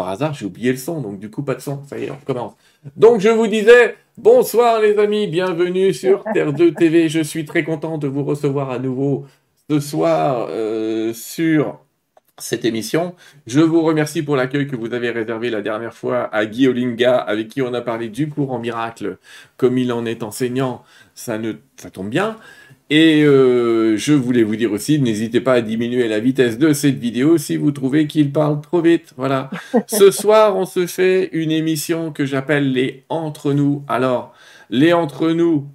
par hasard, j'ai oublié le son, donc du coup, pas de son. Ça y est, on recommence. Donc, je vous disais, bonsoir les amis, bienvenue sur Terre 2 TV. Je suis très content de vous recevoir à nouveau ce soir euh, sur cette émission. Je vous remercie pour l'accueil que vous avez réservé la dernière fois à Guy Olinga, avec qui on a parlé du cours en miracle. Comme il en est enseignant, ça, ne, ça tombe bien. Et euh, je voulais vous dire aussi, n'hésitez pas à diminuer la vitesse de cette vidéo si vous trouvez qu'il parle trop vite. Voilà. Ce soir, on se fait une émission que j'appelle les Entre nous. Alors, les Entre nous,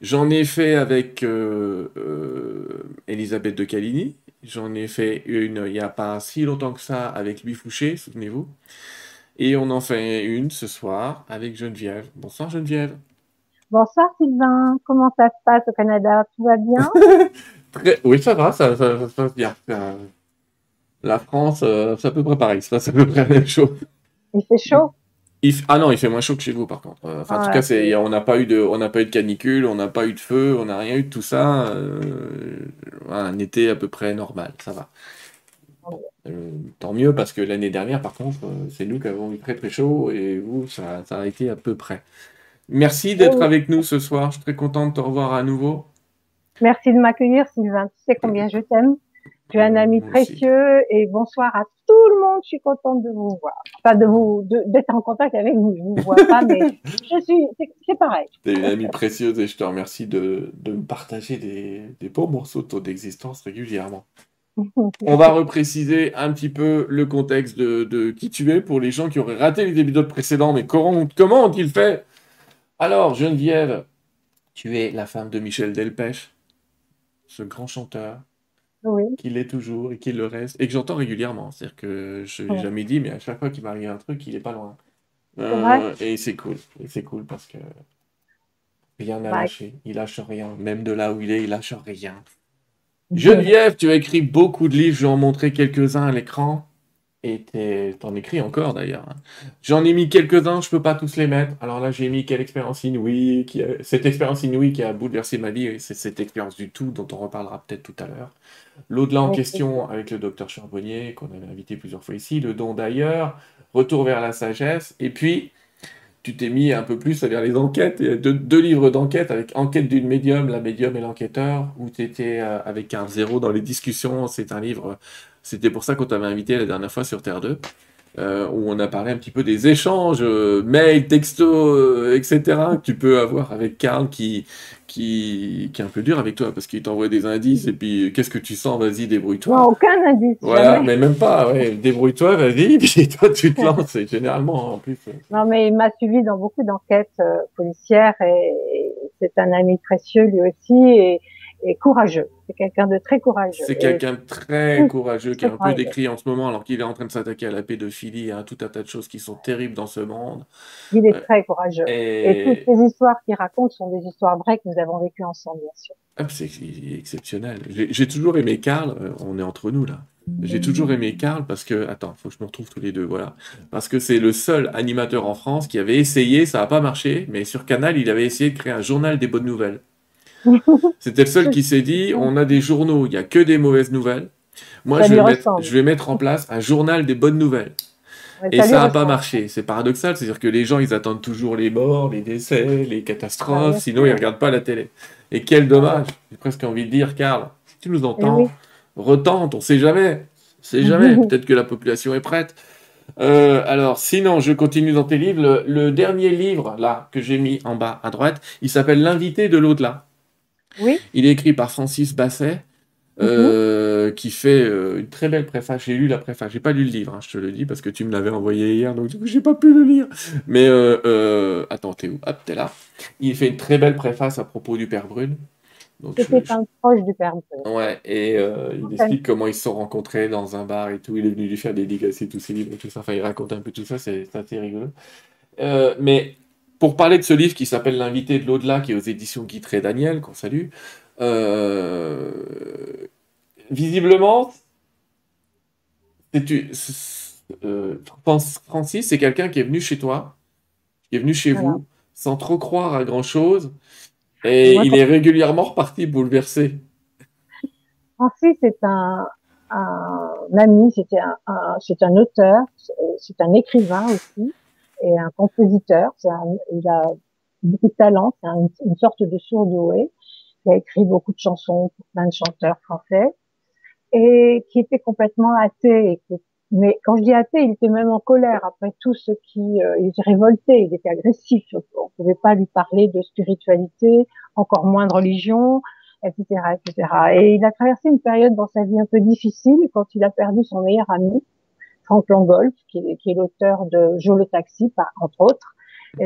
j'en ai fait avec euh, euh, Elisabeth de Caligny. J'en ai fait une il n'y a pas si longtemps que ça avec Louis Fouché, souvenez-vous. Et on en fait une ce soir avec Geneviève. Bonsoir Geneviève. Bonsoir Sylvain, comment ça se passe au Canada? Tout va bien? Oui, ça va, ça, se passe bien. Euh, la France, euh, c'est à peu près pareil, c'est à peu près la même chose. Il fait chaud? Ah non, il fait moins chaud que chez vous par contre. Euh, en tout cas, on n'a pas, eu de... on pas eu de canicule, on n'a pas eu de feu, on n'a rien eu de tout ça. Un été à peu près normal, ça va. tant mieux parce que l'année dernière, par contre, c'est nous qui avons eu très très chaud et vous, ça, ça a été à peu près. Merci d'être avec nous ce soir. Je suis très content de te revoir à nouveau. Merci de m'accueillir, Sylvain. Tu sais combien je t'aime. Tu es un ami précieux et bonsoir à tout le monde. Je suis contente de vous voir. Enfin, de vous, d'être en contact avec vous. Je vous vois pas, mais je suis, c'est pareil. Tu es une amie précieuse et je te remercie de, de me partager des, des beaux morceaux de ton existence régulièrement. On va repréciser un petit peu le contexte de, de, qui tu es pour les gens qui auraient raté les épisodes précédents. Mais comment, comment ont-ils fait alors, Geneviève, tu es la femme de Michel Delpech, ce grand chanteur. Oui. Qui l'est toujours et qui le reste, et que j'entends régulièrement. C'est-à-dire que je n'ai jamais dit, mais à chaque fois qu'il m'arrive un truc, il est pas loin. Euh, et c'est cool. Et c'est cool parce que rien n'a lâché. Il lâche rien. Même de là où il est, il lâche rien. Geneviève, tu as écrit beaucoup de livres. Je vais en montrer quelques-uns à l'écran. Et t'en écris encore d'ailleurs. Hein. J'en ai mis quelques-uns, je peux pas tous les mettre. Alors là, j'ai mis quelle expérience inouïe, qui cette expérience inouïe qui a bouleversé ma vie, c'est cette expérience du tout dont on reparlera peut-être tout à l'heure. L'au-delà en question avec le docteur Charbonnier, qu'on avait invité plusieurs fois ici, le don d'ailleurs, retour vers la sagesse, et puis tu t'es mis un peu plus vers les enquêtes, deux, deux livres d'enquête avec Enquête d'une médium, la médium et l'enquêteur, où tu étais euh, avec Carl Zéro dans les discussions. C'est un livre c'était pour ça qu'on t'avait invité la dernière fois sur Terre 2, euh, où on a parlé un petit peu des échanges, euh, mails, textos, euh, etc., que tu peux avoir avec Karl qui, qui, qui est un peu dur avec toi, parce qu'il t'envoie des indices, et puis qu'est-ce que tu sens, vas-y, débrouille-toi. Non, aucun indice. Voilà, mais même pas, ouais, débrouille-toi, vas-y, puis toi tu te lances, généralement en plus. Non, mais il m'a suivi dans beaucoup d'enquêtes policières, et c'est un ami précieux lui aussi, et et courageux. C'est quelqu'un de très courageux. C'est quelqu'un de très courageux qui est un peu décrit en ce moment alors qu'il est en train de s'attaquer à la pédophilie et à tout un tas de choses qui sont terribles dans ce monde. Il est euh, très courageux. Et... toutes les histoires qu'il raconte sont des histoires vraies que nous avons vécues ensemble, bien sûr. Ah, c'est exceptionnel. J'ai toujours aimé Karl, euh, on est entre nous là. J'ai toujours aimé Karl parce que, attends, faut que je me retrouve tous les deux, voilà. Parce que c'est le seul animateur en France qui avait essayé, ça n'a pas marché, mais sur Canal, il avait essayé de créer un journal des bonnes nouvelles. C'était le seul qui s'est dit on a des journaux, il n'y a que des mauvaises nouvelles. Moi, je vais, mettre, je vais, mettre, en place un journal des bonnes nouvelles. et ça n'a pas marché. C'est paradoxal, c'est-à-dire que les gens, ils attendent toujours les morts, les décès, les catastrophes, sinon ils ne regardent pas la télé. Et quel dommage. J'ai presque envie de dire, Karl, si tu nous entends, eh retente, on ne sait jamais. On sait jamais. Peut-être que la population est prête. Euh, alors, sinon, je continue dans tes livres. Le, dernier livre, là, que j'ai mis en bas à droite, il s'appelle L'invité de l'au-delà. Il est écrit par Francis Basset, euh, mhm. qui fait euh, une très belle préface. J'ai lu la préface, j'ai pas lu le livre, hein, je te le dis, parce que tu me l'avais envoyé hier, donc du coup, j'ai pas pu le lire. Mais euh, attends, t'es où? Hop, t'es là. Il fait une très belle préface à propos du Père Brune. C'était un proche du Père Brune. Ouais, et il explique comment ils se sont rencontrés dans un bar et tout. Il est venu lui faire dédicacer tous ses livres et tout ça. Enfin, il raconte un peu tout ça, c'est assez rigolo. mais pour parler de ce livre qui s'appelle L'invité de l'au-delà, qui est aux éditions Guitré Daniel, qu'on salue, euh, visiblement, euh, Francis, c'est quelqu'un qui est venu chez toi, qui est venu chez vous, sans trop croire à grand-chose, et il est régulièrement reparti bouleversé. Francis est un, un ami, c'était un, c'est un auteur, c'est un écrivain aussi et un compositeur. il a beaucoup de talent, c'est une sorte de sourdoué. Il a écrit beaucoup de chansons pour plein de chanteurs français et qui était complètement athée. mais quand je dis athée, il était même en colère après tout ce qui, euh, il était révolté, il était agressif. On pouvait pas lui parler de spiritualité, encore moins de religion etc., etc. Et il a traversé une période dans sa vie un peu difficile quand il a perdu son meilleur ami, Frank Langolf, qui est, l'auteur de Jo le taxi, entre autres.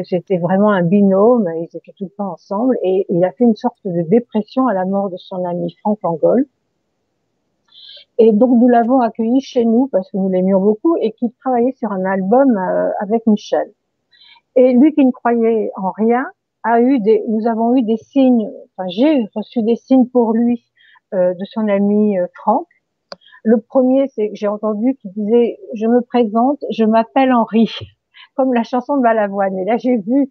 C'était vraiment un binôme, ils étaient tout le temps ensemble, et il a fait une sorte de dépression à la mort de son ami Frank Langolf. Et donc nous l'avons accueilli chez nous parce que nous l'aimions beaucoup et qu'il travaillait sur un album euh, avec Michel. Et lui qui ne croyait en rien, a eu des, nous avons eu des signes, enfin j'ai reçu des signes pour lui euh, de son ami euh, Franck. Le premier, c'est que j'ai entendu qu'il disait je me présente, je m'appelle Henri, comme la chanson de Balavoine. Et là j'ai vu,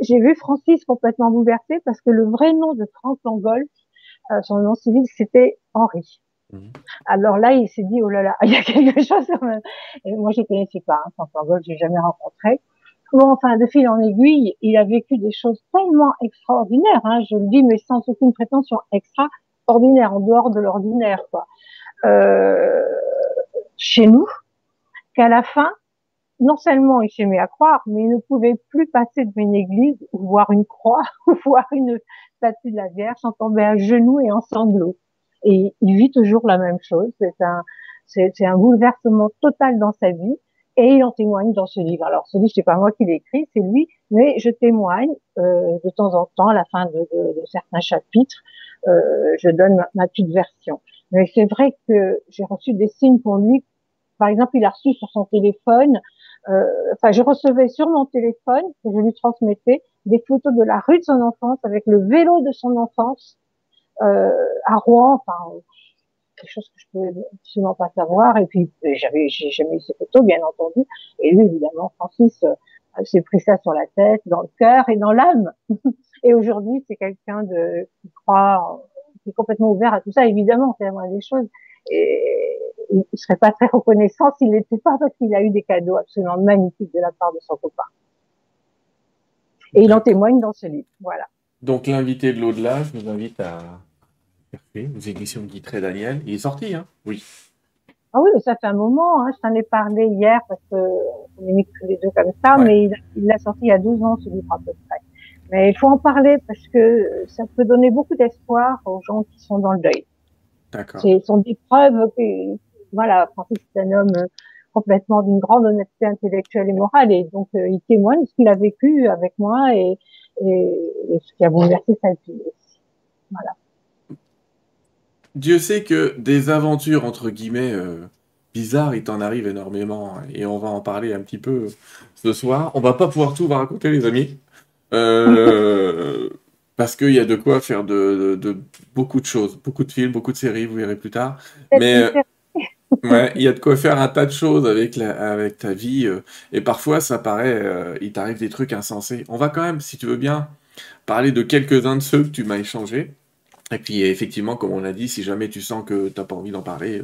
j'ai vu Francis complètement bouleversé parce que le vrai nom de Franck Langolf, euh, son nom civil, c'était Henri. Mhm. Alors là, il s'est dit oh là là, il y a quelque chose. Et moi, je ne connaissais pas hein, Franck Langolf, j'ai jamais rencontré enfin, de fil en aiguille, il a vécu des choses tellement extraordinaires, hein, je le dis, mais sans aucune prétention extraordinaire, en dehors de l'ordinaire, quoi. Euh, chez nous, qu'à la fin, non seulement il s'est mis à croire, mais il ne pouvait plus passer devant une église ou voir une croix ou voir une statue de la Vierge sans tomber à genoux et en sanglots. Et il vit toujours la même chose. C'est un, c'est un bouleversement total dans sa vie et il en témoigne dans ce livre. Alors, ce livre, c'est pas moi qui l'ai écrit, c'est lui, mais je témoigne euh, de temps en temps, à la fin de, de, de certains chapitres, euh, je donne ma, ma, petite version. Mais c'est vrai que j'ai reçu des signes pour lui. Par exemple, il a reçu sur son téléphone, euh, enfin, je recevais sur mon téléphone, que je lui transmettais, des photos de la rue de son enfance avec le vélo de son enfance euh, à Rouen, enfin, quelque chose que je pouvais absolument pas savoir. Et puis, j'avais, j'ai jamais eu ces photos, bien entendu. Et lui, évidemment, Francis euh, s'est pris ça sur la tête, dans le cœur et dans l'âme. et aujourd'hui, c'est quelqu'un de qui croit, qui est complètement ouvert à tout ça. Évidemment, c'est la moindre des choses. Et il serait pas très reconnaissant s'il n'était pas parce qu'il a eu des cadeaux absolument magnifiques de la part de son copain. Et il en témoigne dans ce livre. Voilà. Donc l'invité de l'au-delà, je vous invite à. Aux éditions Guy Daniel. Il est sorti, hein? Oui. Ah oui, mais ça fait un moment. Hein. Je t'en ai parlé hier parce que on est mis tous les deux comme ça, mais il l'a sorti il y a 12 ans, ce livre à peu près. Mais il faut en parler parce que ça peut donner beaucoup d'espoir aux gens qui sont dans le deuil. D'accord. Ce sont des preuves que, voilà, Francis est un homme complètement d'une grande honnêteté intellectuelle et morale et donc euh, il témoigne ce qu'il a vécu avec moi et, et, ce qui a bouleversé sa vie. Voilà. Dieu sait que des aventures, entre guillemets, euh, bizarres, il t'en arrive énormément. Et on va en parler un petit peu ce soir. On va pas pouvoir tout vous raconter, les amis. Euh, parce qu'il y a de quoi faire de, beaucoup de choses. Beaucoup de films, beaucoup de séries, vous verrez plus tard. Mais euh, ouais, il y a de quoi faire un tas de choses avec, la, avec ta vie. et parfois, ça paraît, il t'arrive des trucs insensés. On va quand même, si tu veux bien, parler de quelques-uns de ceux que tu m'as échangés. Et puis effectivement, comme on l'a dit, si jamais tu sens que tu n'as pas envie d'en parler,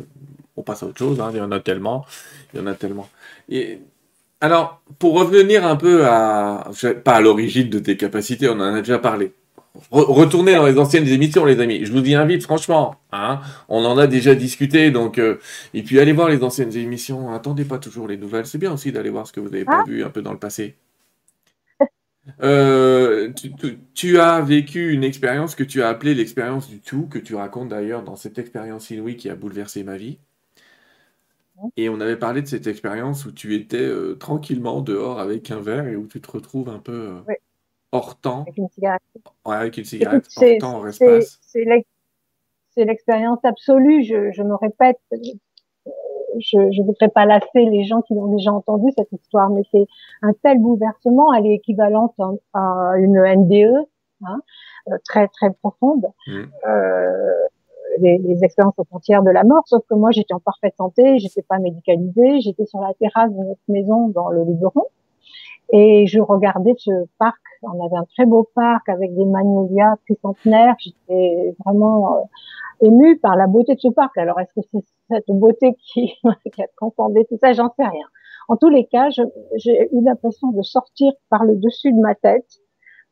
on passe à autre chose. Hein. Il y en a tellement. Il y en a tellement. Et alors, pour revenir un peu à, pas à l'origine de tes capacités, on en a déjà parlé. retournez dans les anciennes émissions, les amis. Je vous y invite, franchement. Hein. On en a déjà discuté, donc euh, et puis allez voir les anciennes émissions. Attendez pas toujours les nouvelles. C'est bien aussi d'aller voir ce que vous avez pas ah. vu un peu dans le passé. Euh, tu, as vécu une expérience que tu as appelée l'expérience du tout, que tu racontes d'ailleurs dans cette expérience inouïe qui a bouleversé ma vie. Et on avait parlé de cette expérience où tu étais euh, tranquillement dehors avec un verre et où tu te retrouves un peu euh, hors temps. Avec une cigarette. Ouais, avec une cigarette, hors temps, hors espace. C'est l'expérience absolue, je, je me répète, je ne voudrais pas lasser les gens qui l'ont déjà entendu cette histoire, mais c'est un tel bouleversement, elle est équivalente à une NDE, hein, euh, très très profonde. Mmh. Euh, les, les, expériences aux frontières de la mort, sauf que moi j'étais en parfaite santé, j'étais pas médicalisée, j'étais sur la terrasse de notre maison dans le Luberon et je regardais ce parc On avait un très beau parc avec des magnolias tricentenaires. J'étais vraiment euh, émue par la beauté de ce parc. Alors, est-ce que c'est cette beauté qui, qui a transcendé tout ça J'en sais rien. En tous les cas, j'ai eu l'impression de sortir par le dessus de ma tête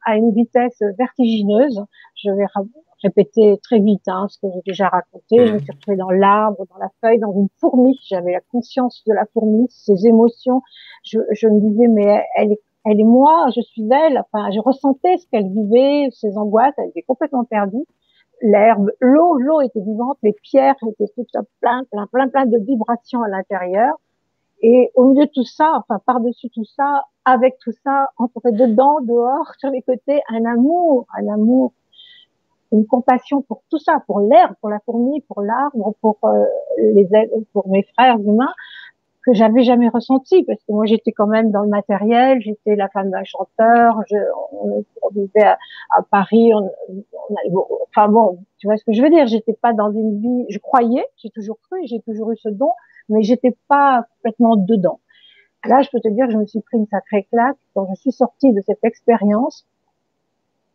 à une vitesse vertigineuse. Je vais répéter très vite hein, ce que j'ai déjà raconté. Je me suis retrouvée dans l'arbre, dans la feuille, dans une fourmi. J'avais la conscience de la fourmi, ses émotions. Je, je me disais, mais elle est, elle moi, je suis elle. Enfin, je ressentais ce qu'elle vivait, ses angoisses. Elle était complètement perdue. L'herbe, l'eau, l'eau était vivante, les pierres étaient toutes plein, plein, plein, plein de vibrations à l'intérieur. Et au milieu de tout ça, enfin par-dessus tout ça, avec tout ça, entouré dedans, dehors, sur les côtés, un amour, un amour, une compassion pour tout ça, pour l'herbe, pour la fourmi, pour l'arbre, pour euh, les pour mes frères humains que j'avais jamais ressenti parce que moi j'étais quand même dans le matériel, j'étais la femme d'un chanteur, je, on, vivait à, Paris, on, on enfin bon, tu vois ce que je veux dire, j'étais pas dans une vie, je croyais, j'ai toujours cru, j'ai toujours eu ce don, mais j'étais pas complètement dedans. Là, je peux te dire que je me suis pris une sacrée claque quand je suis sortie de cette expérience.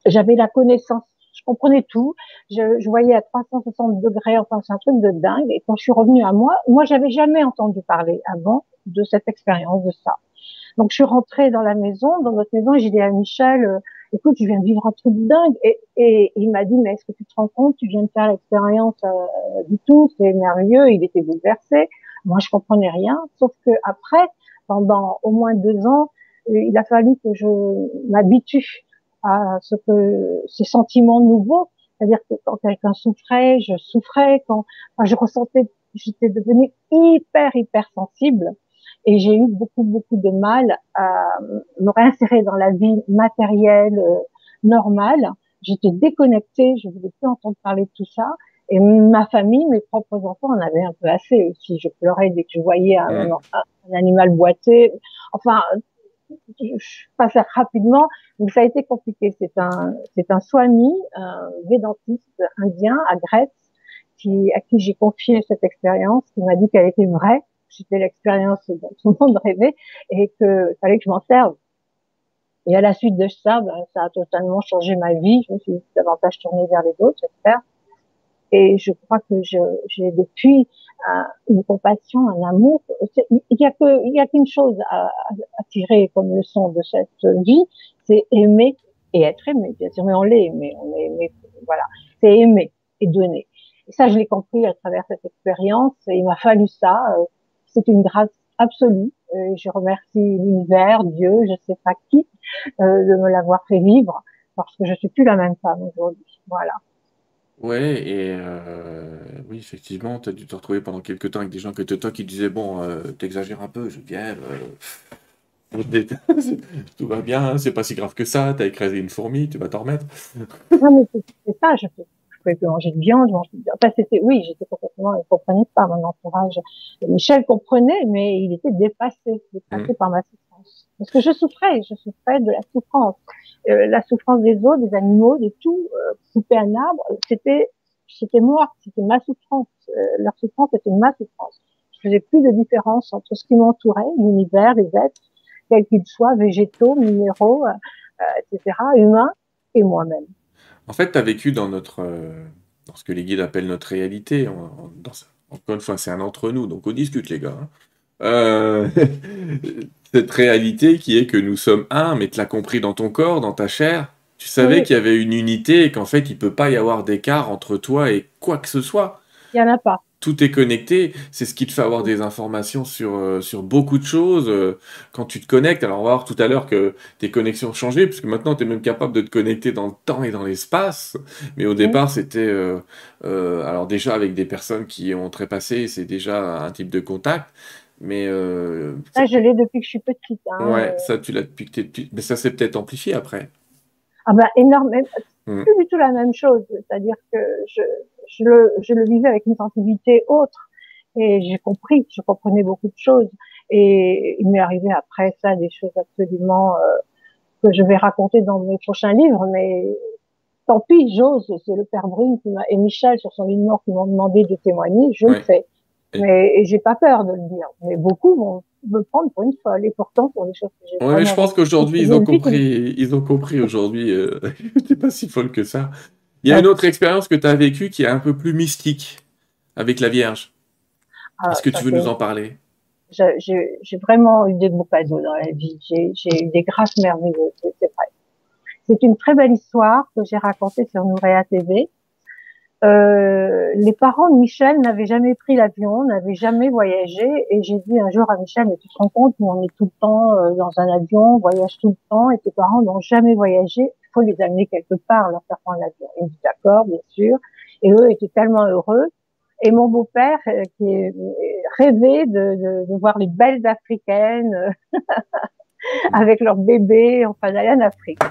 J'avais la connaissance, je comprenais tout, je, je voyais à 360 degrés, enfin c'est un truc de dingue. Et quand je suis revenue à moi, moi j'avais jamais entendu parler avant de cette expérience, de ça. Donc je suis rentrée dans la maison, dans notre maison, et j'ai dit à Michel, euh, écoute, je viens de vivre un truc dingue. Et, et il m'a dit, mais est-ce que tu te rends compte, tu viens de faire l'expérience euh, du tout, c'est merveilleux. Il était bouleversé. Moi, je comprenais rien. Sauf que après, pendant au moins deux ans, euh, il a fallu que je m'habitue à ce que ces sentiments nouveaux, c'est-à-dire que quand quelqu'un souffrait, je souffrais, quand enfin, je ressentais, j'étais devenue hyper hyper sensible. Et j'ai eu beaucoup beaucoup de mal à me réinsérer dans la vie matérielle euh, normale. J'étais déconnectée, je voulais plus entendre parler de tout ça et ma famille, mes propres enfants en avaient un peu assez aussi. Je pleurais dès que je voyais un, un, animal boiter. Enfin, je passe rapidement. Donc ça a été compliqué. C'est un, c'est un swami, un védantiste indien à Grèce, qui, à qui j'ai confié cette expérience, qui m'a dit qu'elle était vraie. C'était l'expérience dont tout le monde rêvait et que fallait que je m'en serve. Et à la suite de ça, ben, ça a totalement changé ma vie. Je me suis davantage tournée vers les autres, j'espère. Et je crois que j'ai depuis euh, une compassion, un amour. Il y a que, il y a qu'une chose à, à, tirer comme leçon de cette vie, c'est aimer et être aimé. Bien sûr, mais on l'est aimé, on est aimé. Voilà, c'est aimer et donner. Et ça, je l'ai compris à travers cette expérience. Il m'a fallu ça. C'est une grâce absolue. Et je remercie l'univers, Dieu, je sais pas qui, euh, de me l'avoir fait vivre, parce que je suis plus la même femme aujourd'hui. Voilà. Ouais, et euh, oui, effectivement, tu as dû te retrouver pendant quelques temps avec des gens que toi qui disaient Bon, euh, t'exagères un peu, je viens, euh, tout va bien, c'est pas si grave que ça, t'as écrasé une fourmi, tu vas t'en remettre. Non, mais c'est ça, je, je pouvais plus manger de viande, je mangeais de viande. Enfin, c'était, oui, j'étais complètement, il comprenait pas mon entourage. Michel comprenait, mais il était dépassé, dépassé mmh. par ma souffrance. Parce que je souffrais, je souffrais de la souffrance. Euh, la souffrance des autres, des animaux, de tout, euh, couper un arbre, c'était c'était moi, c'était ma souffrance. Euh, leur souffrance était ma souffrance. Je faisais plus de différence entre ce qui m'entourait, l'univers, les êtres, quels qu'ils soient, végétaux, minéraux, etc., humains, et moi-même. En fait, tu as vécu dans notre dans ce que les guides appellent notre réalité. dans, encore une fois, c'est un entre nous, donc on discute, les gars. Hein. Euh, cette réalité qui est que nous sommes un, mais tu l'as compris dans ton corps, dans ta chair. Tu savais qu'il y avait une unité et qu'en fait, il peut pas y avoir d'écart entre toi et quoi que ce soit. Il y en a pas. Tout est connecté. C'est ce qui te fait avoir des informations sur, euh, sur beaucoup de choses. Euh, quand tu te connectes, alors on va voir tout à l'heure que tes connexions ont changé, puisque maintenant tu es même capable de te connecter dans le temps et dans l'espace. Mais au départ, c'était... Euh, alors déjà avec des personnes qui ont trépassé, c'est déjà un type de contact. Mais euh, ça, je l'ai depuis que je suis petite. Hein, ouais, ça, tu l'as depuis que tu es petite. Mais ça s'est peut-être amplifié après. Ah bah énormément. Mm. Plus du tout la même chose. C'est-à-dire que je, je, le, je le vivais avec une sensibilité autre. Et j'ai compris, je comprenais beaucoup de choses. Et il m'est arrivé après ça des choses absolument euh, que je vais raconter dans mes prochains livres. Mais tant pis, j'ose. C'est le père Brune qui et Michel sur son livre mort qui m'ont demandé de témoigner. Je le fais. Mais j'ai pas peur de le dire. Mais beaucoup vont me prendre pour une folle. Et pourtant, pour les choses que j'ai. Ouais, je pense qu'aujourd'hui, ils ont compris, ils ont compris aujourd'hui, euh, t'es pas si folle que ça. Il y a une autre expérience que tu as vécue qui est un peu plus mystique avec la Vierge. Ah, Est-ce que tu veux nous en parler? J'ai vraiment eu des beaux cadeaux dans la vie. J'ai eu des grâces merveilleuses, c'est vrai. C'est une très belle histoire que j'ai racontée sur Nouréa TV. Euh, les parents de Michel n'avaient jamais pris l'avion, n'avaient jamais voyagé, et j'ai dit un jour à Michel, mais tu te rends compte, nous on est tout le temps euh, dans un avion, on voyage tout le temps, et tes parents n'ont jamais voyagé, il faut les amener quelque part, leur faire prendre l'avion. Il me dit d'accord, bien sûr, et eux étaient tellement heureux. Et mon beau-père, euh, qui rêvait de, de, de, voir les belles africaines avec leurs bébés, enfin d'aller en Afrique.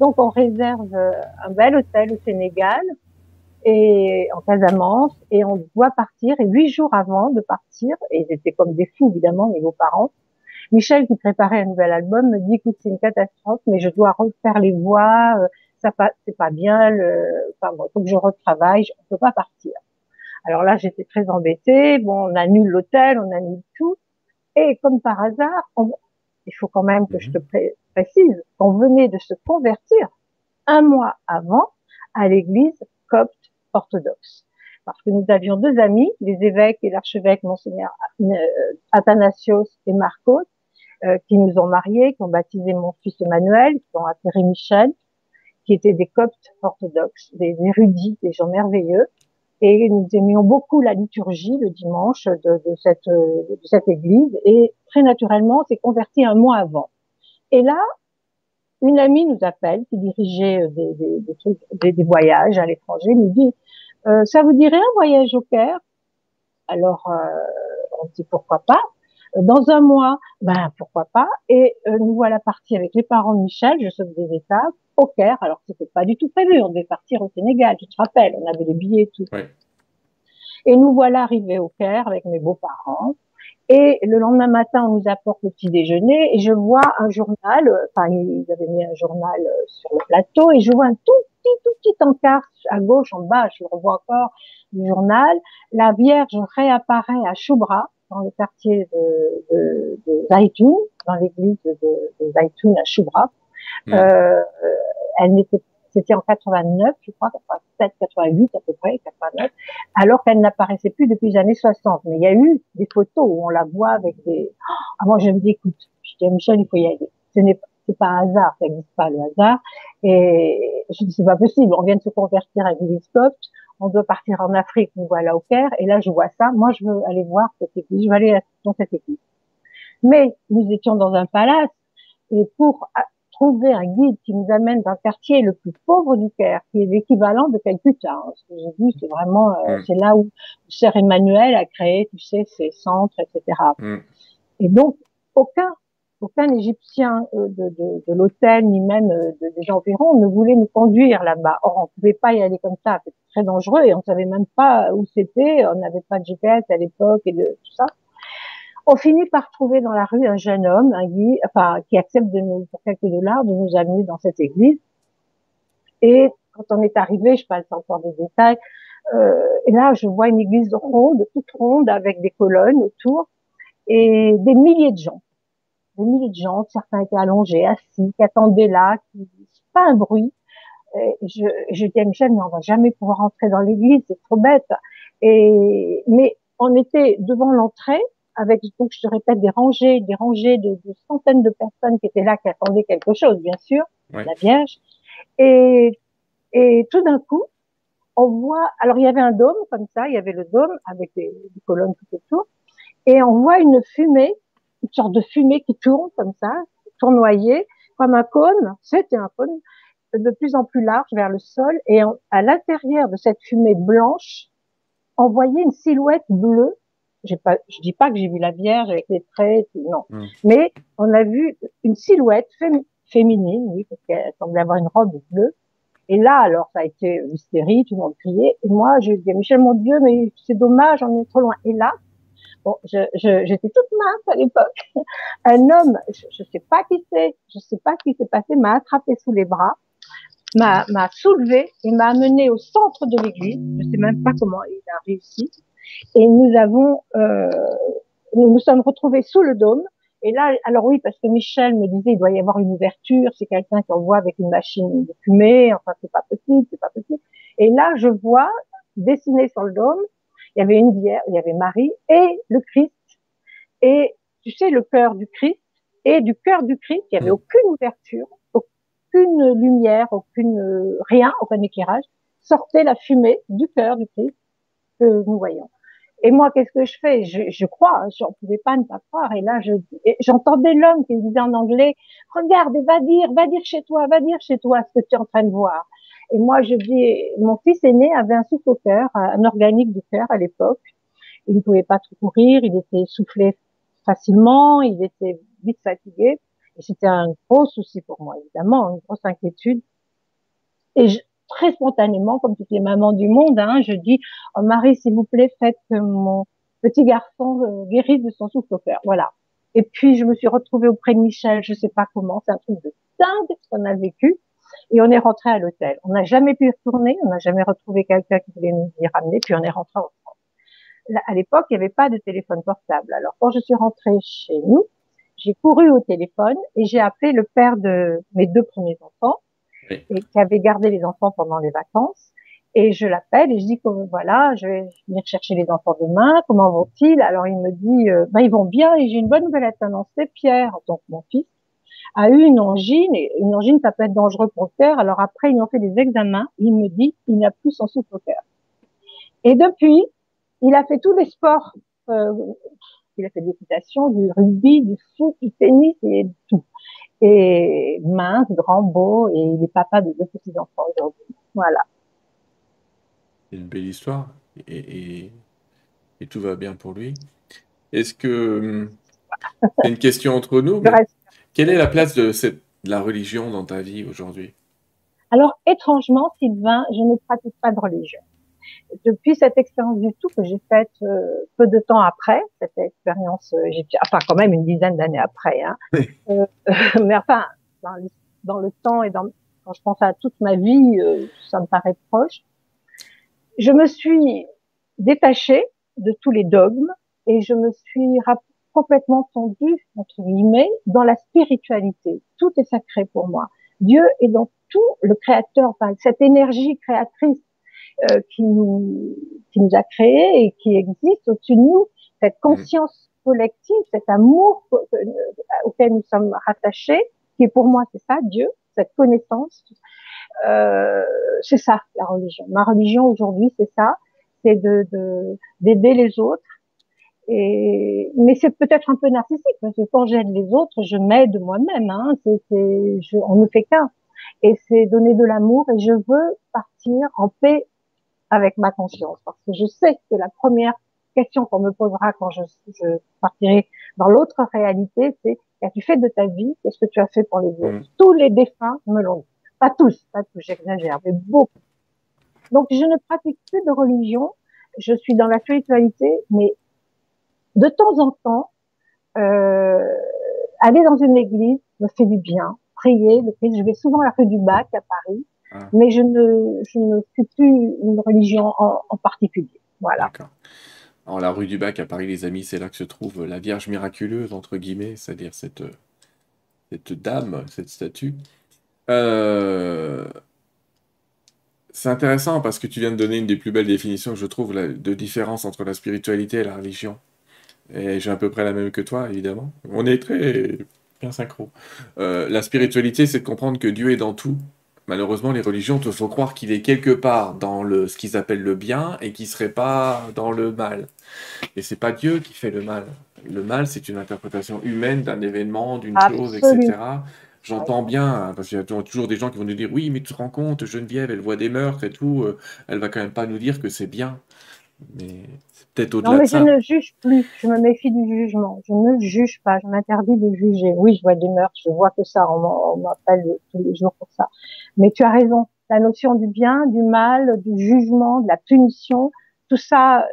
Donc on réserve un bel hôtel au Sénégal et en Casamance et on doit partir et huit jours avant de partir et ils étaient comme des fous évidemment mes beaux-parents Michel qui préparait un nouvel album me dit écoute c'est une catastrophe mais je dois refaire les voix euh, ça pas c'est pas bien le enfin bon faut que je retravaille on peut pas partir alors là j'étais très embêtée bon on annule l'hôtel on annule tout et comme par hasard on, il faut quand même que je te mhm. précise qu'on venait de se convertir un mois avant à l'église copte orthodoxe. Parce que nous avions deux amis, les évêques et l'archevêque monseigneur euh, Athanasios et Marcos, euh, qui nous ont mariés, qui ont baptisé mon fils Emmanuel, qui ont appelé Michel, qui étaient des coptes orthodoxes, des érudits, des gens merveilleux. Et nous aimions beaucoup la liturgie le dimanche de, de cette, de cette église. Et très naturellement, s'est converti un mois avant. Et là, une amie nous appelle, qui dirigeait des, des, des, des voyages à l'étranger, nous dit euh, ça vous dirait un voyage au Caire? Alors, euh, on dit pourquoi pas? Dans un mois, ben pourquoi pas? Et euh, nous voilà partis avec les parents de Michel, je saute des étapes, au Caire. Alors c'était pas du tout prévu, on devait partir au Sénégal, tu te rappelles, on avait les billets et tout. Et nous voilà arrivés au Caire avec mes beaux-parents. Et le lendemain matin, on nous apporte le petit déjeuner et je vois un journal, enfin ils avaient mis un journal sur le plateau et je vois un tout petit, tout petit encart à gauche, en bas, je le revois encore, du journal. La Vierge réapparaît à Choubra, dans le quartier de, de, de Zaitoun, dans l'église de, de Zaitoun à Choubra. Mm. Euh, elle n'était c'était en 89, je crois, 87, 88 à peu près, 89, alors qu'elle n'apparaissait plus depuis les années 60. Mais il y a eu des photos où on la voit avec des... Ah, moi, je me dis, écoute, je dis à Michel, il faut y aller. Ce n'est c'est pas un hasard, ça n'existe pas le hasard. Et je dis c'est pas possible, on vient de se convertir à Villiscope, on doit partir en Afrique, nous voilà au Caire, et là je vois ça, moi je veux aller voir cette église, je veux aller dans cette église. Mais nous étions dans un palace, et pour trouver un guide qui nous amène dans le quartier le plus pauvre du Caire, qui est l'équivalent de Calcutta, hein, ce que j'ai vu, c'est vraiment, euh, mm. c'est là où Sœur Emmanuel a créé, tu sais, ses centres, etc. Mm. Et donc, aucun aucun Égyptien euh, de, de, de l'hôtel ni même euh, des environs ne voulait nous conduire là-bas. Or, on pouvait pas y aller comme ça, c'était très dangereux et on savait même pas où c'était. On n'avait pas de GPS à l'époque et de tout ça. On finit par trouver dans la rue un jeune homme, un guide, enfin qui accepte de nous pour quelques dollars de nous amener dans cette église. Et quand on est arrivé, je passe encore des détails. Euh, et là, je vois une église ronde, toute ronde, avec des colonnes autour et des milliers de gens des milliers de gens, certains étaient allongés, assis, qui attendaient là, qui, pas un bruit. Je, je dis à Michel, mais on va jamais pouvoir entrer dans l'église, c'est trop bête. Et, mais on était devant l'entrée, avec, donc je te répète, des rangées, des rangées de, de, centaines de personnes qui étaient là, qui attendaient quelque chose, bien sûr, la Vierge. Et, et tout d'un coup, on voit, alors il y avait un dôme comme ça, il y avait le dôme avec des, des colonnes tout autour, et on voit une fumée une sorte de fumée qui tourne comme ça, tournoyée, comme un cône. C'était un cône de plus en plus large vers le sol. Et à l'intérieur de cette fumée blanche, on voyait une silhouette bleue. J'ai pas, je dis pas que j'ai vu la Vierge avec les traits, non. Hmm. Mais on a vu une silhouette féminine, oui, parce qu'elle semblait avoir une robe bleue. Et là, alors, ça a été hystérie, tout le monde criait. Et moi, je dis, Michel, mon Dieu, mais c'est dommage, on est trop loin. Et là, Bon, j'étais je, toute mince à l'époque. Un homme, je ne sais pas qui c'est, je sais pas ce qui s'est passé, m'a attrapé sous les bras, m'a soulevé et m'a amené au centre de l'église. Je sais même pas comment il a réussi. Et nous avons, euh, nous nous sommes retrouvés sous le dôme. Et là, alors oui, parce que Michel me disait, il doit y avoir une ouverture, c'est quelqu'un qui envoie avec une machine de fumée, enfin, c'est pas possible, c'est pas possible. Et là, je vois, dessiné sur le dôme, il y avait une vierge, il y avait Marie et le Christ. Et tu sais, le cœur du Christ, et du cœur du Christ, il n'y avait mm. aucune ouverture, aucune lumière, aucune rien, aucun éclairage, sortait la fumée du cœur du Christ que nous voyons. Et moi, qu'est-ce que je fais? Je, je crois, j'en pouvais pas ne pas croire. Et là, je, j'entendais l'homme qui me disait en anglais, regarde, va dire, va dire chez toi, va dire chez toi ce que tu es en train de voir. Et moi, je dis, mon fils aîné avait un souffle au cœur, un organique du cœur à l'époque. Il ne pouvait pas trop courir, il était soufflé facilement, il était vite fatigué. Et c'était un gros souci pour moi, évidemment, une grosse inquiétude. Et je, très spontanément, comme toutes les mamans du monde, hein, je dis oh, Marie, s'il vous plaît, faites que mon petit garçon euh, guérisse de son souffle au cœur. Voilà. Et puis je me suis retrouvée auprès de Michel, je sais pas comment, c'est un truc de dingue ce qu'on a vécu. Et on est rentré à l'hôtel. On n'a jamais pu retourner, on n'a jamais retrouvé quelqu'un qui voulait nous y ramener, puis on est rentré en France. à l'époque, il n'y avait pas de téléphone portable. Alors quand je suis rentrée chez nous, j'ai couru au téléphone et j'ai appelé le père de mes deux premiers enfants et qui avait gardé les enfants pendant les vacances. Et je l'appelle et je dis que voilà, je vais venir chercher les enfants demain. Comment vont-ils? Alors il me dit, euh, ben, ils vont bien. Et j'ai une bonne nouvelle à t'annoncer. Pierre, donc mon fils, a eu une angine. Et une angine, ça peut être dangereux pour le cœur. Alors après, ils ont fait des examens. Il me dit, il n'a plus son souffle au cœur. Et depuis, il a fait tous les sports. Euh, il a fait de l'équitation, du rugby, du foot, du tennis et tout et mince, grand, beau, et il est papa de deux petits-enfants aujourd'hui. Voilà. C'est une belle histoire, et, et, tout va bien pour lui. Est-ce que... C'est une question entre nous, quelle est la place de, cette, de la religion dans ta vie aujourd'hui? Alors, étrangement, Sylvain, je ne pratique pas de religion depuis cette expérience du tout que j'ai faite euh, peu de temps après, cette expérience, euh, enfin quand même une dizaine d'années après, hein, euh, mais enfin dans le, dans le, temps et dans, quand je pense à toute ma vie, ça me paraît proche. Je me suis détachée de tous les dogmes et je me suis complètement tendue entre guillemets dans la spiritualité. Tout est sacré pour moi. Dieu est dans tout, le Créateur, enfin cette énergie créatrice euh, qui, nous, qui nous a créés et qui existe au-dessus de nous, cette conscience collective, cet amour auquel nous sommes rattachés, qui pour moi c'est ça, Dieu, cette connaissance, euh, c'est ça la religion. Ma religion aujourd'hui c'est ça, c'est de d'aider les autres. Et mais c'est peut-être un peu narcissique parce que quand j'aide les autres, je m'aide moi-même. Hein, c'est, on ne fait qu'un. Et c'est donner de l'amour et je veux partir en paix avec ma conscience. Parce que je sais que la première question qu'on me posera quand je, je partirai dans l'autre réalité, c'est qu'as-tu fait de ta vie Qu'est-ce que tu as fait pour les autres mm. Tous les défunts me l'ont dit. Pas tous, pas tous, j'exagère, mais beaucoup. Donc je ne pratique plus de religion. Je suis dans la spiritualité, mais de temps en temps, euh, aller dans une église me fait du bien. Prier, je vais souvent à la rue du Bac à Paris ah. Mais je ne, je ne suis plus une religion en, particulier. Voilà. Alors, la rue du Bac à Paris, les amis, c'est là que se trouve la Vierge miraculeuse, entre guillemets, c'est-à-dire cette, cette dame, cette statue. Euh, c'est intéressant parce que tu viens de donner une des plus belles définitions que je trouve de différence entre la spiritualité et la religion. Et j'ai à peu près la même que toi, évidemment. On est très bien synchro. Euh, la spiritualité, c'est de comprendre que Dieu est dans tout malheureusement, les religions te font croire qu'il est quelque part dans le, ce qu'ils appellent le bien et qu'il serait pas dans le mal. Et c'est pas Dieu qui fait le mal. Le mal, c'est une interprétation humaine d'un événement, d'une chose, etc. J'entends bien, hein, parce qu'il y a toujours des gens qui vont nous dire Oui, mais tu te rends compte, Geneviève, elle voit des meurtres et tout, euh, elle va quand même pas nous dire que c'est bien. Mais peut-être au-delà Non, mais je ne juge plus. Je me méfie du jugement. Je ne juge pas. Je m'interdis de juger. Oui, je vois des meurtres. Je vois que ça. On m'appelle tous les jours pour ça. Mais tu as raison. La notion du bien, du mal, du jugement, de la punition, tout ça,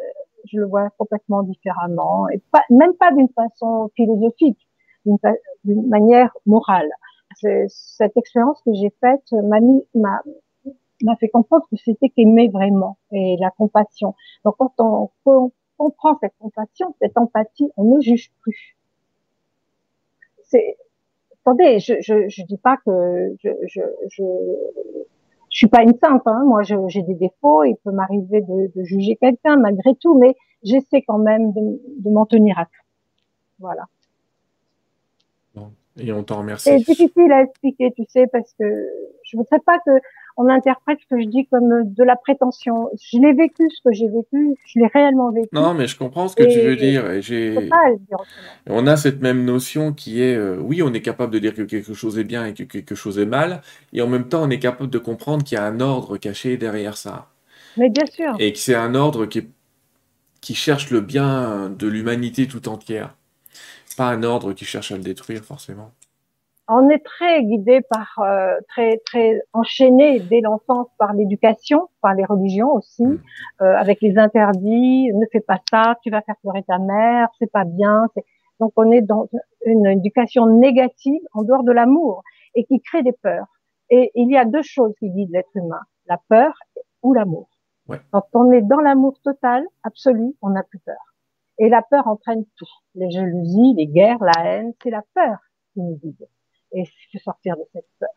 je le vois complètement différemment. Et pas, même pas d'une façon philosophique, d'une manière morale. Cette expérience que j'ai faite m'a mis, m'a m'a fait comprendre que c'était qu'aimer vraiment et la compassion. Donc quand on comprend cette compassion, cette empathie, on ne juge plus. C'est, attendez, je, je, je dis pas que je, je, je, je suis pas une sainte, hein. moi j'ai des défauts, il peut m'arriver de, de, juger quelqu'un malgré tout, mais j'essaie quand même de, de m'en tenir à tout. Voilà. Et on t'en remercie. C'est difficile à expliquer, tu sais, parce que je voudrais pas que on interprète ce que je dis comme de la prétention. Je l'ai vécu, ce que j'ai vécu, je l'ai réellement vécu. Non, mais je comprends ce que tu veux dire. Et j'ai... On a cette même notion qui est, euh, oui, on est capable de dire que quelque chose est bien et que quelque chose est mal, et en même temps, on est capable de comprendre qu'il y a un ordre caché derrière ça. Mais bien sûr. Et que c'est un ordre qui, qui cherche le bien de l'humanité tout entière. Pas un ordre qui cherche à le détruire, forcément on est très guidé par, euh, très très enchaîné dès l'enfance par l'éducation, par les religions aussi, mm. euh, avec les interdits. Ne fais pas ça, tu vas faire pleurer ta mère, c'est pas bien. Donc on est dans une éducation négative en dehors de l'amour et qui crée des peurs. Et il y a deux choses qui guident l'être humain la peur ou l'amour. Quand on est dans l'amour total, absolu, on n'a plus peur. Et la peur entraîne tout. Les jalousies, les guerres, la haine, c'est la peur qui nous guide et se sortir de cette peur.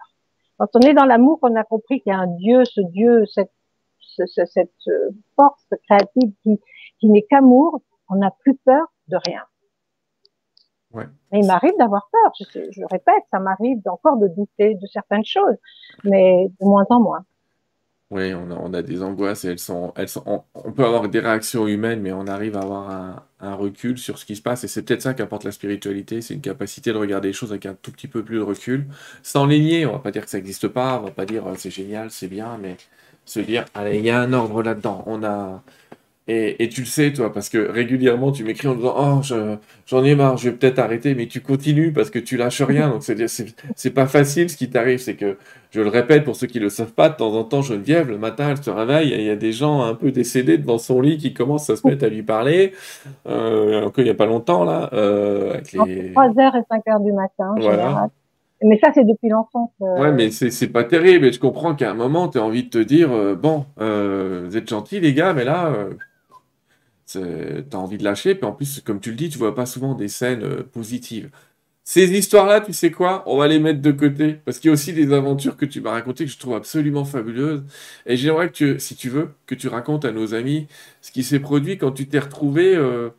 Quand on est dans l'amour, on a compris qu'il y a un Dieu, ce Dieu, cette, cette euh, force créative qui, qui n'est qu'amour, on n'a plus peur de rien. Ouais. Mais il m'arrive d'avoir peur, je, je répète, ça m'arrive encore de douter de certaines choses, mais de moins en moins. Oui, on a, on a, des angoisses et elles sont, elles sont, on, peut avoir des réactions humaines, mais on arrive à avoir un, un recul sur ce qui se passe. Et c'est peut-être ça qu'apporte la spiritualité, c'est une capacité de regarder les choses avec un tout petit peu plus de recul, sans les nier. On va pas dire que ça n'existe pas, on va pas dire euh, c'est génial, c'est bien, mais se dire, allez, il y a un ordre là-dedans. On a, et, tu le sais, toi, parce que régulièrement, tu m'écris en disant Oh, j'en ai marre, je vais peut-être arrêter, mais tu continues parce que tu lâches rien. Donc, c'est pas facile ce qui t'arrive. C'est que, je le répète pour ceux qui le savent pas, de temps en temps, Geneviève, le matin, elle se réveille, il y a des gens un peu décédés devant son lit qui commencent à se mettre à lui parler. Euh, encore il n'y a pas longtemps, là. Euh, avec les... 3h et 5h du matin, voilà. Mais ça, c'est depuis l'enfance. Euh... Ouais, mais c'est pas terrible. Et je comprends qu'à un moment, tu as envie de te dire euh, Bon, euh, vous êtes gentils, les gars, mais là T'as envie de lâcher, puis en plus, comme tu le dis, tu vois pas souvent des scènes euh, positives. Ces histoires-là, tu sais quoi? On va les mettre de côté, parce qu'il y a aussi des aventures que tu m'as racontées que je trouve absolument fabuleuses. Et j'aimerais que, tu, si tu veux, que tu racontes à nos amis ce qui s'est produit quand tu t'es retrouvé euh,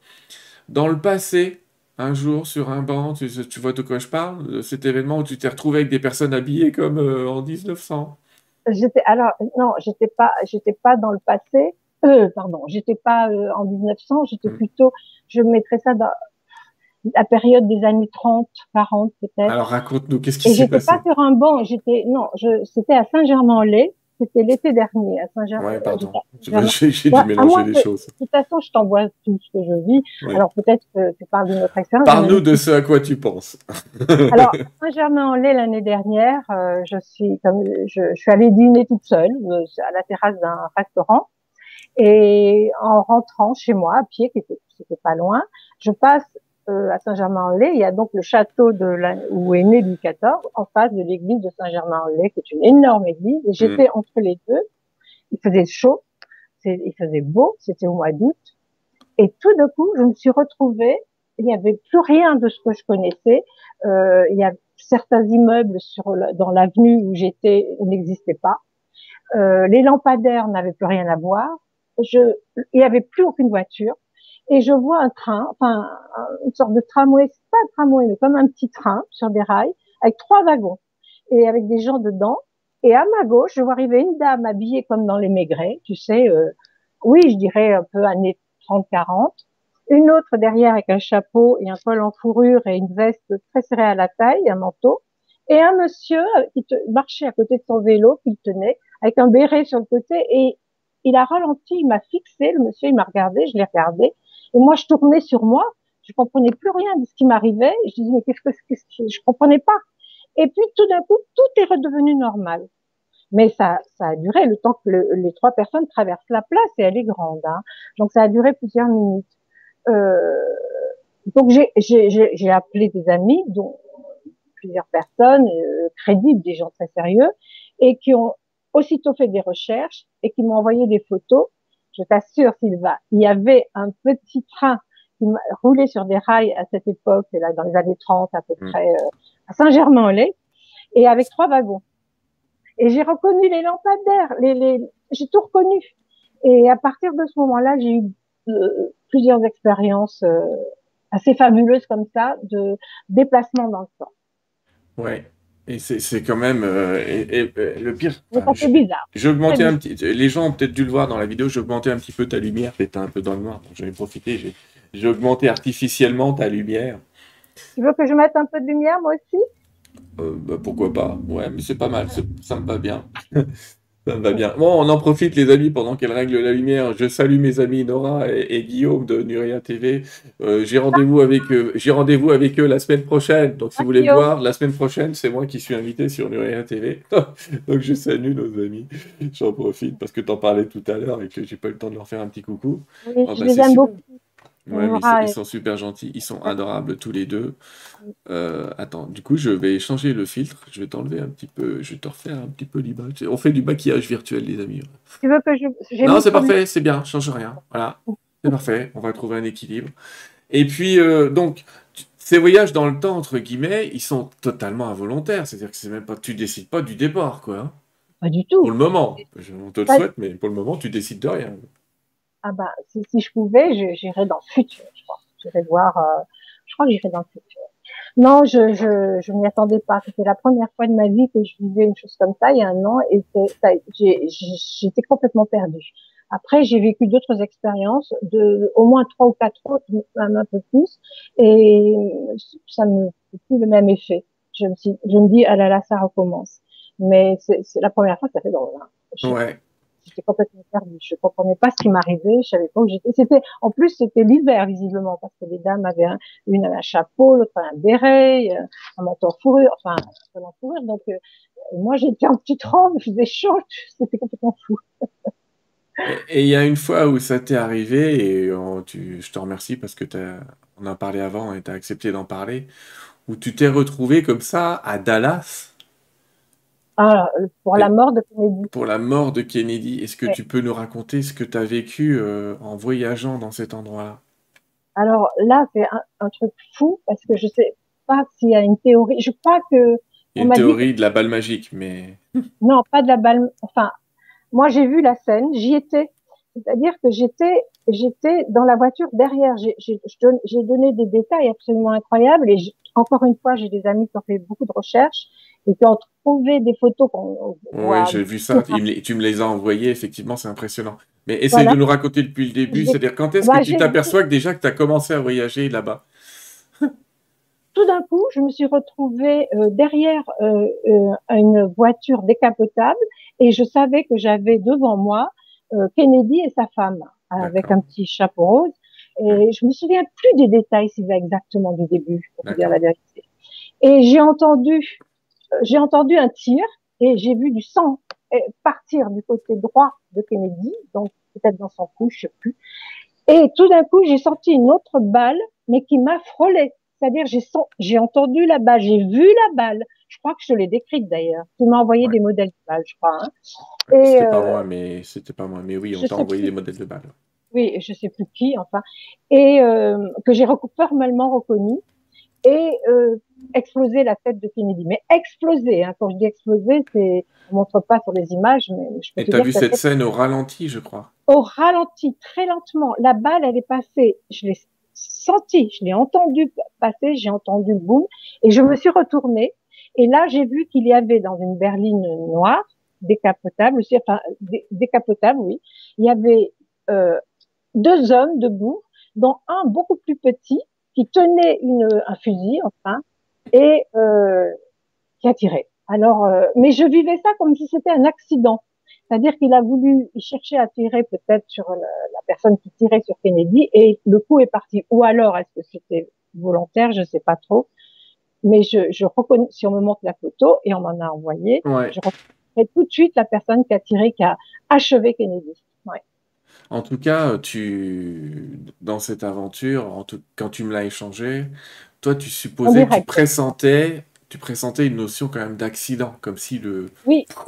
dans le passé, un jour sur un banc, tu, vois de quoi je parle? Cet événement où tu t'es retrouvé avec des personnes habillées comme euh, en 1900 J'étais alors non, j'étais pas j'étais pas dans le passé, euh, pardon, j'étais pas euh, en 1900, j'étais mm. plutôt, je mettrais ça dans la période des années 30, 40 peut-être. Alors raconte-nous, qu'est-ce qui s'est passé? J'étais pas sur un banc, j'étais, non, je, c'était à Saint-Germain-en-Laye, c'était l'été dernier à Saint-Germain. Ouais, pardon. J'ai dû mélanger les choses. De toute façon, je t'envoie tout ce que je vis. Alors peut-être que tu parles d'une autre expérience. Parle-nous de ce à quoi tu penses. Alors, Saint-Germain-en-Laye l'année dernière, euh, je suis comme je, je, suis allée dîner toute seule euh, à la terrasse d'un restaurant. Et en rentrant chez moi à pied, qui était, c'était pas loin, je passe euh, à Saint-Germain-en-Laye. Il y a donc le château de la, où est né Louis XIV, en face de l'église de Saint-Germain-en-Laye, qui est une énorme église. Et j'étais mm. entre les deux. Il faisait chaud, il faisait beau, c'était au mois d'août. Et tout d'un coup, je me suis retrouvée. Il n'y avait plus rien de ce que je connaissais. Euh, il y a certains immeubles sur dans l'avenue où j'étais n'existaient pas. Euh, les lampadaires n'avaient plus rien à voir je, il n'y avait plus aucune voiture. Et je vois un train, enfin, une sorte de tramway, c'est pas un tramway, mais comme un petit train sur des rails, avec trois wagons. Et avec des gens dedans. Et à ma gauche, je vois arriver une dame habillée comme dans les Maigret, tu sais, euh, oui, je dirais un peu années 30-40. Une autre derrière avec un chapeau et un col en fourrure et une veste très serrée à la taille, un manteau. Et un monsieur qui marchait à côté de son vélo qu'il tenait, avec un béret sur le côté et il a ralenti, il m'a fixé, le monsieur, il m'a regardé, je l'ai regardé. Et moi, je tournais sur moi, je comprenais plus rien de ce qui m'arrivait. Je disais, mais qu'est-ce que, qu'est-ce que, je comprenais pas. Et puis, tout d'un coup, tout est redevenu normal. Mais ça, ça a duré le temps que les trois personnes traversent la place et elle est grande. Hein. Donc, ça a duré plusieurs minutes. Euh, donc, j'ai, appelé des amis, dont plusieurs personnes euh, crédibles, des gens très sérieux, et qui ont aussitôt fait des recherches et qui m'ont envoyé des photos je t'assure, Sylvain, il y avait un petit train qui roulait sur des rails à cette époque, là, dans les années 30 à peu mm. près, euh, à Saint-Germain-en-Laye, et avec trois wagons. Et j'ai reconnu les lampadaires, les, les... j'ai tout reconnu. Et à partir de ce moment-là, j'ai eu euh, plusieurs expériences euh, assez fabuleuses comme ça de déplacement dans le temps. Ouais. Et c'est quand même euh, et, le pire. c'est bizarre. J'ai augmenté un petit. Les gens ont peut-être dû le voir dans la vidéo. J'ai augmenté un petit peu ta lumière. T'étais un peu dans le noir. Donc j'en ai profité. J'ai augmenté artificiellement ta lumière. Tu veux que je mette un peu de lumière moi aussi? Euh, bah, Pourquoi pas? Ouais, mais c'est pas mal. Ça me va bien. Ça va bien. Bon, on en profite, les amis, pendant qu'elle règle la lumière. Je salue mes amis Nora et, Guillaume de Nuria TV. Euh, j'ai rendez-vous avec eux. J'ai rendez-vous avec eux la semaine prochaine. Donc, si vous voulez me voir, la semaine prochaine, c'est moi qui suis invité sur Nuria TV. Donc, je salue nos amis. J'en profite parce que tu en parlais tout à l'heure et que j'ai pas eu le temps de leur faire un petit coucou. Oui, je bah, les aime beaucoup. Ouais, mais ils, sont, super gentils, ils sont adorables tous les deux. Euh, attends, du coup, je vais changer le filtre, je vais t'enlever un petit peu, je vais te refaire un petit peu l'image. On fait du maquillage virtuel, les amis. Tu veux que je. Non, c'est parfait, c'est bien, change rien. Voilà, c'est parfait, on va trouver un équilibre. Et puis, euh, donc, ces voyages dans le temps, entre guillemets, ils sont totalement involontaires. C'est-à-dire que c'est même pas, tu décides pas du départ, quoi. Pas du tout. Pour le moment, on te le souhaite, mais pour le moment, tu décides de rien ah bah si, si je pouvais, j'irais dans le futur, je crois. J'irais voir, euh, je crois que j'irais dans le futur. Non, je je, je m'y attendais pas. C'était la première fois de ma vie que je vivais une chose comme ça il y a un an et j'étais complètement perdue. Après, j'ai vécu d'autres expériences, de au moins trois ou quatre autres, même un peu plus, et ça me fait plus le même effet. Je me, je me dis, ah là là, ça recommence. Mais c'est la première fois que ça fait drôle. Hein. Ouais j'étais complètement perdue. Je comprenais pas ce qui m'arrivait. Je savais pas où j'étais. C'était, en plus, c'était l'hiver, visiblement, parce que les dames avaient une un chapeau, l'autre un béret, euh, un manteau en fourrure, enfin, un en fourrure. Donc, euh, moi, j'étais en petite robe, je faisais chaud. C'était complètement fou. et il y a une fois où ça t'est arrivé, et tu, je te remercie parce que on a parlé avant et tu as accepté d'en parler, où tu t'es retrouvé comme ça à Dallas ah, euh, pour la mort de Kennedy. Pour la mort de Kennedy, est-ce que tu peux nous raconter ce que tu as vécu euh, en voyageant dans cet endroit-là? Alors là, c'est un, truc fou parce que je sais pas s'il y a une théorie. Je crois que. Il y a une théorie de la balle magique, mais. Non, pas de la balle. Enfin, moi j'ai vu la scène, j'y étais. C'est-à-dire que j'étais, j'étais dans la voiture derrière. J'ai donné des détails absolument incroyables et encore une fois, j'ai des amis qui ont fait beaucoup de recherches et qui ont trouvé des photos qu'on Oui, j'ai vu ça. tu me les as envoyées, effectivement, c'est impressionnant. Mais essaye de nous raconter depuis le début, c'est-à-dire quand est-ce que tu t'aperçois que déjà que tu as commencé à voyager là-bas? Tout d'un coup, je me suis retrouvée euh, derrière euh, euh, une voiture décapotable et je savais que j'avais devant moi Kennedy et sa femme avec un petit chapeau rose. Et je me souviens plus des détails, s'il va exactement du début, pour dire la vérité. Et j'ai entendu j'ai entendu un tir et j'ai vu du sang eh, partir du côté droit de Kennedy, donc peut-être dans son cou, je sais plus. Et tout d'un coup, j'ai senti une autre balle, mais qui m'a frôlé. C'est-à-dire, j'ai j'ai entendu la balle, j'ai vu la balle. Je crois que je l'ai décrite d'ailleurs. Tu m'as envoyé des modèles de balles, je crois. Hein. C'était pas euh, moi, mais c'était pas moi. Mais oui, on t'a envoyé des modèles de balles. Oui, je sais plus qui, enfin, et euh, que j'ai formellement reconnu et euh, exploser la tête de Kennedy. Mais exploser, hein, quand je dis exploser, c'est on montre pas sur les images, mais je peux Et tu as vu cette scène au ralenti, je crois. Au ralenti, très lentement. La balle, elle est passée. Je l'ai senti, je l'ai entendu passer, j'ai entendu le boom, et je me suis retournée. Et là, j'ai vu qu'il y avait dans une berline noire, décapotable aussi, enfin décapotable, oui. Il y avait euh, deux hommes debout, dont un beaucoup plus petit qui tenait une, un fusil, enfin, et euh, qui a tiré. Alors, euh, mais je vivais ça comme si c'était un accident. C'est-à-dire qu'il a voulu, il cherchait à tirer peut-être sur la, la, personne qui tirait sur Kennedy et le coup est parti. Ou alors, est-ce que c'était volontaire? Je sais pas trop. Mais je, je reconnais, si on me montre la photo et on m'en a envoyé, ouais. je reconnais tout de suite la personne qui a tiré, qui a achevé Kennedy. En tout cas, tu, dans cette aventure, en tout, quand tu me l'as échangé, toi, tu supposais, tu pressentais, tu pressentais une notion quand même d'accident, comme si le,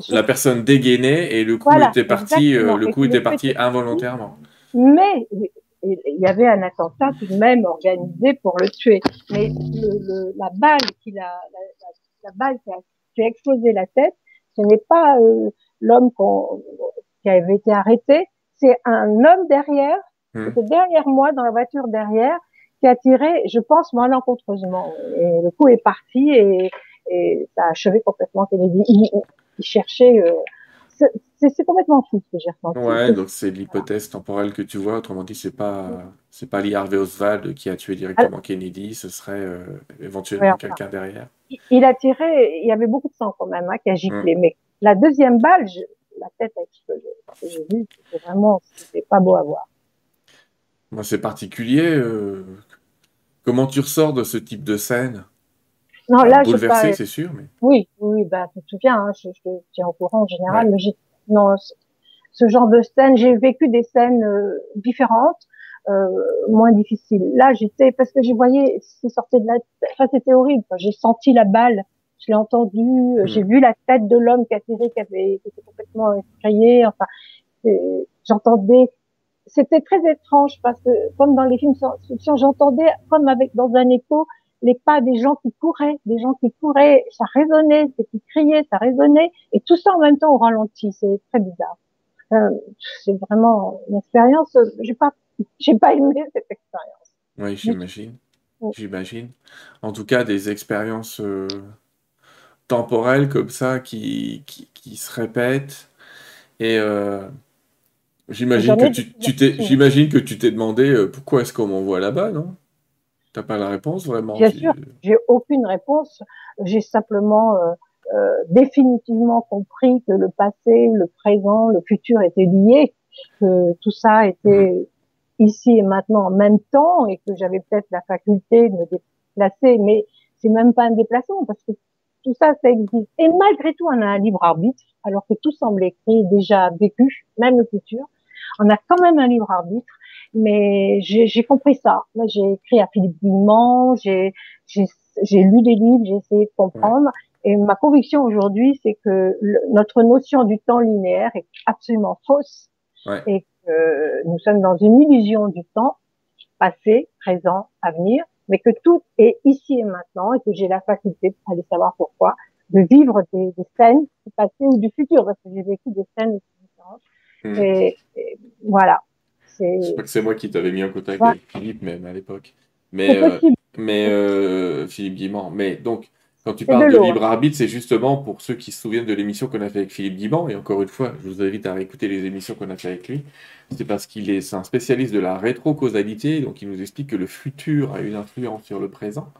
la personne dégainait et le coup était parti, euh, le coup était parti involontairement. Mais il y avait un attentat tout de même organisé pour le tuer. Mais la balle qui a, la, balle qui a, explosé la tête, ce n'est pas euh, l'homme qui avait été arrêté, c'est un homme derrière, hmm. derrière moi dans la voiture derrière, qui a tiré, je pense, malencontreusement. Et le coup est parti et, et ça a achevé complètement Kennedy. Il, il cherchait. Euh, c'est complètement fou ce que j'ai ressenti. Ouais, donc c'est l'hypothèse temporelle que tu vois. Autrement dit, c'est pas c'est pas Lee Harvey Oswald qui a tué directement Kennedy. Ce serait euh, éventuellement quelqu'un derrière. Il a tiré. Il y avait beaucoup de sang quand même hein, qui a giclé. Mm. Mais la deuxième balle, la tête a explosé. J'ai vu, c'était vraiment, c'était pas beau à voir. Moi, c'est particulier. Euh, comment tu ressors de ce type de scène? Non, là, bouleversé, c'est sûr. Mais... Oui, oui, bah, tu te souviens, hein, je, je, tiens au courant en général, mais j'ai, non, ce genre de scène, j'ai vécu des scènes euh, différentes, euh, moins difficiles. Là, j'étais, parce que c'est sorti de la, enfin, c'était horrible. J'ai senti la balle, je l'ai entendu, hmm. j'ai vu la tête de l'homme qui a tiré, qui avait, qui était complètement effrayé. Enfin, j'entendais. C'était très étrange parce que, comme dans les films science j'entendais comme avec dans un écho les pas des gens qui couraient, des gens qui couraient, ça résonnait, c'est qui criaient, ça résonnait, et tout ça en même temps au ralenti, c'est très bizarre. Euh, c'est vraiment une expérience. J'ai pas, j'ai pas aimé cette expérience. Oui, j'imagine. J'imagine. En tout cas, des expériences euh, temporelles comme ça qui, qui, qui se répètent. Et euh, j'imagine que tu, tu t'es, j'imagine que tu t'es demandé euh, pourquoi est-ce qu'on m'envoie là-bas, non? T'as pas la réponse vraiment Bien sûr, j'ai aucune réponse. J'ai simplement euh, euh, définitivement compris que le passé, le présent, le futur étaient liés, que tout ça était mmh. ici et maintenant en même temps, et que j'avais peut-être la faculté de me déplacer, mais c'est même pas un déplacement parce que tout ça, ça existe. Et malgré tout, on a un libre arbitre, alors que tout semble écrit, déjà vécu, même le futur. On a quand même un libre arbitre mais j'ai compris ça. J'ai écrit à Philippe Guillemont, j'ai lu des livres, j'ai essayé de comprendre. Et ma conviction aujourd'hui, c'est que notre notion du temps linéaire est absolument fausse ouais. et que nous sommes dans une illusion du temps passé, présent, avenir, mais que tout est ici et maintenant et que j'ai la faculté, aller savoir pourquoi, de vivre des, des scènes du passé ou du futur, parce que j'ai vécu des scènes différentes. Mmh. et, voilà. Je crois que c'est moi qui t'avais mis en contact avec Philippe même à l'époque. Mais, euh, mais euh, Philippe Guimand. Mais donc, quand tu parles de, libre arbitre, c'est justement pour ceux qui se souviennent de l'émission qu'on a fait avec Philippe Guimand. Et encore une fois, je vous invite à réécouter les émissions qu'on a fait avec lui. C'est parce qu'il est, un spécialiste de la rétrocausalité. Donc, il nous explique que le futur a une influence sur le présent.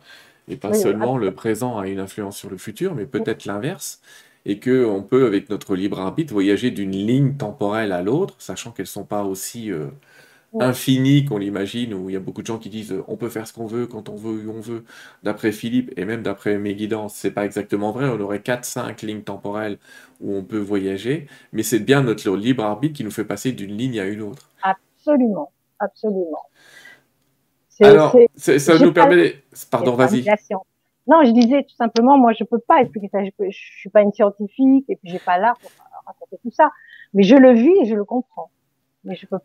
Et pas seulement le présent a une influence sur le futur, mais peut-être l'inverse et qu'on peut, avec notre libre arbitre, voyager d'une ligne temporelle à l'autre, sachant qu'elles ne sont pas aussi euh, infinies qu'on l'imagine, où il y a beaucoup de gens qui disent euh, on peut faire ce qu'on veut, quand on veut, où on veut. D'après Philippe, et même d'après mes guidances, c'est pas exactement vrai, on aurait 4-5 lignes temporelles où on peut voyager, mais c'est bien notre libre arbitre qui nous fait passer d'une ligne à une autre. Absolument, absolument. Alors, ça nous permet... Pardon, vas-y. Non, je disais tout simplement, moi, je peux pas expliquer ça. Je, je suis pas une scientifique et puis j'ai pas l'art pour raconter tout ça. Mais je le vis et je le comprends. Mais je peux,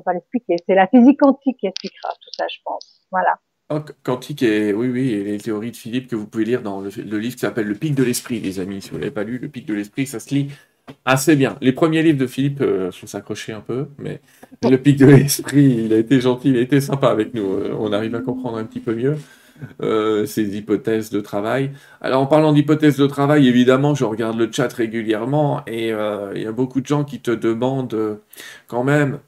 peux pas l'expliquer. C'est la physique quantique qui expliquera tout ça, je pense. Voilà. Oh, quantique et oui, oui, les théories de Philippe que vous pouvez lire dans le, livre qui s'appelle Le Pic de l'Esprit, les amis. Si vous l'avez pas lu, Le Pic de l'Esprit, ça se lit assez bien. Les premiers livres de Philippe, euh, faut s'accrocher un peu, mais Le Pic de l'Esprit, il a été gentil, il a été sympa avec nous. Euh, on arrive à comprendre un petit peu mieux. Euh, ces hypothèses de travail. Alors en parlant d'hypothèses de travail, évidemment, je regarde le chat régulièrement et euh, il y a beaucoup de gens qui te demandent quand même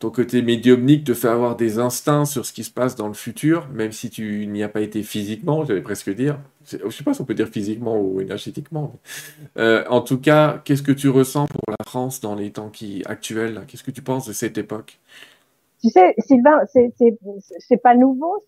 ton côté médiumnique te fait avoir des instincts sur ce qui se passe dans le futur, même si tu n'y as pas été physiquement, j'allais presque dire. Je ne sais pas si on peut dire physiquement ou énergétiquement. en tout cas, qu'est-ce que tu ressens pour la France dans les temps qui actuels? Qu'est-ce que tu penses de cette époque? Tu sais, Sylvain, c'est pas nouveau,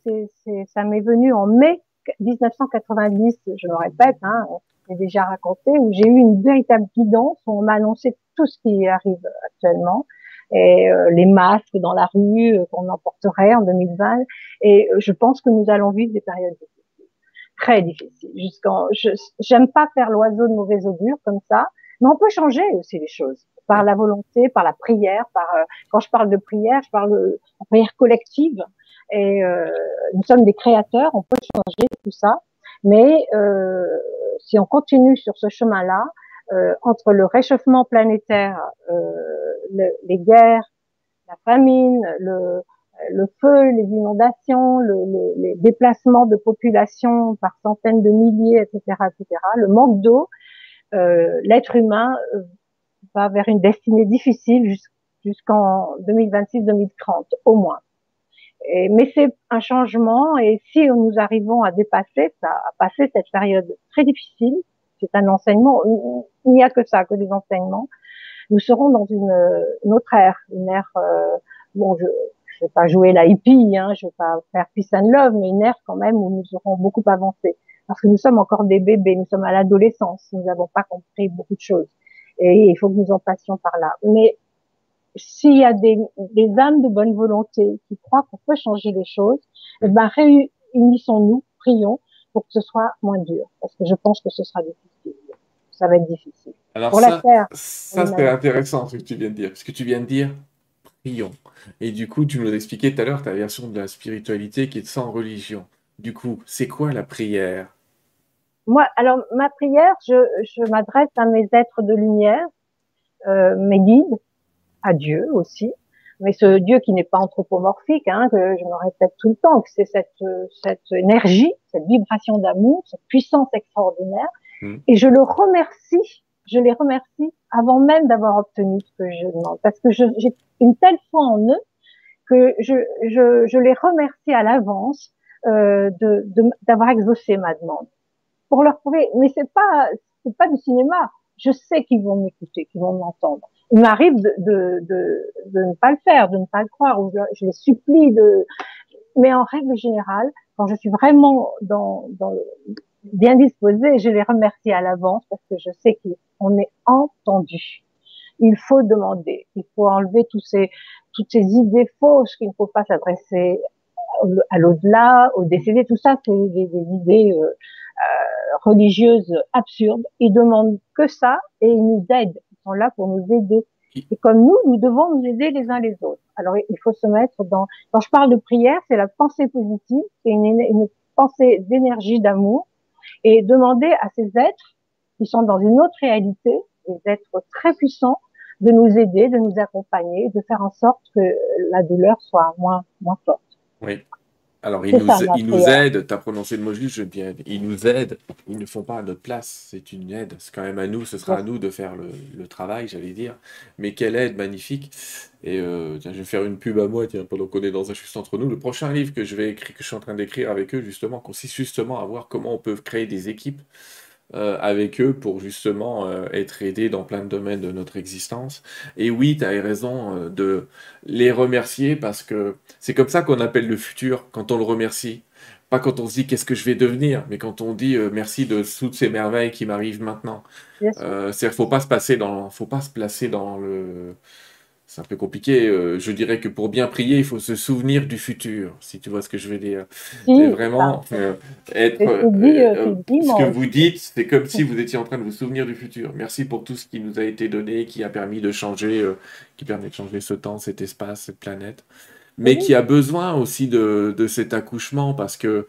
ça m'est venu en mai 1990, je le répète, hein, j'ai déjà raconté, où j'ai eu une véritable guidance, où on m'a annoncé tout ce qui arrive actuellement, et euh, les masques dans la rue euh, qu'on emporterait en 2020, et euh, je pense que nous allons vivre des périodes difficiles. très difficile. Jusqu'en, j'aime pas faire l'oiseau de mauvais augure comme ça, mais on peut changer aussi les choses par la volonté, par la prière, par quand je parle de prière, je parle de prière collective. Et euh, nous sommes des créateurs, on peut changer tout ça, mais euh, si on continue sur ce chemin-là, euh, entre le réchauffement planétaire, euh, le, les guerres, la famine, le, le feu, les inondations, le, le, les déplacements de population par centaines de milliers, etc., etc., le manque d'eau, euh, l'être humain euh, va vers une destinée difficile jusqu'en 2026-2030 au moins. Mais c'est un changement et si nous arrivons à dépasser à passer cette période très difficile, c'est un enseignement, il n'y a que ça, que des enseignements, nous serons dans une, autre ère, une ère, euh, bon, je, je vais pas jouer la hippie, hein, je vais pas faire peace and love, mais une ère quand même où nous aurons beaucoup avancé. Parce que nous sommes encore des bébés, nous sommes à l'adolescence, nous n'avons pas compris beaucoup de choses. Et il faut que nous en passions par là. Mais s'il y a des, des, âmes de bonne volonté qui croient qu'on peut changer les choses, eh ben réunissons-nous, prions pour que ce soit moins dur, parce que je pense que ce sera difficile. Ça va être difficile. Alors pour ça, la terre, ça c'est intéressant ce que tu viens de dire, parce que tu viens de dire prions. Et du coup, tu nous expliquais tout à l'heure ta version de la spiritualité qui est sans religion. Du coup, c'est quoi la prière? Moi, alors ma prière, je, je m'adresse à mes êtres de lumière, euh, mes guides, à Dieu aussi, mais ce Dieu qui n'est pas anthropomorphique, hein, que je me répète tout le temps, que c'est cette, cette énergie, cette vibration d'amour, cette puissance extraordinaire. Mmh. Et je le remercie, je les remercie avant même d'avoir obtenu ce que je demande, parce que j'ai une telle foi en eux que je, je, je les remercie à l'avance euh, d'avoir de, exaucé ma demande. Pour leur prouver, mais c'est pas c'est pas du cinéma. Je sais qu'ils vont m'écouter, qu'ils vont m'entendre il m'arrive de, de, de, de, ne pas le faire, de ne pas le croire, ou je, les supplie de. Mais en règle générale, quand je suis vraiment dans, dans bien disposée, je les remercie à l'avance parce que je sais qu'on est entendu. Il faut demander, il faut enlever tous ces, toutes ces idées fausses qu'il ne faut pas s'adresser à l'au-delà, au décédé, tout ça, c'est des, idées euh, euh, religieuses absurdes. Ils demandent que ça et ils nous aident sont là pour nous aider. Et comme nous, nous devons nous aider les uns les autres. Alors, il faut se mettre dans. Quand je parle de prière, c'est la pensée positive, c'est une pensée d'énergie, d'amour, et demander à ces êtres qui sont dans une autre réalité, des êtres très puissants, de nous aider, de nous accompagner, de faire en sorte que la douleur soit moins forte. Alors, ils nous, il nous aident, tu as prononcé le mot juste, je bien, ils nous aident, ils ne font pas à notre place, c'est une aide, c'est quand même à nous, ce sera à nous de faire le, le travail, j'allais dire, mais quelle aide magnifique, et euh, tiens, je vais faire une pub à moi, tiens, pendant qu'on est dans un juste entre nous, le prochain livre que je vais écrire, que je suis en train d'écrire avec eux, justement, consiste justement à voir comment on peut créer des équipes euh, avec eux pour justement euh, être aidés dans plein de domaines de notre existence. Et oui, tu as raison euh, de les remercier parce que c'est comme ça qu'on appelle le futur quand on le remercie. Pas quand on se dit qu'est-ce que je vais devenir, mais quand on dit merci de toutes ces merveilles qui m'arrivent maintenant. C'est-à-dire faut pas se passer dans, faut pas se placer dans le c'est un peu compliqué. Euh, je dirais que pour bien prier, il faut se souvenir du futur, si tu vois ce que je veux dire. c'est vraiment euh, être. Euh, ce que vous dites, c'est comme si vous étiez en train de vous souvenir du futur. Merci pour tout ce qui nous a été donné, qui a permis de changer, qui permet de changer ce temps, cet espace, cette planète, mais qui a besoin aussi de, de cet accouchement parce que.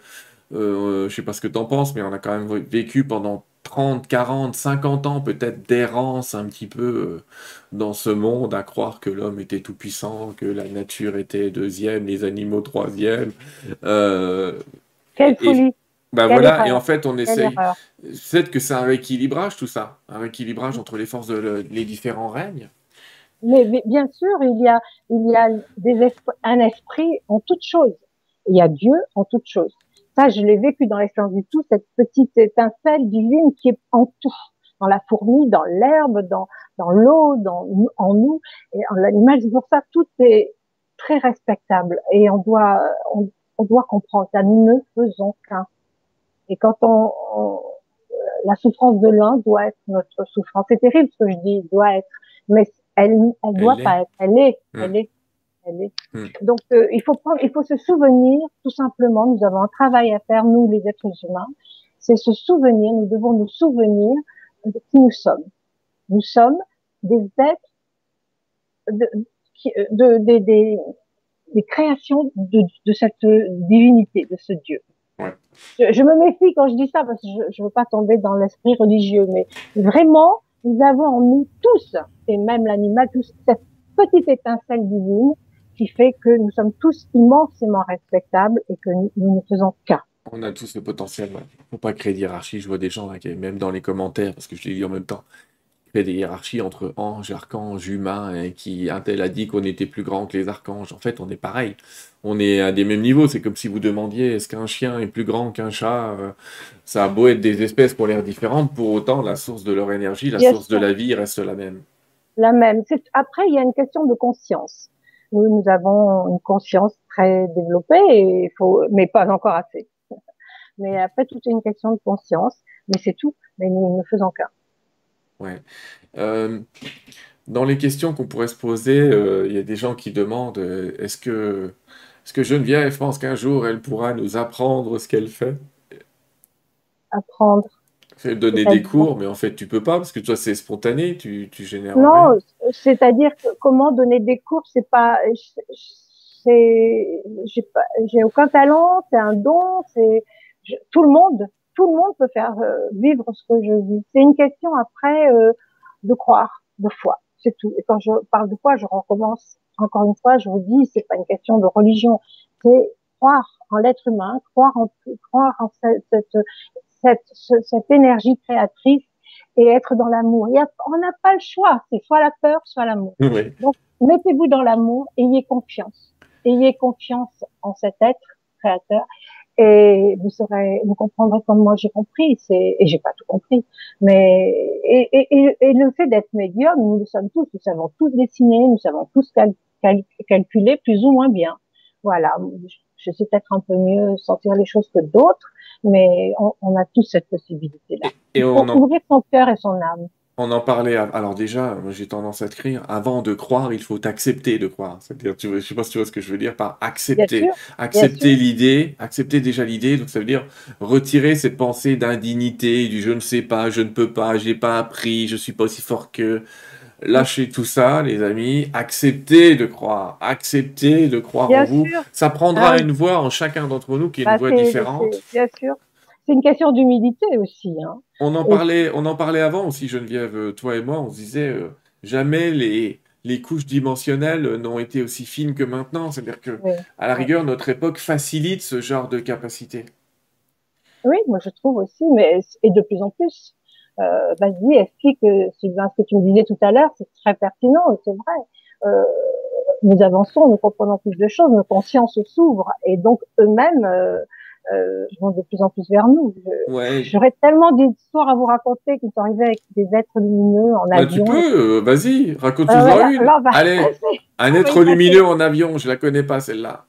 je sais pas ce que tu en penses, mais on a quand même vécu pendant 30, 40, 50 ans peut-être d'errance un petit peu euh, dans ce monde, à croire que l'homme était tout puissant, que la nature était deuxième, les animaux troisième. Euh, Quelle folie ben voilà, et en fait, on essaye. Peut-être que c'est un rééquilibrage, tout ça, un rééquilibrage entre les forces de les différents règnes. Mais, bien sûr, il y a, il y a des un esprit en toute chose. Il y a Dieu en toute chose. Ça, je l'ai vécu dans l'expérience du tout, cette petite étincelle divine qui est en tout, dans la fourmi, dans l'herbe, dans, dans l'eau, dans, en nous, et en l'animal. C'est pour ça, tout est très respectable et on doit, on, on doit comprendre ça. Nous ne faisons qu'un. Et quand on, la souffrance de l'un doit être notre souffrance. C'est terrible ce que je dis, doit être, mais elle, elle doit pas être. Elle est, elle est. Hmm. Donc, euh, il faut prendre, il faut se souvenir, tout simplement, nous avons un travail à faire, nous, les êtres humains, c'est se souvenir, nous devons nous souvenir de qui nous sommes. Nous sommes des êtres de, de, de, des, des créations de, de, cette divinité, de ce Dieu. Ouais. Je, je, me méfie quand je dis ça parce que je ne veux pas tomber dans l'esprit religieux, mais vraiment, nous avons en nous tous, et même l'animal, tous, cette petite étincelle divine qui fait que nous sommes tous immensément respectables et que nous, ne faisons qu'un. On a tous le potentiel, ouais. Faut pas créer d'hierarchie. Je vois des gens, là, qui, même dans les commentaires, parce que je l'ai dit en même temps, fait des hiérarchies entre anges, archanges, humains, et qui, un tel a dit qu'on était plus grand que les archanges. En fait, on est pareil. On est à des mêmes niveaux. C'est comme si vous demandiez est-ce qu'un chien est plus grand qu'un chat euh, Ça a beau être des espèces pour l'air différentes, pour autant, la source de leur énergie, la source de la vie reste la même. La même. Après, il y a une question de conscience. Nous, nous avons une conscience très développée, et faut, mais pas encore assez. Mais après, tout est une question de conscience. Mais c'est tout. Mais nous ne faisons qu'un. Ouais. Euh, dans les questions qu'on pourrait se poser, euh, il y a des gens qui demandent euh, est-ce que, est-ce que Geneviève pense qu'un jour elle pourra nous apprendre ce qu'elle fait? Apprendre. Donner des cours, mais en fait tu peux pas parce que toi c'est spontané, tu, tu génères. Non, c'est-à-dire comment donner des cours, c'est pas, c'est, j'ai aucun talent, c'est un don, c'est tout le monde tout le monde peut faire euh, vivre ce que je vis. C'est une question après euh, de croire, de foi, c'est tout. Et quand je parle de foi, je recommence encore une fois, je vous dis, c'est pas une question de religion, c'est croire en l'être humain, croire en croire en cette cette, cette, cette énergie créatrice et être dans l'amour. On n'a pas le choix, c'est soit la peur, soit l'amour. Donc mettez-vous dans l'amour, ayez confiance, ayez confiance en cet être créateur et vous saurez, vous comprendrez comme moi j'ai compris. C'est et j'ai pas tout compris, mais et, et, et le fait d'être médium, nous le sommes tous, nous savons tous dessiner, nous savons tous calculer plus ou moins bien. Voilà, je sais peut-être un peu mieux sentir les choses que d'autres, mais on, on a tous cette possibilité-là. Et, on ouvrir son cœur et son âme. On en parlait. Alors déjà, j'ai tendance à écrire. Avant de croire, il faut accepter de croire. C'est-à-dire, tu, je sais pas si tu vois ce que je veux dire par accepter. accepter l'idée, accepter déjà l'idée. Donc ça veut dire retirer cette pensée d'indignité, du je ne sais pas, je ne peux pas, j'ai pas appris, je suis pas aussi fort que. Lâchez tout ça, les amis. Acceptez de croire. Acceptez de croire en vous. Ça prendra ah une voix en chacun d'entre nous qui est une bah, voix différente. Bien sûr c'est une question d'humilité aussi. Hein. On en parlait, on en parlait avant aussi, Geneviève, euh, toi et moi, on se disait euh, jamais les les couches dimensionnelles n'ont été aussi fines que maintenant. C'est-à-dire que, à la rigueur, notre époque facilite ce genre de capacité. Oui, moi je trouve aussi, mais et de plus en plus. Euh, Vas-y, explique, Sylvain, ce que tu me disais tout à l'heure, c'est très pertinent, c'est vrai. Euh, nous avançons, nous comprenons plus de choses, nos consciences s'ouvrent, et donc eux-mêmes euh, euh, vont de plus en plus vers nous. J'aurais tellement d'histoires à vous raconter qui sont arrivées avec des êtres lumineux en avion. Bah, tu peux, euh, vas-y, raconte-nous une. Allez, un être lumineux en avion, je la connais pas celle-là.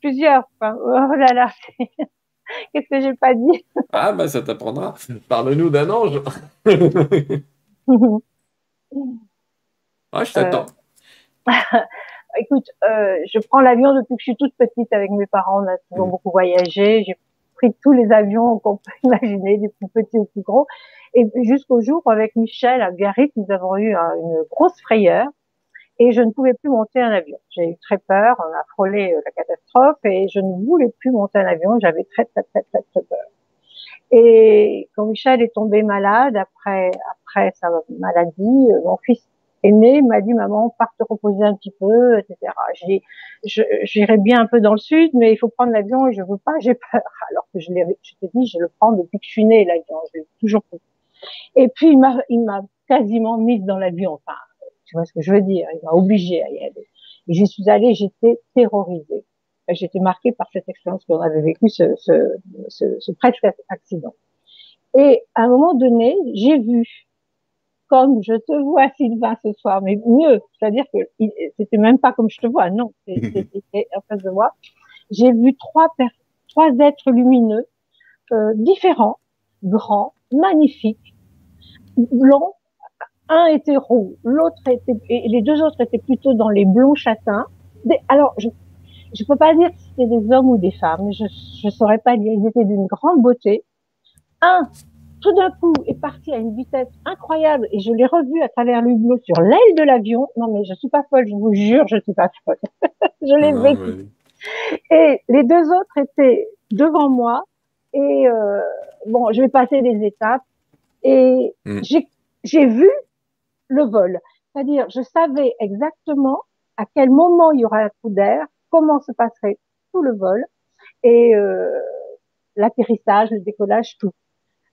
Plusieurs. Oh là là, qu'est-ce que j'ai pas dit? Ah bah ça t'apprendra. Parle-nous d'un ange. ah, je t'attends. Euh, écoute, euh, je prends l'avion depuis que je suis toute petite avec mes parents. On a toujours mm. beaucoup voyagé. J'ai pris tous les avions qu'on peut imaginer, du plus petits au plus gros. Et jusqu'au jour où, avec Michel à Biarritz, nous avons eu une grosse frayeur et je ne pouvais plus monter un avion. J'ai eu très peur, on a frôlé euh, la catastrophe et je ne voulais plus monter un avion. J'avais très, très, très, très, très peur. Et quand Michel est tombé malade après après sa maladie, euh, mon fils aîné m'a dit maman pars te reposer un petit peu etc j'ai j'irai bien un peu dans le sud mais il faut prendre l'avion et je veux pas j'ai peur alors que je l'ai je te dis je le prends depuis que je suis née l'avion je toujours pris et puis il m'a il m'a quasiment mise dans l'avion enfin tu vois ce que je veux dire? Il m'a obligée à y aller et j'y suis allée j'étais terrorisée j'étais marquée par cette expérience qu'on avait vécue ce, ce, ce, ce presque accident et à un moment donné j'ai vu comme je te vois, Sylvain, ce soir, mais mieux. C'est-à-dire que c'était même pas comme je te vois, non, c'était en face de moi. J'ai vu trois, trois êtres lumineux, euh, différents, grands, magnifiques, blancs. Un était roux, l'autre était, et les deux autres étaient plutôt dans les blonds châtains, alors, je ne peux pas dire si c'était des hommes ou des femmes, je ne saurais pas dire. Ils étaient d'une grande beauté. Un, tout d'un coup, est parti à une vitesse incroyable et je l'ai revu à travers l'hublot sur l'aile de l'avion. Non, mais je suis pas folle, je vous jure, je suis pas folle. je l'ai vécu. Et les deux autres étaient devant moi et euh, bon, je vais passer les étapes et mm. j'ai vu le vol. C'est-à-dire, je savais exactement à quel moment il y aura un coup d'air, comment se passerait tout le vol et euh, l'atterrissage, le décollage, tout.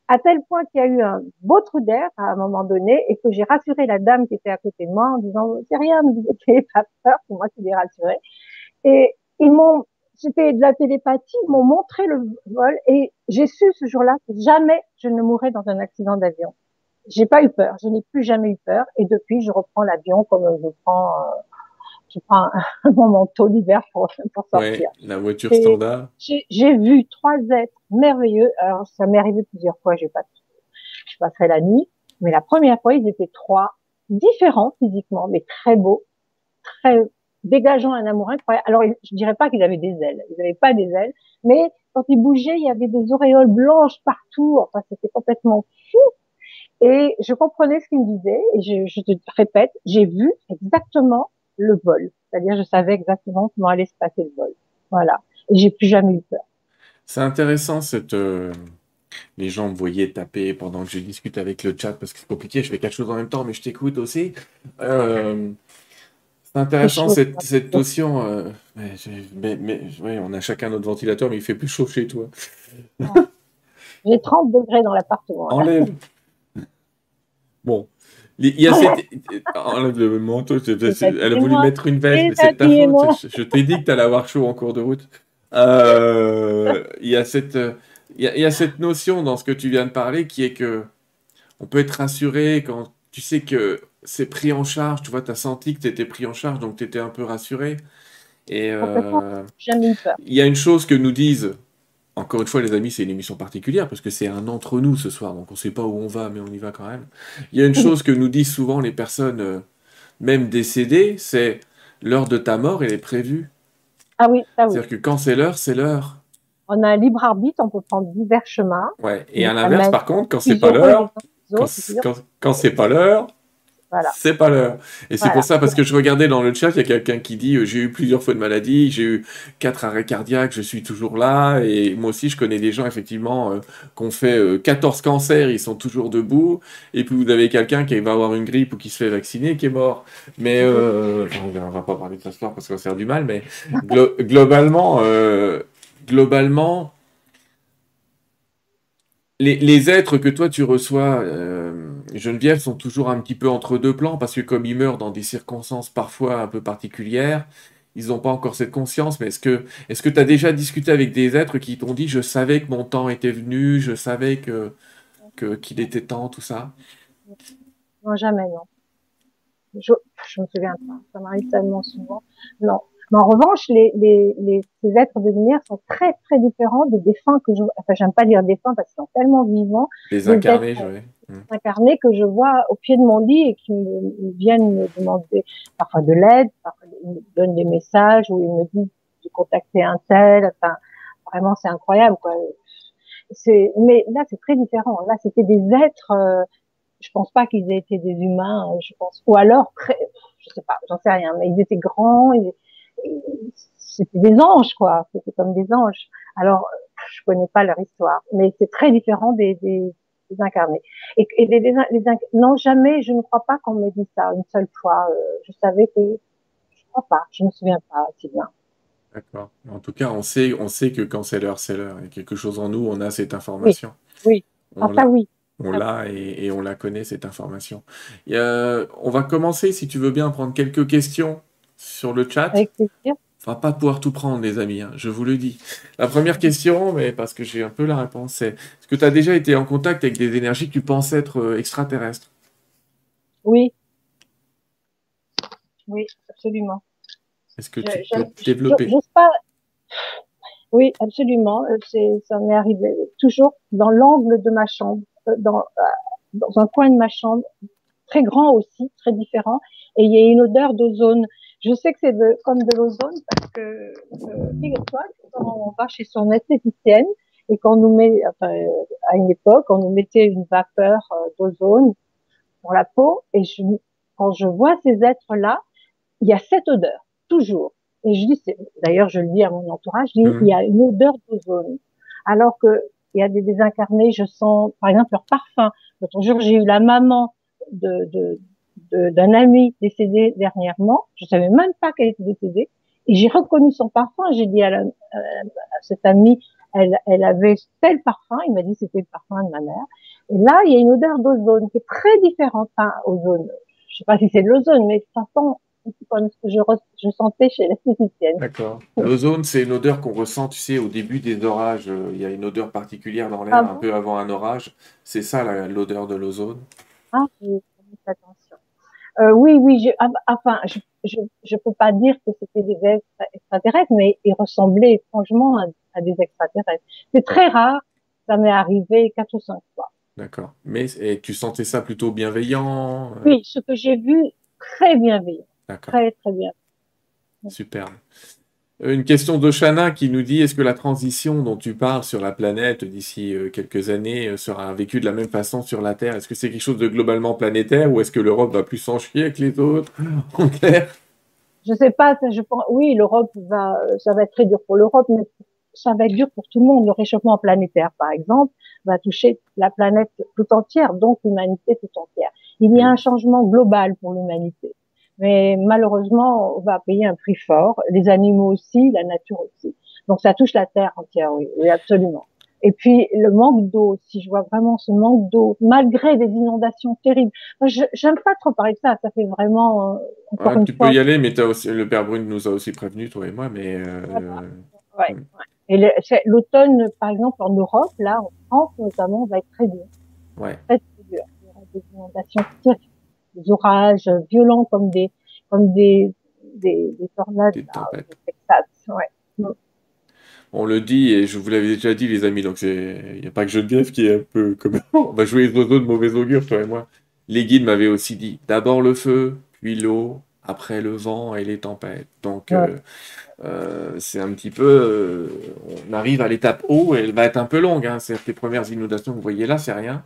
À tel point qu'il y a eu un beau trou d'air à un moment donné et que j'ai rassuré la dame qui était à côté de moi en disant c'est rien, ne vous n'ayez pas peur, c'est moi qui l'ai rassuré. Et ils m'ont, c'était de la télépathie, ils m'ont montré le vol et j'ai su ce jour-là que jamais je ne mourrais dans un accident d'avion. J'ai pas eu peur, je n'ai plus jamais eu peur et depuis je reprends l'avion comme je prends euh, qui prend mon manteau d'hiver pour, pour sortir. la voiture standard. J'ai vu trois êtres merveilleux. Alors, ça m'est arrivé plusieurs fois, je, pas, je passerai la nuit. Mais la première fois, ils étaient trois, différents physiquement, mais très beaux, très dégageant un amour incroyable. Alors, je dirais pas qu'ils avaient des ailes. Ils n'avaient pas des ailes. Mais quand ils bougeaient, il y avait des auréoles blanches partout. Enfin, c'était complètement fou. Et je comprenais ce qu'ils me disaient. Et je, je te répète, j'ai vu exactement le vol. C'est-à-dire, je savais exactement comment allait se passer le vol. Voilà. Et j'ai plus jamais eu peur. C'est intéressant cette. Euh, les gens me voyaient taper pendant que je discute avec le chat parce que c'est compliqué. Je fais quelque chose en même temps, mais je t'écoute aussi. Euh, c'est intéressant cette, cette, notion. Euh, mais, mais, mais on a chacun notre ventilateur, mais il fait plus chaud chez toi. J'ai 30 degrés dans l'appartement. Enlève. Bon, il y a cette... Enlève le manteau. Elle a voulu mettre une veste, mais c'est ta faute. Je, t'ai dit que tu allais avoir chaud en cours de route. Euh, il, y a cette, il, y a, cette notion dans ce que tu viens de parler qui est que on peut être rassuré quand tu sais que c'est pris en charge. Tu vois, tu as senti que tu étais pris en charge, donc tu étais un peu rassuré. Et euh, il y a une chose que nous disent encore une fois, les amis, c'est une émission particulière parce que c'est un entre nous ce soir, donc on ne sait pas où on va, mais on y va quand même. Il y a une chose que nous disent souvent les personnes, euh, même décédées, c'est l'heure de ta mort, elle est prévue. Ah oui, ça oui. C'est-à-dire que quand c'est l'heure, c'est l'heure. On a un libre arbitre, on peut prendre divers chemins. Ouais. Et à l'inverse, par contre, quand c'est pas l'heure, quand, quand c'est pas l'heure, c'est pas l'heure. Et c'est pour ça, parce que je regardais dans le chat, il y a quelqu'un qui dit euh, J'ai eu plusieurs fois de maladie, j'ai eu quatre arrêts cardiaques, je suis toujours là. Et moi aussi, je connais des gens, effectivement, euh, qui ont fait 14 euh, cancers, ils sont toujours debout. Et puis vous avez quelqu'un qui va avoir une grippe ou qui se fait vacciner, qui est mort. Mais on va pas parler de cette histoire parce qu'on sert du mal, mais globalement, globalement, les, êtres que toi tu reçois, euh, Geneviève, sont toujours un petit peu entre deux plans parce que comme ils meurent dans des circonstances parfois un peu particulières, ils n'ont pas encore cette conscience. Mais est-ce que est-ce que tu as déjà discuté avec des êtres qui t'ont dit je savais que mon temps était venu, je savais que qu'il était temps, tout ça? Non, jamais, non. Je, je me souviens pas. Ça m'arrive tellement souvent. Non, mais en revanche, les, les, les, ces êtres de lumière sont très, très différents des défunts que je, enfin, j'aime pas dire défunts parce qu'ils sont tellement vivants. Les incarnés, mmh. Incarnés que je vois au pied de mon lit et qui me, viennent me demander parfois de l'aide, parfois ils me donnent des messages ou ils me disent de contacter un tel. Enfin, vraiment, c'est incroyable, quoi. C'est, mais là, c'est très différent. Là, c'était des êtres, euh, je pense pas qu'ils aient été des humains, je pense, ou alors très, je sais pas, j'en sais rien, mais ils étaient grands, ils, c'était des anges, quoi. C'était comme des anges. Alors, je connais pas leur histoire, mais c'est très différent des, des, des incarnés. Et, et non, jamais, je ne crois pas qu'on m'ait dit ça une seule fois. Euh, je savais que, je crois pas, je me souviens pas si bien. D'accord. En tout cas, on sait, on sait que quand c'est l'heure, c'est l'heure. Il y a quelque chose en nous, on a cette information. Oui. oui. ça, oui. On l'a et, et, on la connaît, cette information. A, on va commencer, si tu veux bien, prendre quelques questions sur le chat. Avec plaisir. On va pas pouvoir tout prendre, les amis, hein, je vous le dis. La première question, mais parce que j'ai un peu la réponse, c'est est-ce que tu as déjà été en contact avec des énergies que tu penses être euh, extraterrestres? Oui. Oui, absolument. Est-ce que tu peux développer? pas... Oui, absolument. Euh, ça m'est arrivé toujours dans l'angle de ma chambre, euh, dans, dans un coin de ma chambre, très grand aussi, très différent, et il y a une odeur d'ozone Je sais que c'est de, comme de l'ozone parce que, euh, quand on va chez son esthéticienne et qu'on nous met, enfin, euh, à une époque, on nous mettait une vapeur euh, d'ozone pour la peau et je, quand je vois ces êtres-là, il y a cette odeur, toujours. Et je dis, d'ailleurs, je le dis à mon entourage, je dis, mmh. il y a une odeur d'ozone. Alors que il y a des désincarnés, je sens, par exemple, leur parfum. L'autre jour, j'ai eu la maman de, de, d'un ami décédé dernièrement. Je savais même pas qu'elle était décédée. Et j'ai reconnu son parfum. J'ai dit à, la, à cette amie, elle, elle avait tel parfum. Il m'a dit c'était le parfum de ma mère. Et là, il y a une odeur d'ozone qui est très différente. Enfin, ozone. Je sais pas si c'est de l'ozone, mais de toute façon, c'est comme ce que je, je sentais chez l'esthéticienne. D'accord. L'ozone, c'est une odeur qu'on ressent, tu sais, au début des orages. Il y a une odeur particulière dans l'air ah un peu avant un orage. C'est ça l'odeur de l'ozone? Ah. Euh, oui, oui, je, ah, enfin, je, je, je, peux pas dire que c'était des extraterrestres, mais ils ressemblaient étrangement à, des extraterrestres. C'est très rare, ça m'est arrivé quatre ou cinq fois. D'accord. Mais et tu sentais ça plutôt bienveillant euh? Oui, ce que j'ai vu, très bienveillant. Très, très bien. Superbe. Une question d'Oshana qui nous dit est-ce que la transition dont tu parles sur la planète d'ici euh, quelques années euh, sera vécue de la même façon sur la Terre? Est-ce que c'est quelque chose de globalement planétaire ou est-ce que l'Europe va plus s'en chier que les autres? En clair Je sais pas. Je pense, oui, l'Europe va, ça va être très dur pour l'Europe, mais ça va être dur pour tout le monde. Le réchauffement planétaire, par exemple, va toucher la planète tout entière, donc l'humanité tout entière. Il y a un changement global pour l'humanité. Mais malheureusement, on va payer un prix fort. Les animaux aussi, la nature aussi. Donc ça touche la terre entière, oui, oui absolument. Et puis le manque d'eau, si je vois vraiment ce manque d'eau, malgré des inondations terribles. J'aime pas trop parler de ça, ça fait vraiment. Euh, tu peux y aller, mais as aussi, le père Brune nous a aussi prévenu, toi et moi, mais. Euh, ouais, hmm. Et l'automne, par exemple, en Europe, là, en France notamment, va être très dur. Ouais. Très, très dur. Il y aura des inondations terribles des orages violents comme des, comme des, des, des tornades. Des ouais. On le dit, et je vous l'avais déjà dit, les amis, donc il n'y a pas que Geneviève qui est un peu comme. On va jouer les oiseaux de mauvais augure, toi et moi. Les guides m'avaient aussi dit d'abord le feu, puis l'eau, après le vent et les tempêtes. Donc, euh, euh, c'est un petit peu. Euh, on arrive à l'étape haut et elle va être un peu longue. Hein. C'est les premières inondations que vous voyez là, c'est rien.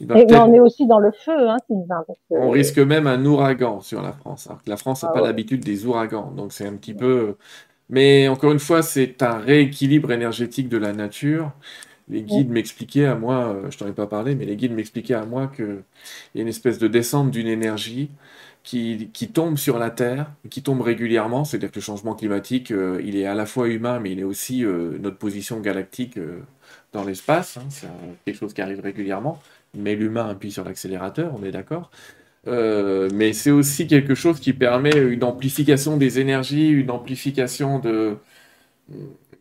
mais on est aussi dans le feu, hein, Sylvain. On risque même un ouragan sur la France. Alors que la France n'a ah pas l'habitude des ouragans. Donc, c'est un petit peu. Mais encore une fois, c'est un rééquilibre énergétique de la nature. Les guides m'expliquaient à moi, je t'en ai pas parlé, mais les guides m'expliquaient à moi qu'il y a une espèce de descente d'une énergie qui, tombe sur la Terre, qui tombe régulièrement, c'est-à-dire que le changement climatique, euh, il est à la fois humain, mais il est aussi euh, notre position galactique euh, dans l'espace, hein, c'est quelque chose qui arrive régulièrement, mais l'humain appuie sur l'accélérateur, on est d'accord. mais c'est aussi quelque chose qui permet une amplification des énergies, une amplification de,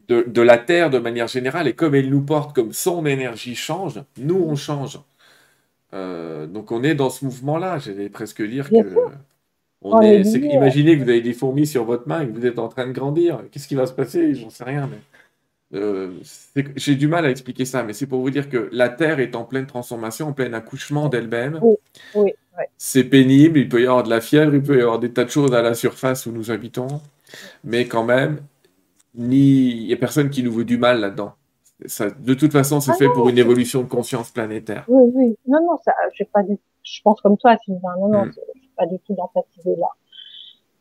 de la Terre de manière générale, et comme elle nous porte, comme son énergie change, nous on change. Euh, donc on est dans ce mouvement-là, j'allais presque dire que... On est, imaginez que vous avez des fourmis sur votre main et que vous êtes en train de grandir. Qu'est-ce qui va se passer? J'en sais rien. Mais euh, j'ai du mal à expliquer ça, mais c'est pour vous dire que la Terre est en pleine transformation, en plein accouchement d'elle-même. C'est pénible, il peut y avoir de la fièvre, il peut y avoir des tas de choses à la surface où nous habitons, mais quand même, ni il n'y a personne qui nous veut du mal là-dedans de toute façon, c'est ah fait pour une évolution de conscience planétaire. Oui, oui. Non, non, ça, pas je pense comme toi, Sylvain. Non, non, mm. je suis pas du tout dans cette idée-là.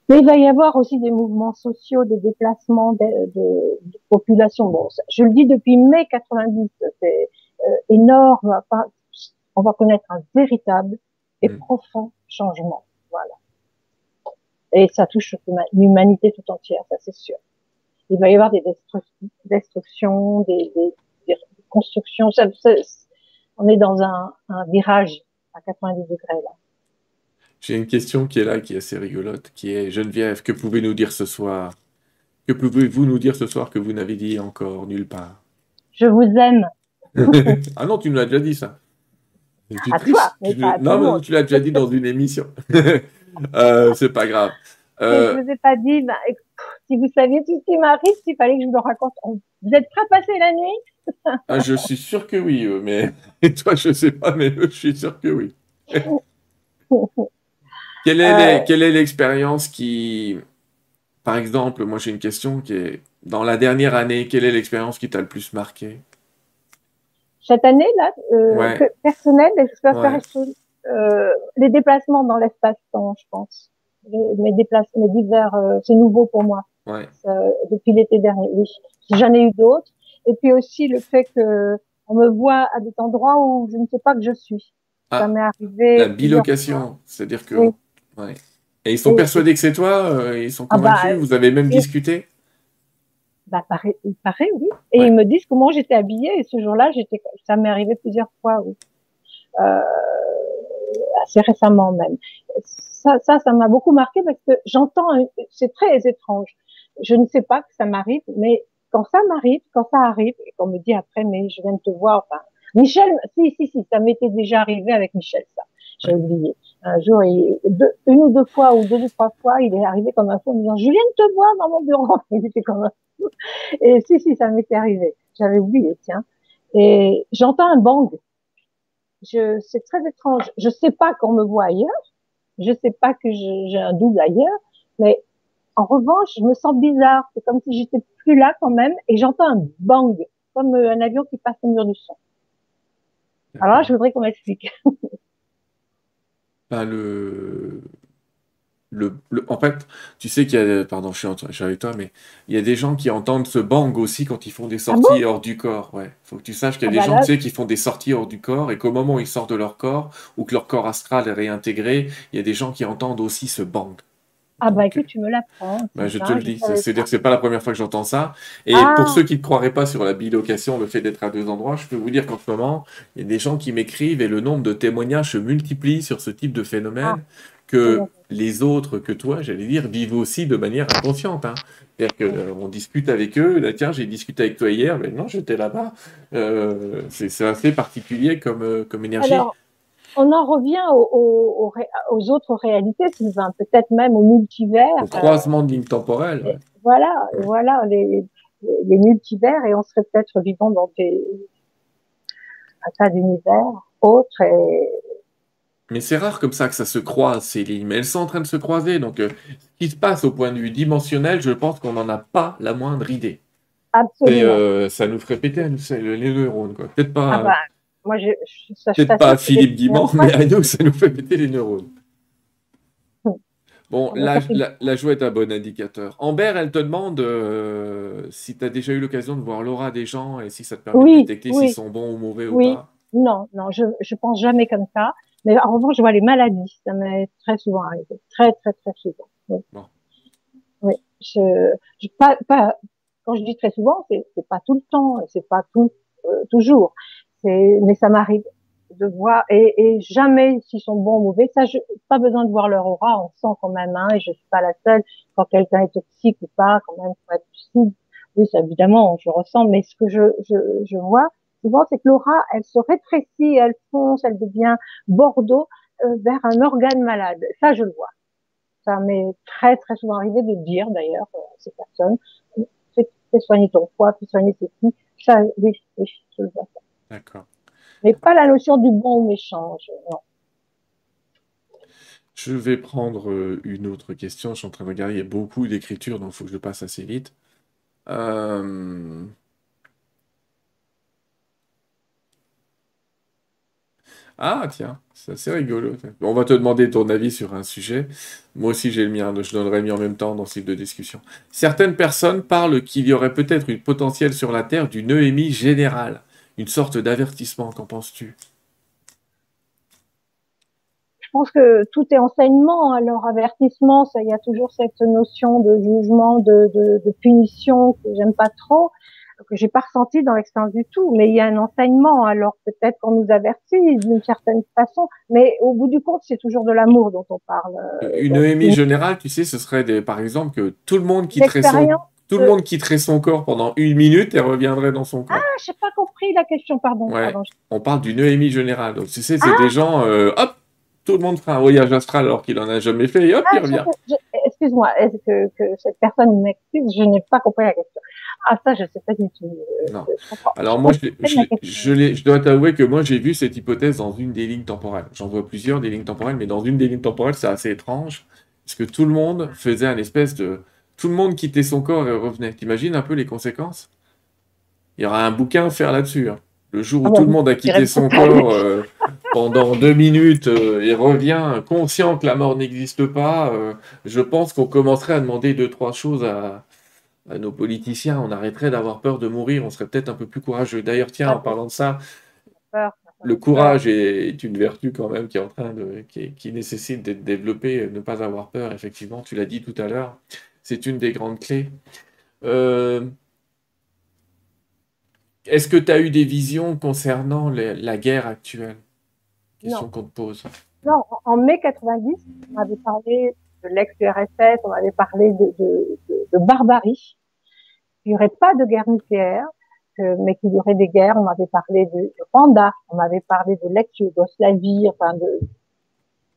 Mais il va y avoir aussi des mouvements sociaux, des déplacements de, de, de population. Bon, je le dis depuis mai 90, c'est euh, énorme. on va connaître un véritable et mm. profond changement. Voilà. Et ça touche l'humanité tout entière, ça c'est sûr il va y avoir des destructions, des, constructions. on est dans un, virage à 90 degrés là. J'ai une question qui est là, qui est assez rigolote, qui est Geneviève, que pouvez-vous nous dire ce soir? Que pouvez-vous nous dire ce soir que vous n'avez dit encore nulle part? Je vous aime. ah non, tu nous l'as déjà dit ça. À toi, non, tu l'as déjà dit dans une émission. euh, c'est pas grave. Euh... Je vous ai pas dit, bah, si vous saviez tout ce qui m'arrive, s'il fallait que je me raconte. Vous êtes prêt à passer la nuit? Ah, Je suis sûr que oui, mais et toi, je sais pas, mais je suis sûr que oui. quelle est euh. quelle est l'expérience qui par exemple, moi j'ai une question qui est, dans la dernière année, quelle est l'expérience qui t'a le plus marqué? Cette année, là, euh, personnelle, euh, les déplacements dans l'espace-temps, je pense. mes déplacements, mes divers, euh, c'est nouveau pour moi. Ouais. depuis l'été dernier, oui. J'en ai eu d'autres. Et puis aussi le fait que on me voit à des endroits où je ne sais pas que je suis. Ah, ça m'est arrivé. La bilocation, c'est-à-dire que. Ouais. Et ils sont persuadés que c'est toi euh, Ils sont ah bah, convaincus Vous avez même discuté? Bah, paraît, il paraît, oui. Et ils me disent comment j'étais habillée. Et ce jour-là, j'étais, ça m'est arrivé plusieurs fois, oui. Euh, assez récemment même. Ça, ça, ça m'a beaucoup marqué parce que j'entends, c'est très étrange. Je ne sais pas que ça m'arrive, mais quand ça m'arrive, quand ça arrive, et qu'on me dit après, mais je viens de te voir, enfin, Michel, si, si, si, ça m'était déjà arrivé avec Michel, ça. J'ai oublié. Un jour, il, une ou deux fois, ou deux ou trois fois, il est arrivé comme un fou en me disant, je viens de te voir dans mon bureau. Il était comme un fou. Et si, si, ça m'était arrivé. J'avais oublié, tiens. Et j'entends un bang. Je, c'est très étrange. Je sais pas qu'on me voit ailleurs. Je sais pas que j'ai un double ailleurs. Mais en revanche, je me sens bizarre. C'est comme si j'étais plus là quand même. Et j'entends un bang. Comme un avion qui passe au mur du son. Alors là, je voudrais qu'on m'explique. Le... Le, en fait, tu sais qu'il y a, pardon, je suis, avec toi, mais il y a des gens qui entendent ce bang aussi quand ils font des ah sorties hors du corps. Ouais, faut que tu saches qu'il y a ah des bah gens, tu sais, qui font des sorties hors du corps et qu'au moment où ils sortent de leur corps ou que leur corps astral est réintégré, il y a des gens qui entendent aussi ce bang. Ah bah écoute, tu me l'apprends. Bah, je te le dis, c'est-à-dire que c'est pas la première fois que j'entends ça. Et pour ah. ceux qui ne croiraient pas sur la bilocation, le fait d'être à deux endroits, je peux vous dire qu'en ce moment, il y a des gens qui m'écrivent et le nombre de témoignages se multiplie sur ce type de phénomène ah. que les autres que toi, j'allais dire, vivent aussi de manière inconsciente. Hein. C'est-à-dire qu'on euh, discute avec eux, là, tiens, j'ai discuté avec toi hier, mais non, j'étais là-bas. Euh, c'est assez particulier comme, euh, comme énergie on en revient aux, autres réalités, peut-être même au multivers. Au croisement de lignes temporelles. Voilà, voilà les, multivers et on serait peut-être vivant dans des un tas d'univers autres. Mais c'est rare comme ça que ça se croise ces lignes, mais elles sont en train de se croiser. Donc, euh, ce qui se passe au point de vue dimensionnel, je pense qu'on n'en a pas la moindre idée. Absolument. Et euh, ça nous ferait péter les neurones, quoi. Peut-être pas. Ah bah, moi, je, Peut-être pas Philippe Guimand, mais à nous, ça nous fait péter les neurones. Bon, la, la, joie est un bon indicateur. Amber, elle te demande euh, si tu as déjà eu l'occasion de voir l'aura des gens et si ça te permet de détecter s'ils sont bons ou mauvais ou pas. Non, non, je, je pense jamais comme ça. Mais en revanche, je vois les maladies. Ça m'est très souvent arrivé. Très, très, très souvent. Oui. Bon. Oui. Je, je pas, pas, quand je dis très souvent, c'est, c'est pas tout le temps, c'est pas tout, euh, toujours mais ça m'arrive de voir et, et jamais s'ils sont bons ou mauvais. Ça, je, pas besoin de voir leur aura, on sent quand même. Hein, et je suis pas la seule. Quand quelqu'un est toxique ou pas, quand même, faut être lucide. Oui, ça, évidemment, je ressens. Mais ce que je, je, je vois souvent, c'est que l'aura, elle se rétrécit, elle fonce, elle devient bordeaux euh, vers un organe malade. Ça, je le vois. Ça m'est très très souvent arrivé de dire d'ailleurs à ces personnes, fais, soigner ton foie, fais soigner ceci. Ça, oui, oui, je le vois. D'accord. Mais pas la notion du bon ou méchant, non. Je vais prendre euh, une autre question. Je suis en train de regarder, il y a beaucoup d'écriture, donc il faut que je passe assez vite. Euh, ah, tiens, c'est assez rigolo. On va te demander ton avis sur un sujet. Moi aussi, j'ai le mien, je donnerai mis en même temps dans ce type de discussion. Certaines personnes parlent qu'il y aurait peut-être une potentiel sur la Terre d'une EMI générale une sorte d'avertissement. Qu'en penses-tu? Je pense que tout est enseignement. Alors avertissement, ça, il y a toujours cette notion de jugement, de, de, punition que j'aime pas trop, que j'ai pas ressenti dans l'expérience du tout. Mais il y a un enseignement. Alors peut-être qu'on nous avertit d'une certaine façon, mais au bout du compte, c'est toujours de l'amour dont on parle. Euh, une EMI générale, tu sais, ce serait des, par exemple que tout le monde quitterait son tout le monde quitterait son corps pendant une minute et reviendrait dans son corps. Ah, j'ai pas compris la question, pardon. On parle d'une EMI générale. Donc, tu sais, c'est des ah. gens, euh, hop, tout le monde fera un voyage astral alors qu'il en a jamais fait et hop, il ah, revient. Excuse-moi, est-ce que, cette personne m'excuse? Je n'ai pas compris la question. Ah, ça, je sais pas du tout. Euh, non. alors, moi, je, je, je dois t'avouer que moi, j'ai vu cette hypothèse dans une des lignes temporelles. J'en vois plusieurs des lignes temporelles, mais dans une des lignes temporelles, c'est assez étrange. Parce que tout le monde faisait un espèce de tout le monde quittait son corps et revenait. T'imagines un peu les conséquences? Il y aura un bouquin à faire là-dessus. Hein. Le jour où ah tout le monde a quitté son corps euh, pendant deux minutes euh, et revient conscient que la mort n'existe pas, euh, je pense qu'on commencerait à demander deux, trois choses à, nos politiciens. On arrêterait d'avoir peur de mourir, on serait peut-être un peu plus courageux. D'ailleurs, tiens, en parlant de ça, le courage est une vertu quand même qui est en train de, qui, nécessite d'être développée, ne pas avoir peur, effectivement, tu l'as dit tout à l'heure, c'est une des grandes clés. Est-ce que tu as eu des visions concernant la guerre actuelle? Question qu'on te pose. Non, en mai 90, on avait parlé de l'ex-URSS, on avait parlé de, barbarie. Il n'y aurait pas de guerre nucléaire, mais qu'il y aurait des guerres. On m'avait parlé de, Rwanda, on m'avait parlé de l'ex-Yougoslavie, enfin de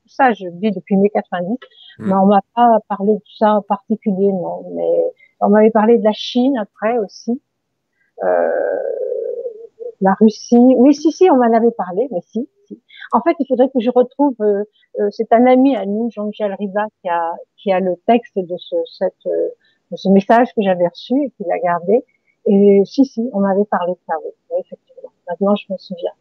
tout ça, je dis depuis mai 90, hmm. mais on m'a pas parlé de ça en particulier, non. Mais on m'avait parlé de la Chine après aussi. Euh, la Russie. Oui, si, si, on m'en avait parlé, mais si, si. En fait, il faudrait que je retrouve. Euh, euh, c'est un ami à nous, Jean-Michel Riva, qui a qui a le texte de ce cette euh, de ce message que j'avais reçu et qu'il a gardé. Et si, si, on m'avait parlé de ça, oui, effectivement. Maintenant, je me souviens.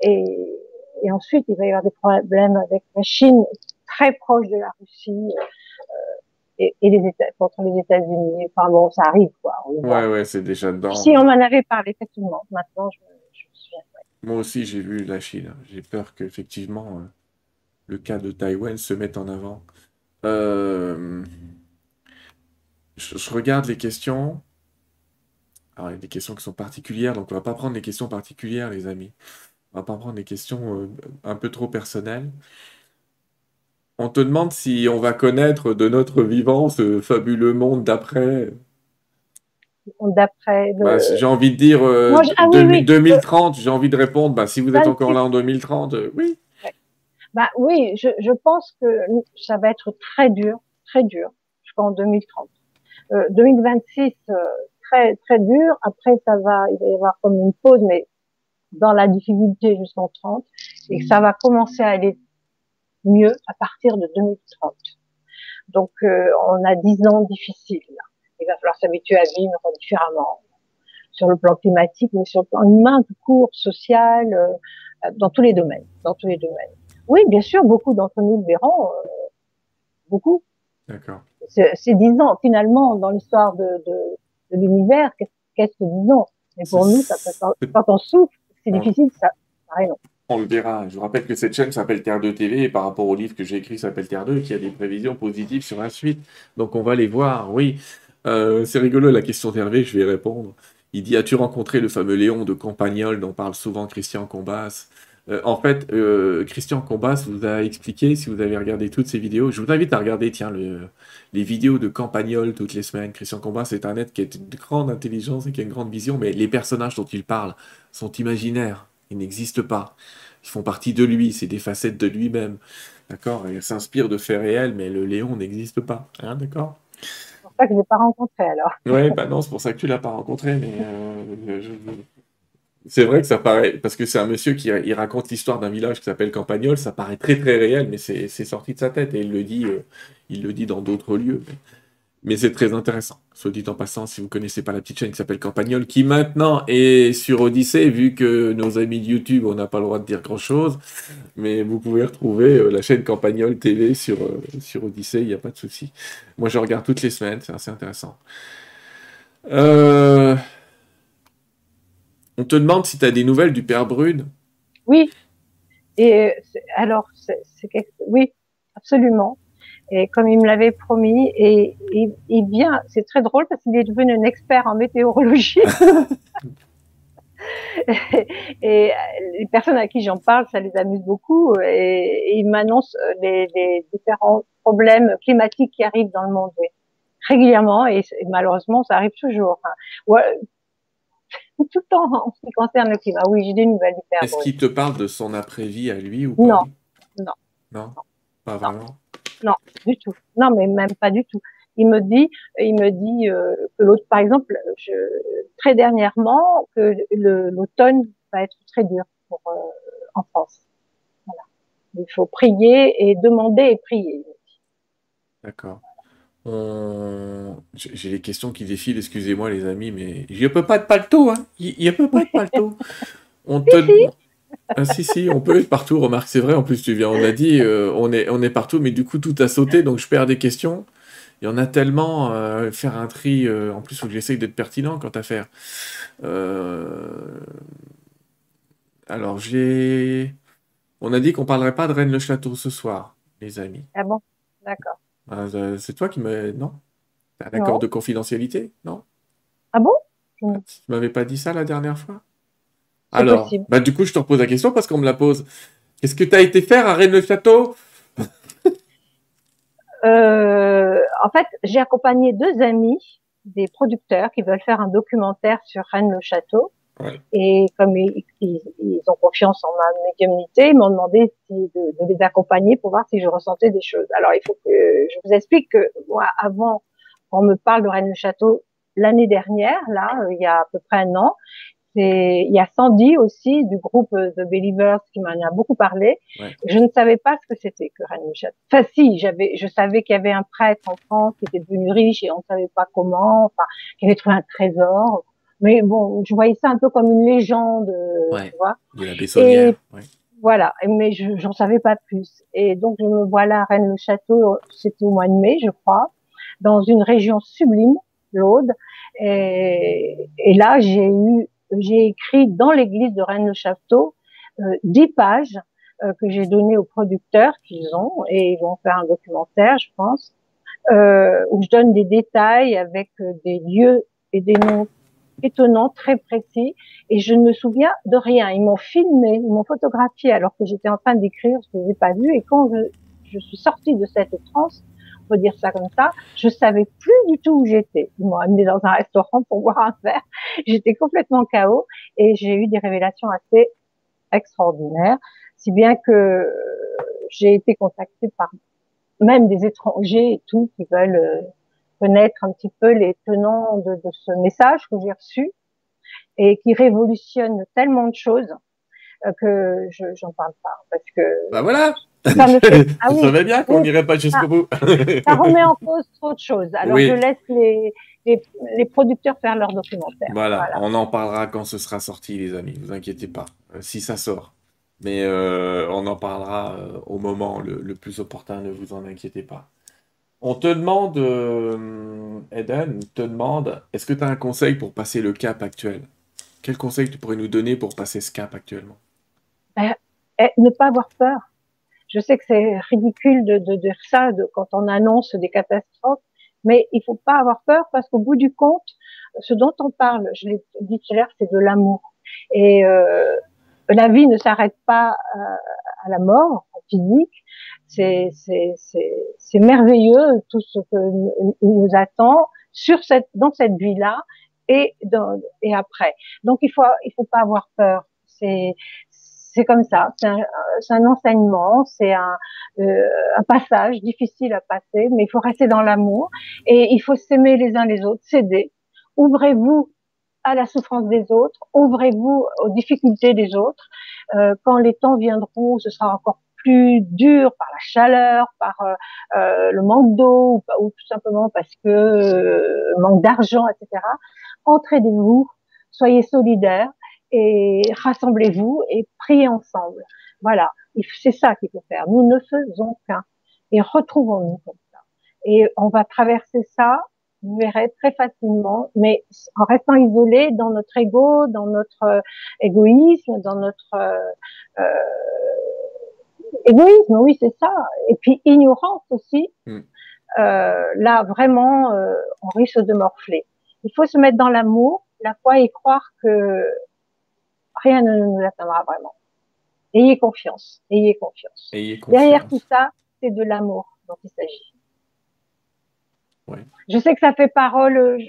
Et, et ensuite, il va y avoir des problèmes avec la Chine, très proche de la Russie et, et, les États, contre les États-Unis. Enfin bon, ça arrive, quoi. ouais, ouais, c'est déjà dedans. Si on m'en avait parlé, effectivement. Maintenant, je, je me souviens. Moi aussi, j'ai vu la Chine. J'ai peur qu'effectivement, euh, le cas de Taïwan se mette en avant. Euh, je, je, regarde les questions. Alors, il y a des questions qui sont particulières, donc on va pas prendre les questions particulières, les amis. On va pas prendre les questions euh, un peu trop personnelles. On te demande si on va connaître de notre vivant ce fabuleux monde d'après. D'après. Bah, j'ai envie de dire 2030, ah j'ai envie de répondre, bah, si vous êtes encore là en 2030, euh, oui. Bah oui, je, pense que ça va être très dur, très dur jusqu'en 2030. 2026, euh, très très dur. Après, ça va, il va y avoir comme une pause, mais dans la difficulté jusqu'en 30, et que ça va commencer à aller mieux à partir de 2030. Donc, euh, on a dix ans difficiles. Il va falloir s'habituer à vivre différemment sur le plan climatique, mais sur le plan humain, tout court, social, euh, dans tous les domaines, dans tous les domaines. Oui, bien sûr, beaucoup d'entre nous le verront, euh, beaucoup. D'accord. C'est dix ans, finalement, dans l'histoire de, de, de l'univers, qu'est-ce que dix ans Mais pour nous, ça peut, quand on souffre, c'est difficile, ça. On le verra. Je vous rappelle que cette chaîne s'appelle Terre 2 TV et par rapport au livre que j'ai écrit s'appelle Terre 2 qui a des prévisions positives sur la suite. Donc on va les voir, oui. Euh, c'est rigolo la question d'Hervé, je vais y répondre. Il dit As-tu rencontré le fameux Léon de Campagnol dont parle souvent Christian Combas? Euh, En fait, euh, Christian Combas vous a expliqué, si vous avez regardé toutes ces vidéos, je vous invite à regarder tiens, les vidéos de Campagnol toutes les semaines. Christian Combas est un être qui a une grande intelligence et qui a une grande vision, mais les personnages dont il parle sont imaginaires ils n'existent pas. Ils font partie de lui, c'est des facettes de lui-même. D'accord? Il s'inspire de faits réels, mais le Léon n'existe pas. Hein, d'accord? C'est pour ça que je ne l'ai pas rencontré alors. Oui, bah non, c'est pour ça que tu ne l'as pas rencontré, mais euh, c'est vrai que ça paraît, parce que c'est un monsieur qui raconte l'histoire d'un village qui s'appelle Campagnol, ça paraît très très réel, mais c'est sorti de sa tête et il le dit, euh, il le dit dans d'autres lieux. Mais c'est très intéressant. Soit dit en passant, si vous ne connaissez pas la petite chaîne qui s'appelle Campagnol, qui maintenant est sur Odyssée, vu que nos amis de YouTube, on n'a pas le droit de dire grand-chose. Mais vous pouvez retrouver euh, la chaîne Campagnol TV sur, euh, sur Odyssée, il n'y a pas de souci. Moi, je regarde toutes les semaines, c'est assez intéressant. Euh, on te demande si tu as des nouvelles du Père Brune. Oui. Et alors, c'est oui, absolument et comme il me l'avait promis, et il vient, c'est très drôle parce qu'il est devenu un expert en météorologie. et, les personnes à qui j'en parle, ça les amuse beaucoup, et, il m'annonce euh, les, différents problèmes climatiques qui arrivent dans le monde régulièrement, et, malheureusement, ça arrive toujours. Hein. tout le temps en ce qui concerne le climat. Oui, j'ai des nouvelles du Est-ce qu'il te parle de son après-vie à lui ou pas? Non, non. Non, pas vraiment? Non, du tout. Non, mais même pas du tout. Il me dit, il me dit euh, que l'autre, par exemple, je, très dernièrement, que l'automne va être très dur pour, euh, en France. Voilà. Il faut prier et demander et prier. D'accord. J'ai les questions qui défilent, excusez-moi les amis, mais il n'y a pas de paletot, hein. Il n'y a pas de paletot. On te... Ah, si, si, on peut être partout, remarque, c'est vrai, en plus tu viens, on a dit, euh, on, est, on est partout, mais du coup tout a sauté, donc je perds des questions. Il y en a tellement, euh, faire un tri, euh, en plus faut que j'essaye d'être pertinent quant à faire. Alors j'ai... On a dit qu'on parlerait pas de Rennes-le-Château ce soir, les amis. Ah bon? D'accord. Ah, c'est toi qui me... Non? Un accord de confidentialité, non? Ah bon? Tu m'avais pas dit ça la dernière fois? Alors, bah, du coup, je te repose la question parce qu'on me la pose. Qu'est-ce que tu as été faire à Rennes-le-Château? Euh, En fait, j'ai accompagné deux amis, des producteurs qui veulent faire un documentaire sur Rennes-le-Château. Et comme ils, ont confiance en ma médiumnité, ils m'ont demandé de, de, les accompagner pour voir si je ressentais des choses. Alors, il faut que je vous explique que moi, avant qu'on me parle de Rennes-le-Château, l'année dernière, là, il y a à peu près un an, il y a Sandy aussi du groupe The Believers qui m'en a beaucoup parlé. Je ne savais pas ce que c'était que Rennes Enfin si, j'avais, je savais qu'il y avait un prêtre en France qui était devenu riche et on ne savait pas comment, enfin, qui avait trouvé un trésor. Mais bon, je voyais ça un peu comme une légende, ouais. tu vois. De la Bessonnière. Ouais. Voilà, mais je j'en savais pas plus. Et donc je me vois là à Rennes-le-Château, c'était au mois de mai, je crois, dans une région sublime, l'Aude. Et, et là, j'ai eu j'ai écrit dans l'église de Rennes-le-Château euh, dix pages euh, que j'ai données aux producteurs qu'ils ont et ils vont faire un documentaire, je pense, euh, où je donne des détails avec des lieux et des noms étonnants, très précis, et je ne me souviens de rien. Ils m'ont filmé, ils m'ont photographié alors que j'étais en train d'écrire, je ne les ai pas vus, et quand je, suis sortie de cette transe, on peut dire ça comme ça, je savais plus du tout où j'étais. Ils m'ont amené dans un restaurant pour boire un verre. J'étais complètement chaos et j'ai eu des révélations assez extraordinaires, si bien que j'ai été contactée par même des étrangers et tout qui veulent euh, connaître un petit peu les tenants de, de ce message que j'ai reçu et qui révolutionne tellement de choses euh, que je j'en parle pas parce que bah voilà ça me fait... ah, oui. savais bien qu'on n'irait pas jusqu'au bout. ça remet en cause trop de choses. Alors je laisse les, les, les, producteurs faire leur documentaire. Voilà. on en parlera quand ce sera sorti, les amis. Vous inquiétez pas, euh, si ça sort. Mais euh, on en parlera au moment le, le, plus opportun. Ne vous en inquiétez pas. On te demande, Eden, te demande, est-ce que tu as un conseil pour passer le cap actuel? Quel conseil tu pourrais nous donner pour passer ce cap actuellement? Ben, eh, Ne pas avoir peur. Je sais que c'est ridicule de, dire ça quand on annonce des catastrophes, mais il faut pas avoir peur parce qu'au bout du compte, ce dont on parle, je l'ai dit tout à l'heure, c'est de l'amour. Et euh, la vie ne s'arrête pas euh, à la mort physique. C'est merveilleux tout ce que nous attend sur cette dans cette vie-là et et après. Donc il faut il faut pas avoir peur. C'est c'est comme ça, c'est un, un, enseignement, c'est un, euh, un, passage difficile à passer, mais il faut rester dans l'amour et il faut s'aimer les uns les autres, s'aider. Ouvrez-vous à la souffrance des autres, ouvrez-vous aux difficultés des autres. Euh, quand les temps viendront, ce sera encore plus dur par la chaleur, par euh, euh le manque d'eau ou, ou, tout simplement parce que euh, manque d'argent, etc. Entraidez-vous, soyez solidaires et rassemblez-vous et priez ensemble. Voilà, c'est ça qu'il faut faire. Nous ne faisons qu'un et retrouvons-nous comme ça. Et on va traverser ça, vous verrez très facilement, mais en restant isolé dans notre ego, dans notre euh, égoïsme, dans notre euh, euh, égoïsme, oui c'est ça. Et puis ignorance aussi. Mm. Euh, là vraiment, euh, on risque de morfler. Il faut se mettre dans l'amour, la foi et croire que rien ne nous atteindra vraiment. Ayez confiance, ayez confiance. Derrière tout ça, c'est de l'amour dont il s'agit. Je sais que ça fait parole. Je...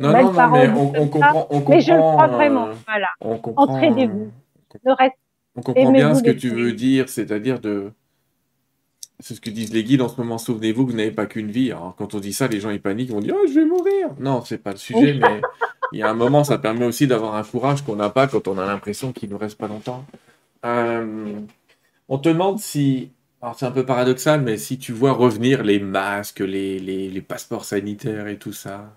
Non, non, non, mais on, comprend, on, comprend, Mais je le crois vraiment. Euh, voilà. Entraidez-vous. On comprend bien ce que tu veux dire, c'est-à-dire de. C'est ce que disent les guides en ce moment. Souvenez-vous que vous n'avez pas qu'une vie. Alors, quand on dit ça, les gens ils paniquent, ils vont dire oh, je vais mourir. Non, c'est pas le sujet, mais il y a un moment, ça permet aussi d'avoir un courage qu'on n'a pas quand on a l'impression qu'il ne nous reste pas longtemps. Euh, on te demande si Alors, c'est un peu paradoxal, mais si tu vois revenir les masques, les, les, les passeports sanitaires et tout ça.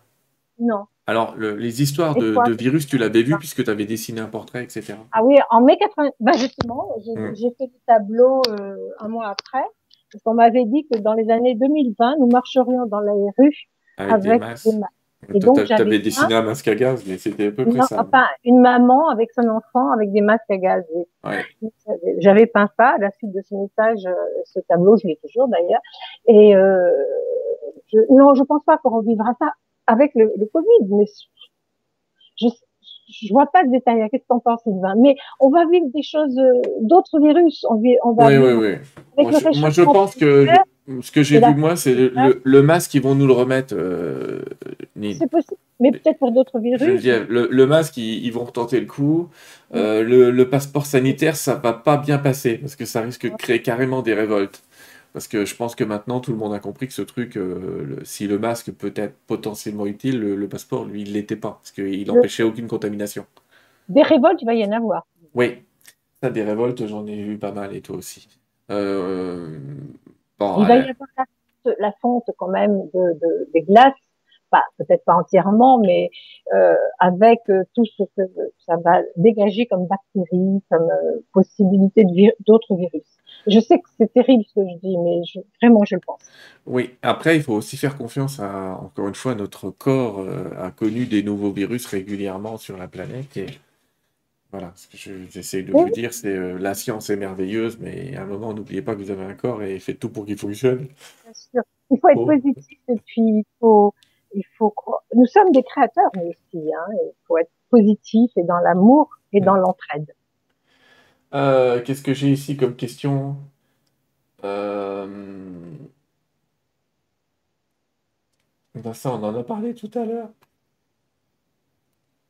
Non. Alors, le, les histoires de, de, virus, tu l'avais vu puisque tu avais dessiné un portrait, etc. Ah oui, en mai 80, bah justement, j'ai mmh. fait le tableau euh, un mois après, parce qu'on m'avait dit que dans les années 2020, nous marcherions dans les rues avec, avec des masques. Des masques. Et donc, tu avais dessiné un masque à gaz, mais c'était à peu près ça. Enfin, une maman avec son enfant avec des masques à gaz. Ouais. J'avais peint ça à la suite de ce message, euh, ce tableau, je l'ai toujours d'ailleurs. Et euh, je, non, je pense pas qu'on revivra ça avec le, le Covid, mais je, je vois pas de détails. Qu'est-ce que t'en penses, Sylvain? Mais on va vivre des choses, euh, d'autres virus. On, on va oui, oui, oui. Moi, je, moi, je pense que ce que j'ai vu, moi, c'est le, le, masque, ils vont nous le remettre. Euh, c'est possible, mais peut-être pour d'autres virus. Je le, le, masque, ils, ils, vont retenter le coup. Euh, le, le, passeport sanitaire, ça va pas bien passer parce que ça risque de créer carrément des révoltes. Parce que je pense que maintenant, tout le monde a compris que ce truc, euh, si le masque peut être potentiellement utile, le, passeport, lui, il l'était pas. Parce qu'il n'empêchait aucune contamination. Des révoltes, il va y en avoir. Oui. Ça, des révoltes, j'en ai eu pas mal, et toi aussi. Euh, il va y avoir la, fonte quand même de, de des glaces, peut-être pas entièrement, mais euh, avec tout ce que ça va dégager comme bactéries, comme possibilité d'autres virus. Je sais que c'est terrible ce que je dis, mais je, vraiment je le pense. Oui, après il faut aussi faire confiance à, encore une fois, notre corps euh, a connu des nouveaux virus régulièrement sur la planète et voilà, ce que j'essaie de vous dire, c'est euh, la science est merveilleuse, mais à un moment, n'oubliez pas que vous avez un corps et faites tout pour qu'il fonctionne. Bien sûr. Il faut être positif et puis il faut, il faut Nous sommes des créateurs, mais aussi. Hein, il faut être positif et dans l'amour et dans l'entraide. Euh, Qu'est-ce que j'ai ici comme question? Euh... Ben ça, on en a parlé tout à l'heure.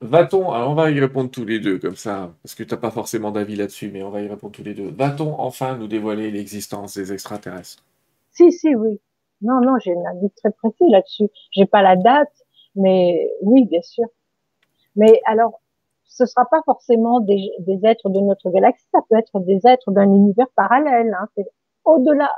Va-t-on, alors on va y répondre tous les deux comme ça, parce que tu n'as pas forcément d'avis là-dessus, mais on va y répondre tous les deux. Va-t-on enfin nous dévoiler l'existence des extraterrestres? Si, si, oui. Non, non, j'ai un avis très précis là-dessus. J'ai pas la date, mais oui, bien sûr. Mais alors, ce sera pas forcément des, êtres de notre galaxie, ça peut être des êtres d'un univers parallèle. Hein. C'est au-delà.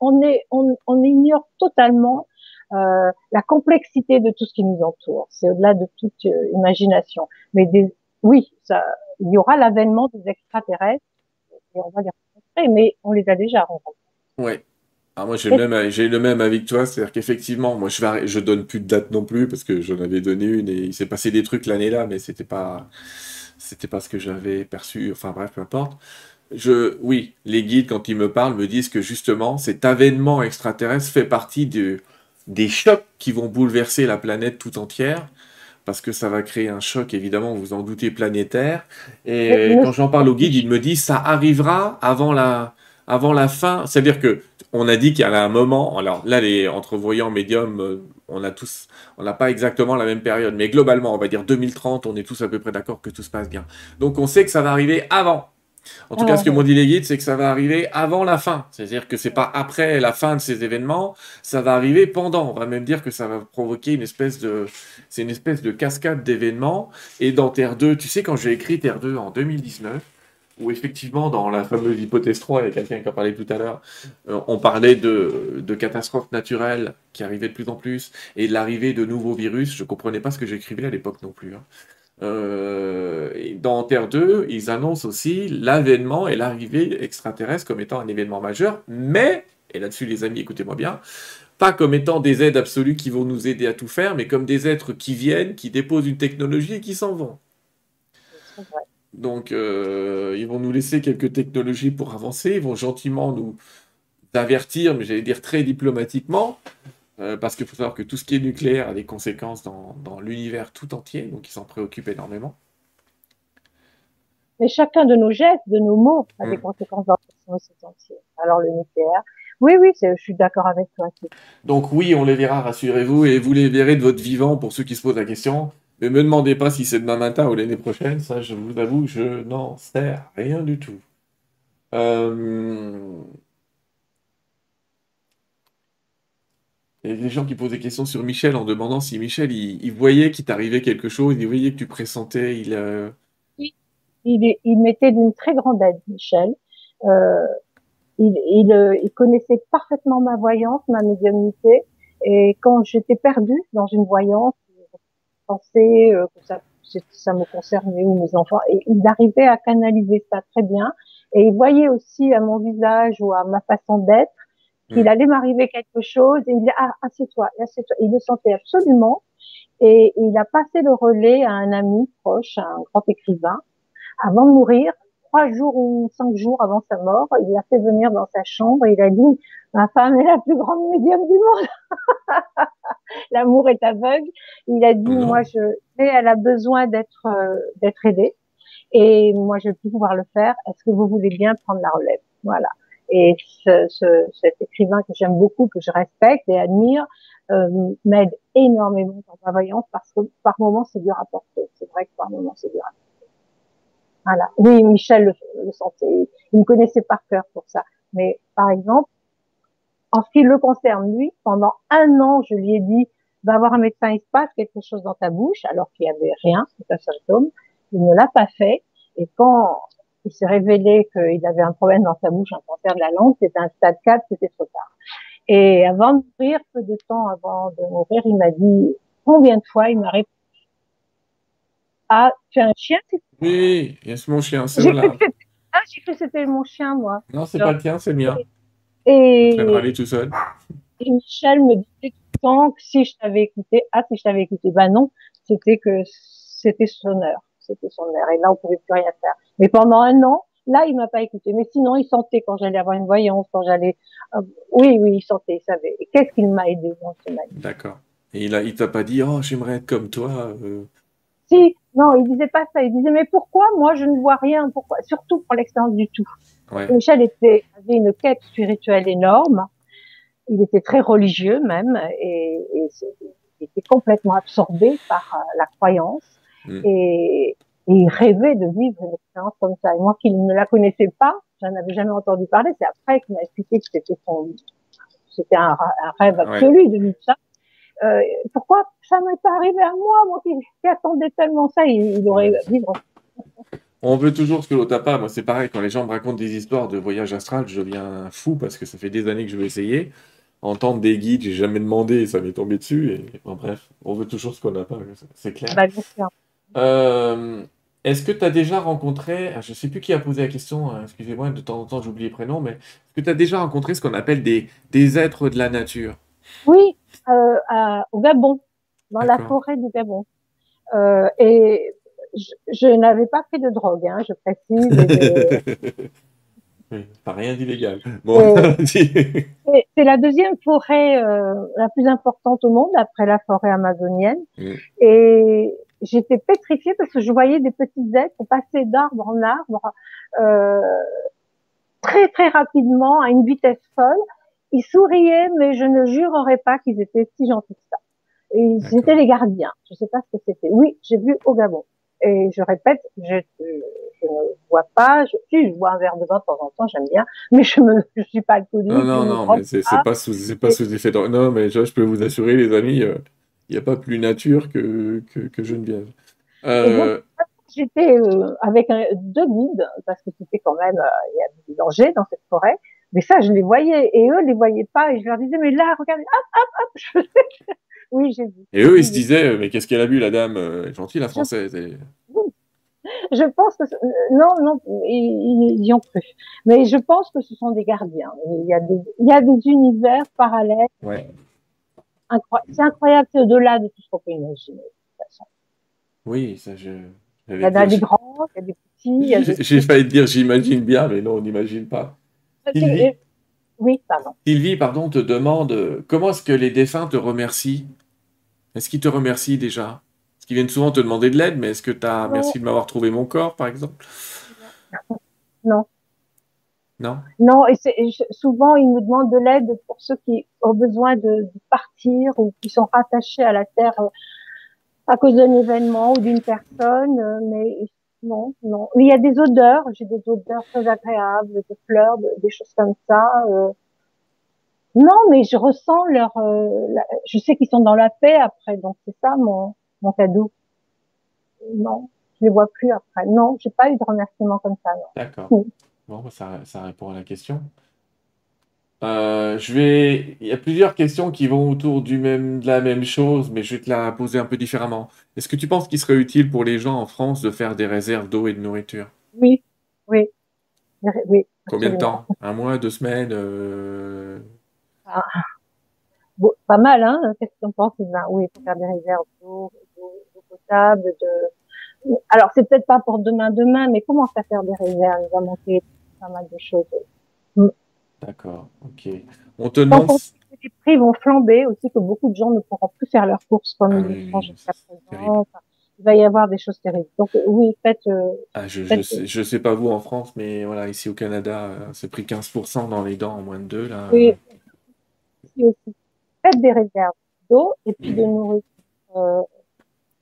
On est, on, on ignore totalement euh, la complexité de tout ce qui nous entoure. C'est au-delà de toute euh, imagination. Mais des, oui, ça, il y aura l'avènement des extraterrestres et on va les rencontrer, mais on les a déjà rencontrés. Ouais. Alors moi j'ai le même j'ai le même avec toi, c'est-à-dire qu'effectivement moi je vais je donne plus de date non plus parce que j'en avais donné une et il s'est passé des trucs l'année là mais c'était pas c'était pas ce que j'avais perçu enfin bref peu importe. Je oui, les guides quand ils me parlent me disent que justement cet avènement extraterrestre fait partie du des chocs qui vont bouleverser la planète tout entière, parce que ça va créer un choc, évidemment, vous en doutez, planétaire. Et quand j'en parle au guide, il me dit ça arrivera avant la, avant la fin. C'est-à-dire que on a dit qu'il y a un moment. Alors là, les entrevoyants médiums, euh, on a tous, on n'a pas exactement la même période, mais globalement, on va dire 2030, on est tous à peu près d'accord que tout se passe bien. Donc on sait que ça va arriver avant. En tout cas, ce que m'ont dit les guides, c'est que ça va arriver avant la fin. C'est-à-dire que c'est pas après la fin de ces événements, ça va arriver pendant. On va même dire que ça va provoquer une espèce de, c'est une espèce de cascade d'événements. Et dans Terre 2, tu sais, quand j'ai écrit Terre 2 en 2019, où effectivement, dans la fameuse hypothèse 3, il y a quelqu'un qui a parlé tout à l'heure, euh, on parlait de, catastrophes naturelles qui arrivaient de plus en plus, et de l'arrivée de nouveaux virus. Je comprenais pas ce que j'écrivais à l'époque non plus. Hein. Euh, dans Terre 2, ils annoncent aussi l'avènement et l'arrivée extraterrestre comme étant un événement majeur, mais, et là-dessus les amis, écoutez-moi bien, pas comme étant des aides absolues qui vont nous aider à tout faire, mais comme des êtres qui viennent, qui déposent une technologie et qui s'en vont. Donc, euh, ils vont nous laisser quelques technologies pour avancer, ils vont gentiment nous avertir, mais j'allais dire très diplomatiquement, euh, parce qu'il faut savoir que tout ce qui est nucléaire a des conséquences dans, dans l'univers tout entier, donc ils s'en préoccupent énormément. Mais chacun de nos gestes, de nos mots, a des mm. conséquences dans le tout entier. Alors le nucléaire, oui, oui, je suis d'accord avec toi. Donc oui, on les verra, rassurez-vous, et vous les verrez de votre vivant pour ceux qui se posent la question. Mais me demandez pas si c'est demain matin ou l'année prochaine, ça je vous avoue, je n'en sais rien du tout. Euh... Il y gens qui posent des questions sur Michel en demandant si Michel, il, voyait qu'il t'arrivait quelque chose, il voyait que tu pressentais, il... Il, il, mettait d'une très grande aide, Michel. Euh, il, il, connaissait parfaitement ma voyance, ma médiumnité. Et quand j'étais perdue dans une voyance, je pensais que ça, ça me concernait ou mes enfants, et il arrivait à canaliser ça très bien. Et il voyait aussi à mon visage ou à ma façon d'être qu'il mm. allait m'arriver quelque chose. Et il dit ah assieds-toi, assieds-toi. Il le sentait absolument. Et il a passé le relais à un ami proche, un grand écrivain, avant de mourir trois jours ou cinq jours avant sa mort, il l'a fait venir dans sa chambre et il a dit ma femme est la plus grande médium du monde. L'amour est aveugle. Il a dit moi je elle a besoin d'être euh, d'être aidée et moi je vais plus pouvoir le faire. Est-ce que vous voulez bien prendre la relève? Voilà. Et ce, ce, cet écrivain que j'aime beaucoup, que je respecte et admire, euh, m'aide énormément dans ma voyance parce que par moments c'est dur à porter. C'est vrai que par moments c'est dur à porter. Voilà. Oui, Michel le, sentait. Il me connaissait par cœur pour ça. Mais par exemple, en ce qui le concerne, lui, pendant un an, je lui ai dit, va voir un médecin, il se passe quelque chose dans ta bouche, alors qu'il n'y avait rien, c'est un symptôme. Il ne l'a pas fait. Et quand il s'est révélé qu'il avait un problème dans sa bouche, un cancer de la langue, c'était un stade 4, c'était trop tard. Et avant de mourir, peu de temps avant de mourir, il m'a dit combien de fois il m'a répondu ah, tu as un chien Oui, c'est mon chien, c'est là. Ah, j'ai cru que c'était mon chien, moi. Non, c'est pas le tien, c'est le mien. Et... Je aller tout seul. Et Michel me disait tout le temps que si je t'avais écouté, ah, si je t'avais écouté, bah non, c'était que c'était son heure. C'était son heure. Et là, on pouvait plus rien faire. Mais pendant un an, là, il m'a pas écouté. Mais sinon, il sentait quand j'allais avoir une voyance, quand j'allais, euh, oui, oui, il sentait, il savait. Et qu'est-ce qu'il m'a aidé dans ce D'accord. Et il a, il t'a pas dit, oh, j'aimerais être comme toi. Euh... Si, non, il disait pas ça. Il disait mais pourquoi moi je ne vois rien? Pourquoi? Surtout pour l'expérience du tout. Michel était, avait une quête spirituelle énorme. Il était très religieux même et, et il était complètement absorbé par euh, la croyance mm. et, et, il rêvait de vivre une expérience comme ça. Et moi qui ne la connaissais pas, j'en avais jamais entendu parler. C'est après qu'il m'a expliqué que c'était son, c'était un, rêve absolu de vivre ça. Euh, pourquoi ça m'est pas arrivé à moi, moi qui, attendais tellement ça, il, aurait vivre. On veut toujours ce que l'autre n'a pas. Moi, c'est pareil, quand les gens me racontent des histoires de voyage astral, je deviens fou parce que ça fait des années que je veux essayer. Entendre des guides, j'ai jamais demandé, ça m'est tombé dessus. Et bref, on veut toujours ce qu'on n'a pas, c'est clair. Bah, euh, est-ce que tu as déjà rencontré, ah, je ne sais plus qui a posé la question, hein, excusez-moi, de temps en temps j'oublie les prénoms, mais est-ce que tu as déjà rencontré ce qu'on appelle des, des êtres de la nature? Oui, euh, au Gabon, dans la forêt du Gabon. Euh, et je, n'avais pas fait de drogue, hein, je précise. pas rien d'illégal. Bon. c'est la deuxième forêt euh, la plus importante au monde après la forêt amazonienne. Mm. Et j'étais pétrifiée parce que je voyais des petits êtres passer d'arbre en arbre euh, très très rapidement à une vitesse folle ils souriaient, mais je ne jurerais pas qu'ils étaient si gentils que ça. Ils étaient les gardiens. Je ne sais pas ce que c'était. Oui, j'ai vu au Gabon. Et je répète, je, je ne vois pas. Je, si je bois un verre de vin de temps en temps, j'aime bien, mais je ne je suis pas alcoolique. Non, non, non, mais c'est pas sous, c'est pas sous effet de... Non, mais je, je, peux vous assurer, les amis, il euh, n'y a pas plus nature que, que, que Geneviève. Euh... J'étais euh, avec un, deux guides, parce que c'était quand même, euh, il y a des dangers dans cette forêt. Mais ça, je les voyais et eux les voyaient pas et je leur disais mais là, regardez, hop, hop, hop. oui, j'ai vu. Et eux, ils se disaient mais qu'est-ce qu'elle a vu la dame? Euh, gentille, la française et... Je pense que non, non, ils, y ont cru. Mais je pense que ce sont des gardiens. Il y a des, il y a des univers parallèles. Ouais. C'est incroyable, c'est au-delà de tout ce qu'on peut imaginer. De toute façon. Oui, ça je. Il y a des grands, il y a des petits. J'ai failli dire j'imagine bien, mais non, on n'imagine pas. Sylvie, oui, pardon. Sylvie, pardon, te demande comment est-ce que les défunts te remercient? Est-ce qu'ils te remercient déjà? Parce qu'ils viennent souvent te demander de l'aide, mais est-ce que tu as merci de m'avoir trouvé mon corps, par exemple? Non. Non? Non, et, souvent ils me demandent de l'aide pour ceux qui ont besoin de, partir ou qui sont rattachés à la terre euh, à cause d'un événement ou d'une personne, euh, mais non, non. Il y a des odeurs, j'ai des odeurs très agréables, de fleurs, des choses comme ça. Euh. Non, mais je ressens leur, euh, je sais qu'ils sont dans la paix après, donc c'est ça mon, mon cadeau. Non, je les vois plus après. Non, j'ai pas eu de remerciement comme ça. D'accord. Bon, bah, ça, ça répond à la question. Euh, je vais. Il y a plusieurs questions qui vont autour du même, de la même chose, mais je vais te la poser un peu différemment. Est-ce que tu penses qu'il serait utile pour les gens en France de faire des réserves d'eau et de nourriture? Oui, oui, oui. Combien de temps? Un mois, deux semaines? euh, Ah, bon, pas mal, hein? Qu'est-ce que tu en penses? Oui, il faut faire des réserves d'eau, d'eau potable, de... Alors, c'est peut-être pas pour demain, demain, mais commence à faire des réserves? Il va manquer pas mal de choses. D'accord, ok. On te demande. les prix vont flamber aussi, que beaucoup de gens ne pourront plus faire leurs courses comme Ah ils font jusqu'à présent. Enfin, il va y avoir des choses terribles. Donc oui, faites, euh, Ah, je, je faites sais, je sais pas vous en France, mais voilà, ici au Canada, euh, c'est pris 15% dans les dents en moins de deux, là. oui, ici aussi. Faites des réserves d'eau et puis de nourriture. Euh,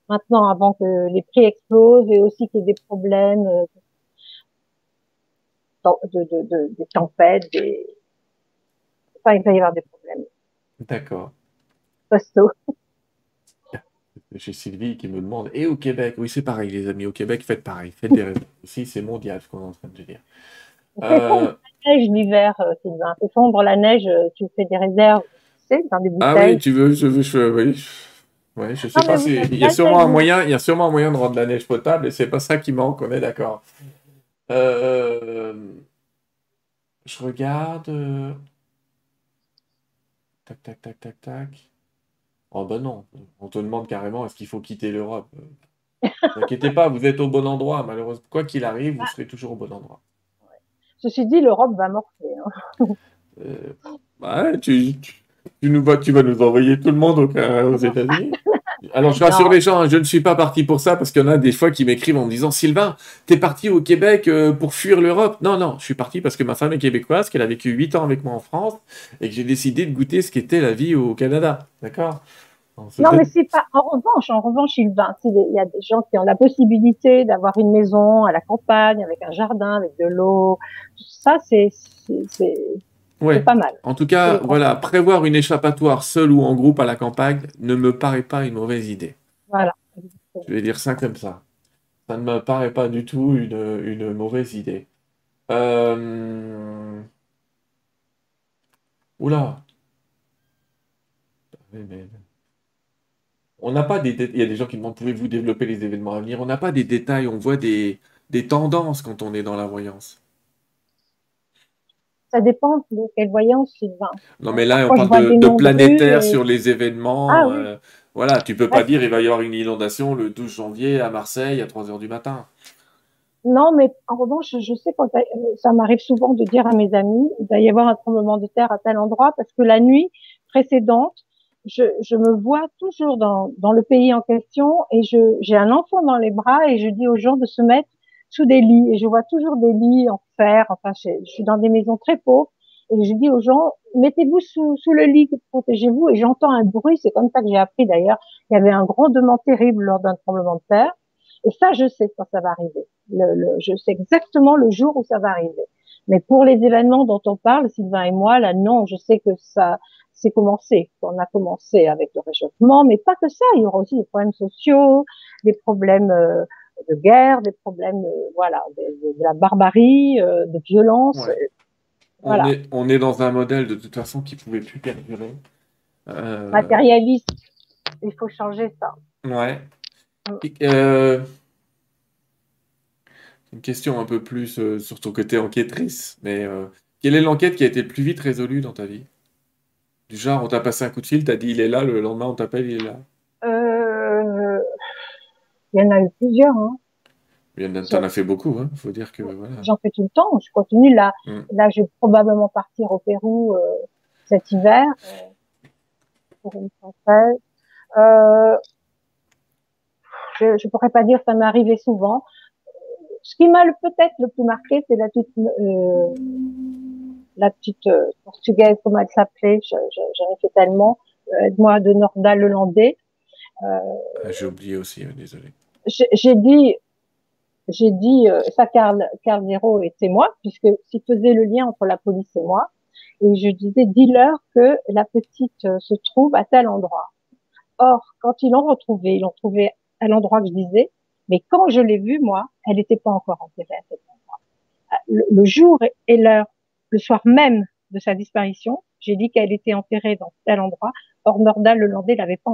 maintenant, avant que les prix explosent et aussi qu'il y ait des problèmes euh, de, de, de, des tempêtes, des... Enfin, il va y avoir des problèmes D'accord. costauds. J'ai Sylvie qui me demande, et au Québec? Oui, c'est pareil, les amis, au Québec, faites pareil, faites des réserves. Ici, c'est mondial, ce qu'on est en train de dire. Euh, la neige l'hiver, euh, Sylvain. Fait fondre la neige, euh, tu fais des réserves, tu sais, dans des Ah bouteilles. oui, tu veux, je veux, je, oui. Ouais, je sais Non, pas si, il y a sûrement un moyen, il y a sûrement un moyen de rendre la neige potable et c'est pas ça qui manque, on est d'accord. Euh, je regarde. euh, Tac, tac, tac, tac, tac. Oh ben non, on te demande carrément est-ce qu'il faut quitter l'Europe? Euh, T'inquiétez pas, vous êtes au bon endroit, malheureusement. Quoi qu'il arrive, vous serez toujours au bon endroit. Ceci dit, l'Europe va morfler. Hein. Euh, ouais, tu, nous vas, tu vas nous envoyer tout le monde au- aux États-Unis. Alors, je rassure Non. les gens, hein, je ne suis pas parti pour ça parce qu'il y en a des fois qui m'écrivent en me disant Sylvain, t'es parti au Québec euh, pour fuir l'Europe? Non, non, je suis parti parce que ma femme est québécoise, qu'elle a vécu 8 ans avec moi en France et que j'ai décidé de goûter ce qu'était la vie au Canada. D'accord? Non, mais c'est pas. En revanche, en revanche, Sylvain, s'il y a des gens qui ont la possibilité d'avoir une maison à la campagne avec un jardin, avec de l'eau, tout ça, c'est- Ouais. c'est pas mal. En tout cas, voilà, prévoir une échappatoire seule ou en groupe à la campagne ne me paraît pas une mauvaise idée. Voilà. Je vais dire ça comme ça. Ça ne me paraît pas du tout une, une mauvaise idée. Euh... Oula. On n'a pas des Il y a des gens qui demandent, pouvez-vous développer les événements à venir? On n'a pas des détails, on voit des, des tendances quand on est dans la voyance. Ça dépend de quelle voyance, Sylvain. Non, mais là, on Parfois, parle de, planétaire et- sur les événements. Ah oui. euh, voilà, tu peux pas dire il va y avoir une inondation le 12 janvier à Marseille à 3 heures du matin. Non, mais en revanche, je sais quand ça m'arrive souvent de dire à mes amis, il va y avoir un tremblement de terre à tel endroit, parce que la nuit précédente, je, je me vois toujours dans, dans le pays en question et je, j'ai un enfant dans les bras et je dis aux gens de se mettre sous des lits et je vois toujours des lits en fer. Enfin, je, je suis dans des maisons très pauvres et je dis aux gens, mettez-vous sous, sous le lit, protégez-vous et j'entends un bruit. C'est comme ça que j'ai appris d'ailleurs. Il y avait un grondement terrible lors d'un tremblement de terre. Et ça, je sais quand ça va arriver. Le, le, je sais exactement le jour où ça va arriver. Mais pour les événements dont on parle, Sylvain et moi, là, non, je sais que ça, c'est commencé. On a commencé avec le réchauffement, mais pas que ça. Il y aura aussi des problèmes sociaux, des problèmes euh, de guerre, des problèmes, euh, voilà, de, de, de, la barbarie, euh, de violence. Ouais. Voilà. On, est, on est dans un modèle de toute façon qui pouvait plus perdurer. Euh... Matérialiste. Il faut changer ça. Ouais. Euh, une question un peu plus euh, sur ton côté enquêtrice, mais euh, quelle est l'enquête qui a été le plus vite résolue dans ta vie? Du genre, on t'a passé un coup de fil, t'as dit il est là, le lendemain on t'appelle, il est là. Il y en a eu plusieurs. Hein. T'en as fait beaucoup, hein. faut dire que voilà. J'en fais tout le temps, je continue là. Mm. Là, je vais probablement partir au Pérou euh, cet hiver euh, pour une française. Euh, je ne pourrais pas dire ça m'est arrivé souvent. Ce qui m'a peut-être le plus marqué, c'est la petite, euh, la petite euh, portugaise, comment elle s'appelait, j'en ai fait tellement, euh, moi de Nordal le Landais. Ah, j'ai oublié aussi, désolé. J'ai dit, j'ai dit euh, ça, Carl, Carl Zero c'est moi, puisque s'il faisait le lien entre la police et moi, et je disais, dis-leur que la petite euh, se trouve à tel endroit. Or, quand ils l'ont retrouvée, ils l'ont trouvée à l'endroit que je disais, mais quand je l'ai vue, moi, elle n'était pas encore enterrée à cet endroit. Le, le jour et l'heure, le soir même de sa disparition. J'ai dit qu'elle était enterrée dans tel endroit. Or, Nordal le Landais l'avait pas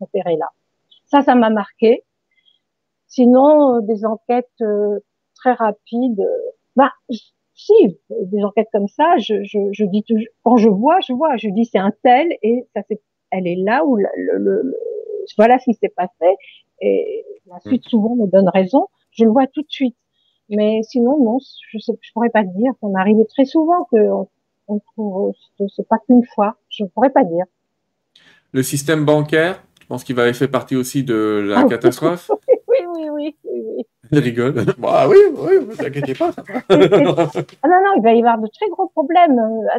enterrée là. Ça, ça m'a marqué. Sinon, euh, des enquêtes euh, très rapides. bah, si, des enquêtes comme ça, je, je, je, dis toujours, quand je vois, je vois, je dis c'est un tel et ça c'est, elle est là où le, le, le, voilà ce qui s'est passé et la suite mm. souvent me donne raison. Je le vois tout de suite. Mais sinon, non, je sais, je pourrais pas dire. Ça m'arrive très souvent que on, trouve, c'est pas qu'une fois. Je pourrais pas dire. Le système bancaire, je pense qu'il va faire partie aussi de la ah catastrophe? oui, oui, oui, oui, oui. Il rigole. bah oui, oui, ne vous inquiétez pas. ah non, non, il va y avoir de très gros problèmes.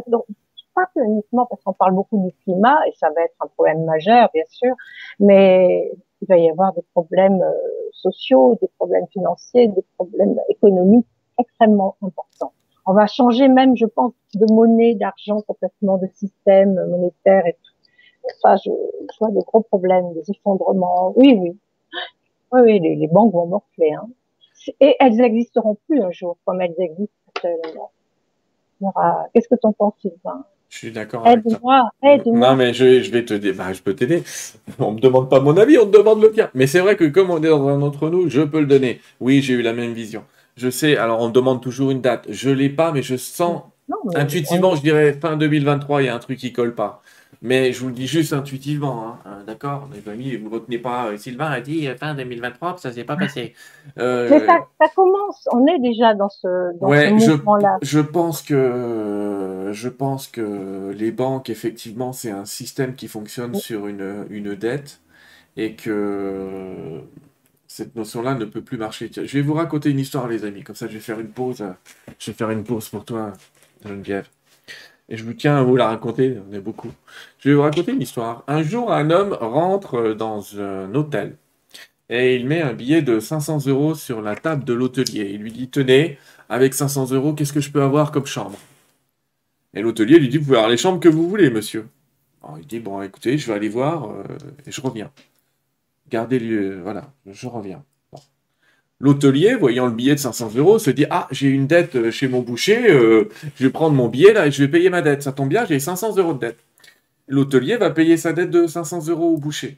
Donc, pas uniquement parce qu'on parle beaucoup du climat, et ça va être un problème majeur, bien sûr, mais il va y avoir des problèmes euh, sociaux, des problèmes financiers, des problèmes économiques extrêmement importants. On va changer même, je pense, de monnaie, d'argent complètement, de système monétaire et tout. Ça, je, je vois de gros problèmes, des effondrements. Oui, oui. Oui, oui, les, les banques vont morfler. Hein. Et elles n'existeront plus un jour comme elles existent actuellement. Qu'est-ce que tu en penses, Sylvain? Je suis d'accord Aide-moi, aide-moi. Non, mais je, je vais te dire, bah, je peux t'aider. On me demande pas mon avis, on te demande le tien. Mais c'est vrai que comme on est dans un entre nous, je peux le donner. Oui, j'ai eu la même vision. Je sais, alors on me demande toujours une date. Je l'ai pas, mais je sens intuitivement, je dirais fin 2023, il y a un truc qui colle pas. Mais je vous le dis juste intuitivement, hein. Euh, d'accord? Les amis, vous ne retenez pas. Euh, Sylvain a dit euh, fin 2023, ça ne s'est pas passé. Mais ça, commence, on est déjà dans ce, dans mouvement-là. Je, pense que, je pense que les banques, effectivement, c'est un système qui fonctionne sur une, une dette et que cette notion-là ne peut plus marcher. Je vais vous raconter une histoire, les amis. Comme ça, je vais faire une pause. Je vais faire une pause pour toi, Geneviève et je vous tiens à vous la raconter, on est beaucoup. Je vais vous raconter une histoire. Un jour, un homme rentre dans un hôtel et il met un billet de 500 euros sur la table de l'hôtelier. Il lui dit Tenez, avec 500 euros, qu'est-ce que je peux avoir comme chambre? Et l'hôtelier lui dit Vous pouvez avoir les chambres que vous voulez, monsieur. Il dit Bon, écoutez, je vais aller voir euh, et je reviens. Gardez-le, voilà, je reviens. L'hôtelier, voyant le billet de 500 euros, se dit Ah, j'ai une dette euh, chez mon boucher, euh, je vais prendre mon billet là et je vais payer ma dette. Ça tombe bien, j'ai 500 euros de dette. L'hôtelier va payer sa dette de 500 euros au boucher.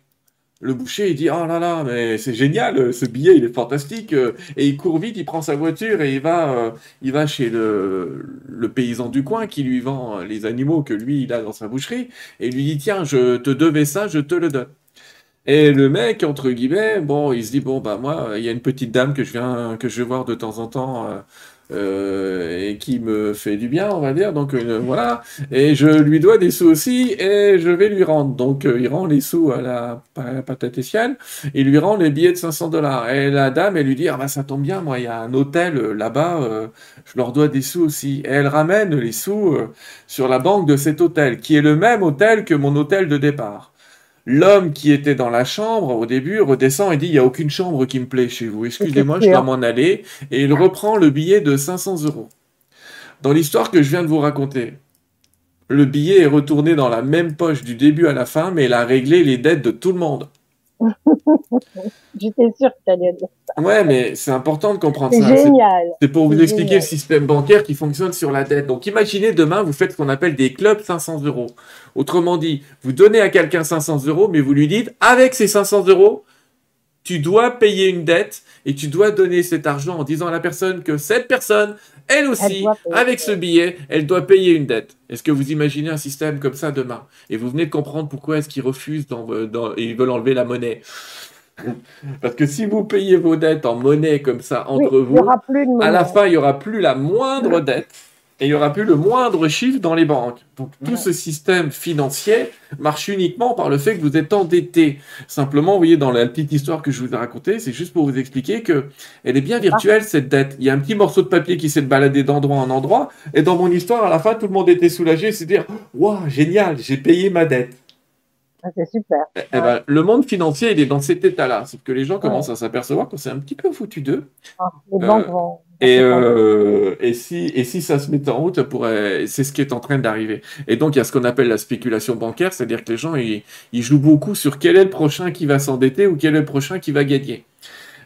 Le boucher, il dit Oh là là, mais c'est génial, ce billet, il est fantastique. Et il court vite, il prend sa voiture et il va, euh, il va chez le, paysan du coin qui lui vend les animaux que lui, il a dans sa boucherie. Et lui dit Tiens, je te devais ça, je te le donne. Et le mec, entre guillemets, bon, il se dit bon bah moi, il y a une petite dame que je viens, que je vais voir de temps en temps. Euh, euh, et qui me fait du bien, on va dire. Donc euh, voilà, et je lui dois des sous aussi, et je vais lui rendre. Donc il rend les sous à la, patate il lui rend les billets de 500 dollars. Et la dame, elle lui dit ah bah ça tombe bien, moi il y a un hôtel là-bas, je leur dois des sous aussi. Et elle ramène les sous sur la banque de cet hôtel, qui est le même hôtel que mon hôtel de départ. L'homme qui était dans la chambre au début redescend et dit il n'y a aucune chambre qui me plaît chez vous. Excusez-moi, je dois m'en aller. Et il reprend le billet de 500 euros. Dans l'histoire que je viens de vous raconter, le billet est retourné dans la même poche du début à la fin, mais il a réglé les dettes de tout le monde. J'étais sûr que tu allais dire ça. Ouais, mais c'est important de comprendre ça. C'est génial. C'est pour vous expliquer le système bancaire qui fonctionne sur la dette. Donc imaginez demain, vous faites ce qu'on appelle des clubs 500 euros. Autrement dit, vous donnez à quelqu'un 500 euros, mais vous lui dites, avec ces 500 euros, tu dois payer une dette et tu dois donner cet argent en disant à la personne que cette personne, elle aussi, avec ce billet, elle doit payer une dette. Est-ce que vous imaginez un système comme ça demain? Et vous venez de comprendre pourquoi est-ce qu'ils refusent et ils veulent enlever la monnaie. Parce que si vous payez vos dettes en monnaie comme ça entre vous, à la fin, il n'y aura plus la moindre dette et il n'y aura plus le moindre chiffre dans les banques. Donc tout ce système financier marche uniquement par le fait que vous êtes endetté. Simplement, vous voyez, dans la petite histoire que je vous ai racontée, c'est juste pour vous expliquer que elle est bien virtuelle, cette dette. Il y a un petit morceau de papier qui s'est baladé d'endroit en endroit, et dans mon histoire, à la fin, tout le monde était soulagé, c'est dire, waouh, génial, j'ai payé ma dette. Ah, c'est super. Eh, eh ben, le monde financier, il est dans cet état-là. Sauf que les gens commencent à s'apercevoir que c'est un petit peu foutu d'eux. Ah, les banques vont et, euh, et, si, et si ça se met en route, pourrait, c'est ce qui est en train d'arriver. Et donc, il y a ce qu'on appelle la spéculation bancaire, c'est-à-dire que les gens, ils, ils, jouent beaucoup sur quel est le prochain qui va s'endetter ou quel est le prochain qui va gagner.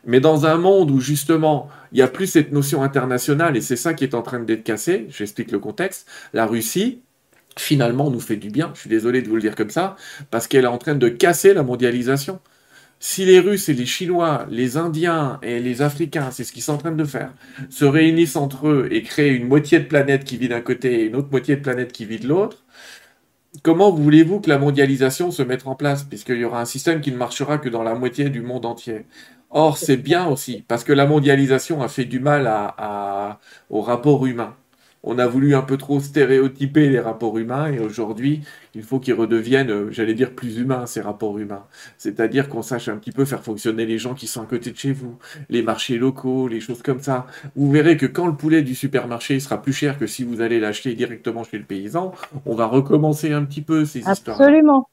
Mais dans un monde où, justement, il n'y a plus cette notion internationale, et c'est ça qui est en train d'être cassé, j'explique le contexte, la Russie, finalement nous fait du bien, je suis désolé de vous le dire comme ça, parce qu'elle est en train de casser la mondialisation. Si les Russes et les Chinois, les Indiens et les Africains, c'est ce qu'ils sont en train de faire, se réunissent entre eux et créent une moitié de planète qui vit d'un côté et une autre moitié de planète qui vit de l'autre, comment voulez-vous que la mondialisation se mette en place? Puisqu'il y aura un système qui ne marchera que dans la moitié du monde entier. Or, c'est bien aussi, parce que la mondialisation a fait du mal à, au rapport humain on a voulu un peu trop stéréotyper les rapports humains et aujourd'hui, il faut qu'ils redeviennent, euh, j'allais dire, plus humains, ces rapports humains. C'est-à-dire qu'on sache un petit peu faire fonctionner les gens qui sont à côté de chez vous, les marchés locaux, les choses comme ça. Vous verrez que quand le poulet du supermarché sera plus cher que si vous allez l'acheter directement chez le paysan, on va recommencer un petit peu ces histoires. Absolument.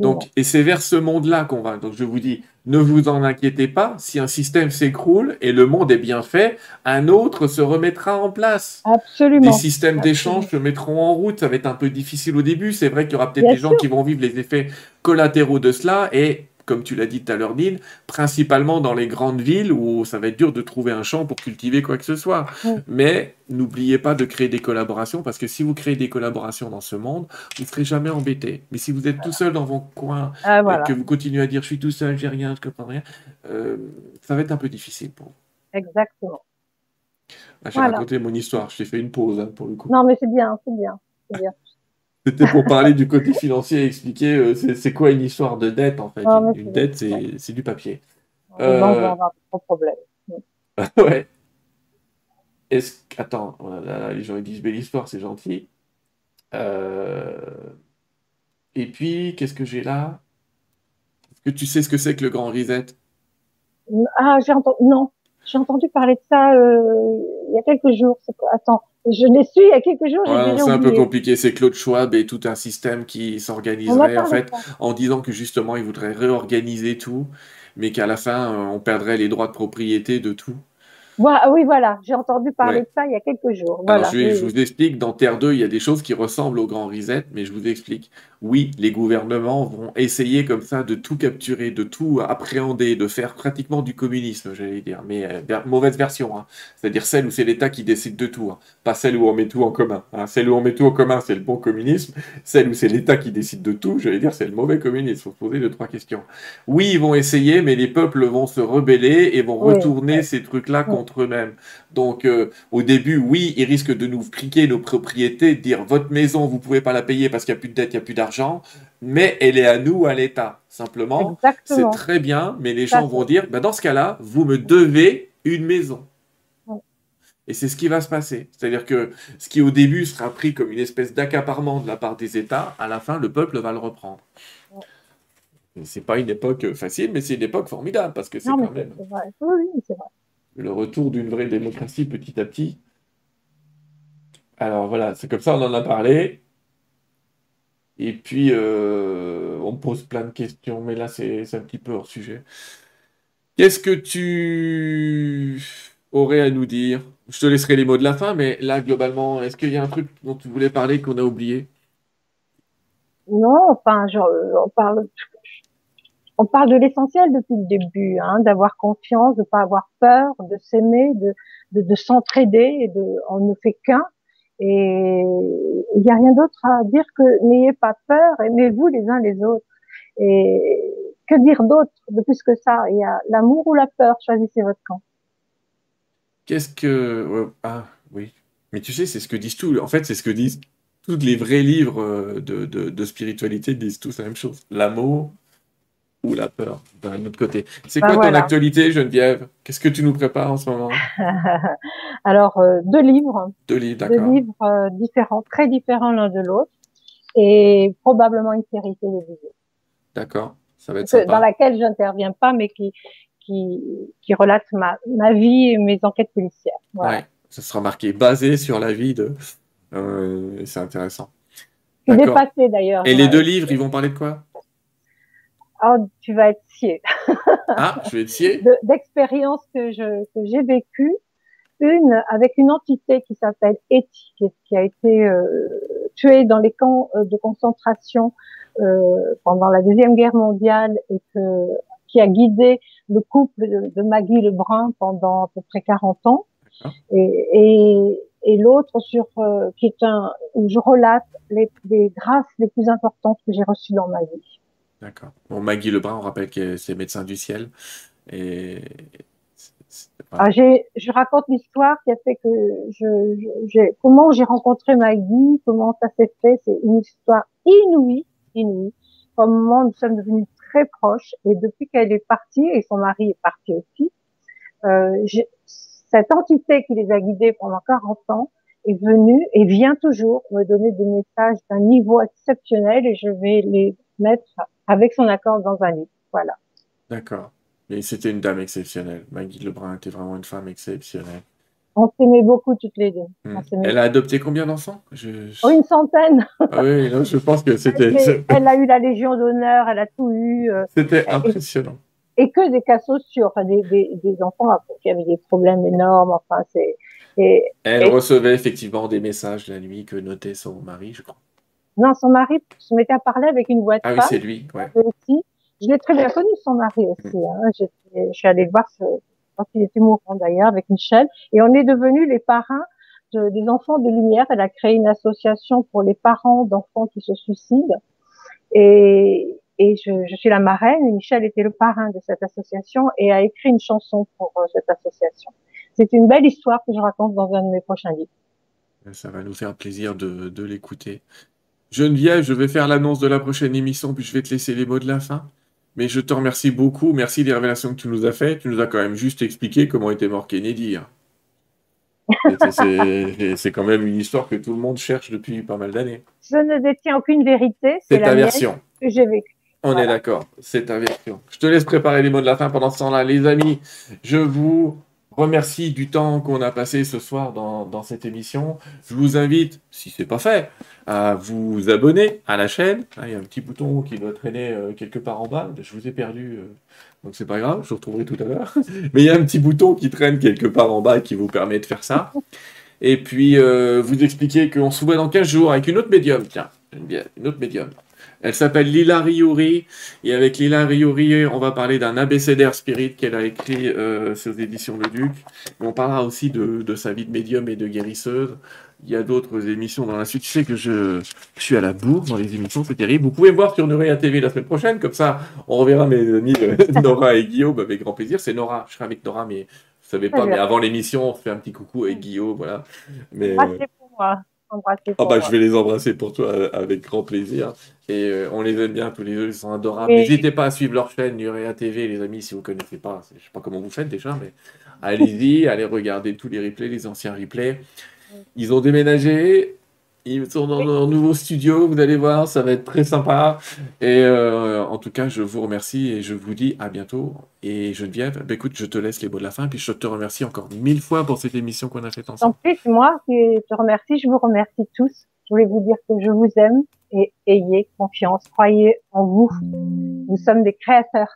Donc, et c'est vers ce monde-là qu'on va. Donc, je vous dis, ne vous en inquiétez pas. Si un système s'écroule et le monde est bien fait, un autre se remettra en place. Absolument. Les systèmes d'échange se mettront en route. Ça va être un peu difficile au début. C'est vrai qu'il y aura peut-être des gens qui vont vivre les effets collatéraux de cela et comme tu l'as dit tout à l'heure, Nine, principalement dans les grandes villes où ça va être dur de trouver un champ pour cultiver quoi que ce soit. Mais n'oubliez pas de créer des collaborations parce que si vous créez des collaborations dans ce monde, vous ne serez jamais embêté. Mais si vous êtes tout seul dans vos coins, ah, et que vous continuez à dire je suis tout seul, j'ai rien, je comprends rien, euh, ça va être un peu difficile pour vous. Exactement. Ah, j'ai raconté mon histoire, je t'ai fait une pause hein, pour le coup. Non, mais c'est bien, c'est bien. bien. C'était pour parler du côté financier et expliquer euh, c'est quoi une histoire de dette en fait? une, dette, c'est du papier. Euh... Non, on va pas de problème. ouais. Est-ce Attends, oh les gens ils disent belle histoire, c'est gentil. Euh... Et puis, qu'est-ce que j'ai là? Est-ce que tu sais ce que c'est que le grand reset? Ah, j'ai entendu. Non, j'ai entendu parler de ça euh, il y a quelques jours. Attends, je l'ai su il y a quelques jours. c'est un peu compliqué. C'est Claude Schwab et tout un système qui s'organiserait en fait en disant que justement il voudrait réorganiser tout, mais qu'à la fin euh, on perdrait les droits de propriété de tout. Ah oui, voilà, j'ai entendu parler de ça il y a quelques jours. Voilà. je, je, vous explique, dans Terre 2, il y a des choses qui ressemblent au Grand Reset, mais je vous explique oui, les gouvernements vont essayer comme ça de tout capturer, de tout appréhender, de faire pratiquement du communisme, j'allais dire, mais euh, mauvaise version, hein. c'est-à-dire celle où c'est l'État qui décide de tout, hein. pas celle où on met tout en commun. Hein. Celle où on met tout en commun, c'est le bon communisme, celle où c'est l'État qui décide de tout, j'allais dire, c'est le mauvais communisme. Il faut se poser deux, trois questions. Oui, ils vont essayer, mais les peuples vont se rebeller et vont retourner ces trucs-là contre eux-mêmes. Donc, euh, au début, oui, ils risquent de nous friquer nos propriétés, de dire votre maison, vous pouvez pas la payer parce qu'il n'y a plus de dette, il n'y a plus d'argent, mais elle est à nous, à l'État. Simplement, c'est très bien, mais les gens vont dire, bah, dans ce cas-là, vous me devez une maison. Et c'est ce qui va se passer. C'est-à-dire que ce qui au début sera pris comme une espèce d'accaparement de la part des États, à la fin, le peuple va le reprendre. C'est pas une époque facile, mais c'est une époque formidable parce que c'est quand même. Oui, c'est vrai le retour d'une vraie démocratie petit à petit. Alors voilà, c'est comme ça, on en a parlé. Et puis, euh, on pose plein de questions, mais là, c'est un petit peu hors sujet. Qu'est-ce que tu aurais à nous dire? Je te laisserai les mots de la fin, mais là, globalement, est-ce qu'il y a un truc dont tu voulais parler qu'on a oublié? Non, enfin, on parle on parle de l'essentiel depuis le début, hein, d'avoir confiance, de pas avoir peur, de s'aimer, de, de, de s'entraider, et on ne fait qu'un. Et il n'y a rien d'autre à dire que n'ayez pas peur, aimez-vous les uns les autres. Et que dire d'autre de plus que ça? Il y a l'amour ou la peur, choisissez votre camp. Qu'est-ce que... Ah oui, mais tu sais, c'est ce que disent tous. En fait, c'est ce que disent tous les vrais livres euh, de, de, de spiritualité, disent tous la même chose. L'amour, ou la peur d'un autre côté. C'est bah, quoi ton actualité, Geneviève? Qu'est-ce que tu nous prépares en ce moment? Alors, euh, deux livres. Deux livres, d'accord. Deux livres euh, différents, très différents l'un de l'autre, et probablement une série télévisée. D'accord, ça va être sympa. Dans laquelle je n'interviens pas, mais qui, qui, qui relate ma, ma vie et mes enquêtes policières. Voilà. Ouais, ça sera marqué basé sur la vie de... Euh, c'est intéressant. Je suis dépassée d'ailleurs. Et les deux livres, ils vont parler de quoi? Oh, tu vas être scié. ah, je vais être scié. D'expériences que je que j'ai vécues, une avec une entité qui s'appelle Eti, qui a été euh, tuée dans les camps euh, de concentration euh, pendant la deuxième guerre mondiale et que qui a guidé le couple de, Maggie Lebrun pendant à peu près 40 ans. Et, et, et l'autre sur euh, qui est un où je relate les, les grâces les plus importantes que j'ai reçues dans ma vie. D'accord. Bon, Maggie Lebrun, on rappelle que c'est médecin du ciel et ah, je raconte l'histoire qui a fait que je, j'ai, comment j'ai rencontré Maggie, comment ça s'est fait, c'est une histoire inouïe, inouïe. Comment nous sommes devenus très proches et depuis qu'elle est partie et son mari est parti aussi, euh, cette entité qui les a guidés pendant 40 ans est venue et vient toujours me donner des messages d'un niveau exceptionnel et je vais les mettre avec son accord dans un livre. Voilà. D'accord. Mais c'était une dame exceptionnelle. Maggie Lebrun était vraiment une femme exceptionnelle. On s'aimait beaucoup toutes les deux. Hmm. Elle a adopté combien d'enfants? Oh, Une centaine. Ah oui, je pense que c'était. Elle, a eu la Légion d'honneur, elle a tout eu. Euh, c'était impressionnant. Et, que des cas sociaux, enfin des, des, des, enfants qui avaient des problèmes énormes. Enfin, c'est. elle recevait effectivement des messages la nuit que notait son mari, je crois. Non, son mari se mettait à parler avec une voix de Ah oui, c'est lui, ouais. Je l'ai très bien connu, son mari aussi. Hein. Je suis allée le voir quand il était mourant d'ailleurs avec Michel. Et on est devenus les parrains des enfants de lumière. Elle a créé une association pour les parents d'enfants qui se suicident. Et, et je, je, suis la marraine. Et Michel était le parrain de cette association et a écrit une chanson pour euh, cette association. C'est une belle histoire que je raconte dans un de mes prochains livres. Ça va nous faire plaisir de, de l'écouter. Geneviève, je vais faire l'annonce de la prochaine émission, puis je vais te laisser les mots de la fin. Mais je te remercie beaucoup. Merci des révélations que tu nous as faites. Tu nous as quand même juste expliqué comment était mort Kennedy. Hein. c'est quand même une histoire que tout le monde cherche depuis pas mal d'années. Je ne détiens aucune vérité. C'est ta version. Que j'ai vécu. On est d'accord. C'est ta version. Je te laisse préparer les mots de la fin pendant ce temps-là. Les amis, je vous remercie du temps qu'on a passé ce soir dans, cette émission. Je vous invite, si ce n'est pas fait, à vous abonner à la chaîne. Il y a un petit bouton qui doit traîner euh, quelque part en bas. Je vous ai perdu, euh, donc c'est pas grave, je vous retrouverai tout à l'heure. Mais il y a un petit bouton qui traîne quelque part en bas qui vous permet de faire ça. Et puis, euh, vous expliquer qu'on se voit dans 15 jours avec une autre médium. Tiens, une autre médium. Elle s'appelle Lila Riori. Et avec Lila Riori, on va parler d'un abécédaire spirit qu'elle a écrit euh, sur les éditions Le Duc. on parlera aussi de, sa vie de médium et de guérisseuse. Il y a d'autres émissions dans la suite. Tu sais que je, suis à la bourre dans les émissions, c'est terrible. Vous pouvez me voir sur Nurea TV la semaine prochaine, comme ça on reverra mes amis euh, Nora et Guillaume avec grand plaisir. C'est Nora, je serai avec Nora, mais vous savez pas, mais avant l'émission, on fait un petit coucou avec Guillaume, voilà. Mais, ah, c'est pour moi. Oh bah, je vais les embrasser pour toi euh, avec grand plaisir. Et euh, on les aime bien tous les deux, ils sont adorables. N'hésitez pas à suivre leur chaîne Nurea TV, les amis, si vous ne connaissez pas. Je ne sais pas comment vous faites déjà, mais allez-y, allez regarder tous les replays, les anciens replays. Ils ont déménagé, ils sont dans leur nouveau studio, vous allez voir, ça va être très sympa. Et euh, en tout cas, je vous remercie et je vous dis à bientôt. Et Geneviève, bah, écoute, je te laisse les mots de la fin, puis je te remercie encore mille fois pour cette émission qu'on a faite ensemble. En plus, moi qui te remercie, je vous remercie tous. Je voulais vous dire que je vous aime et ayez confiance, croyez en vous. Nous sommes des créateurs.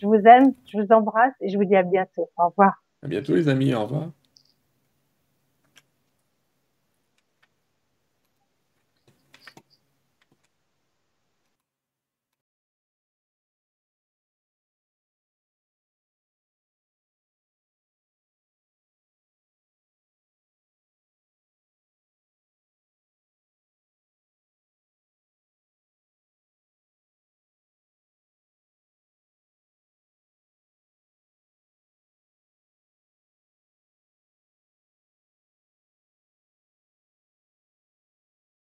Je vous aime, je vous embrasse et je vous dis à bientôt. Au revoir. À bientôt les amis, au revoir.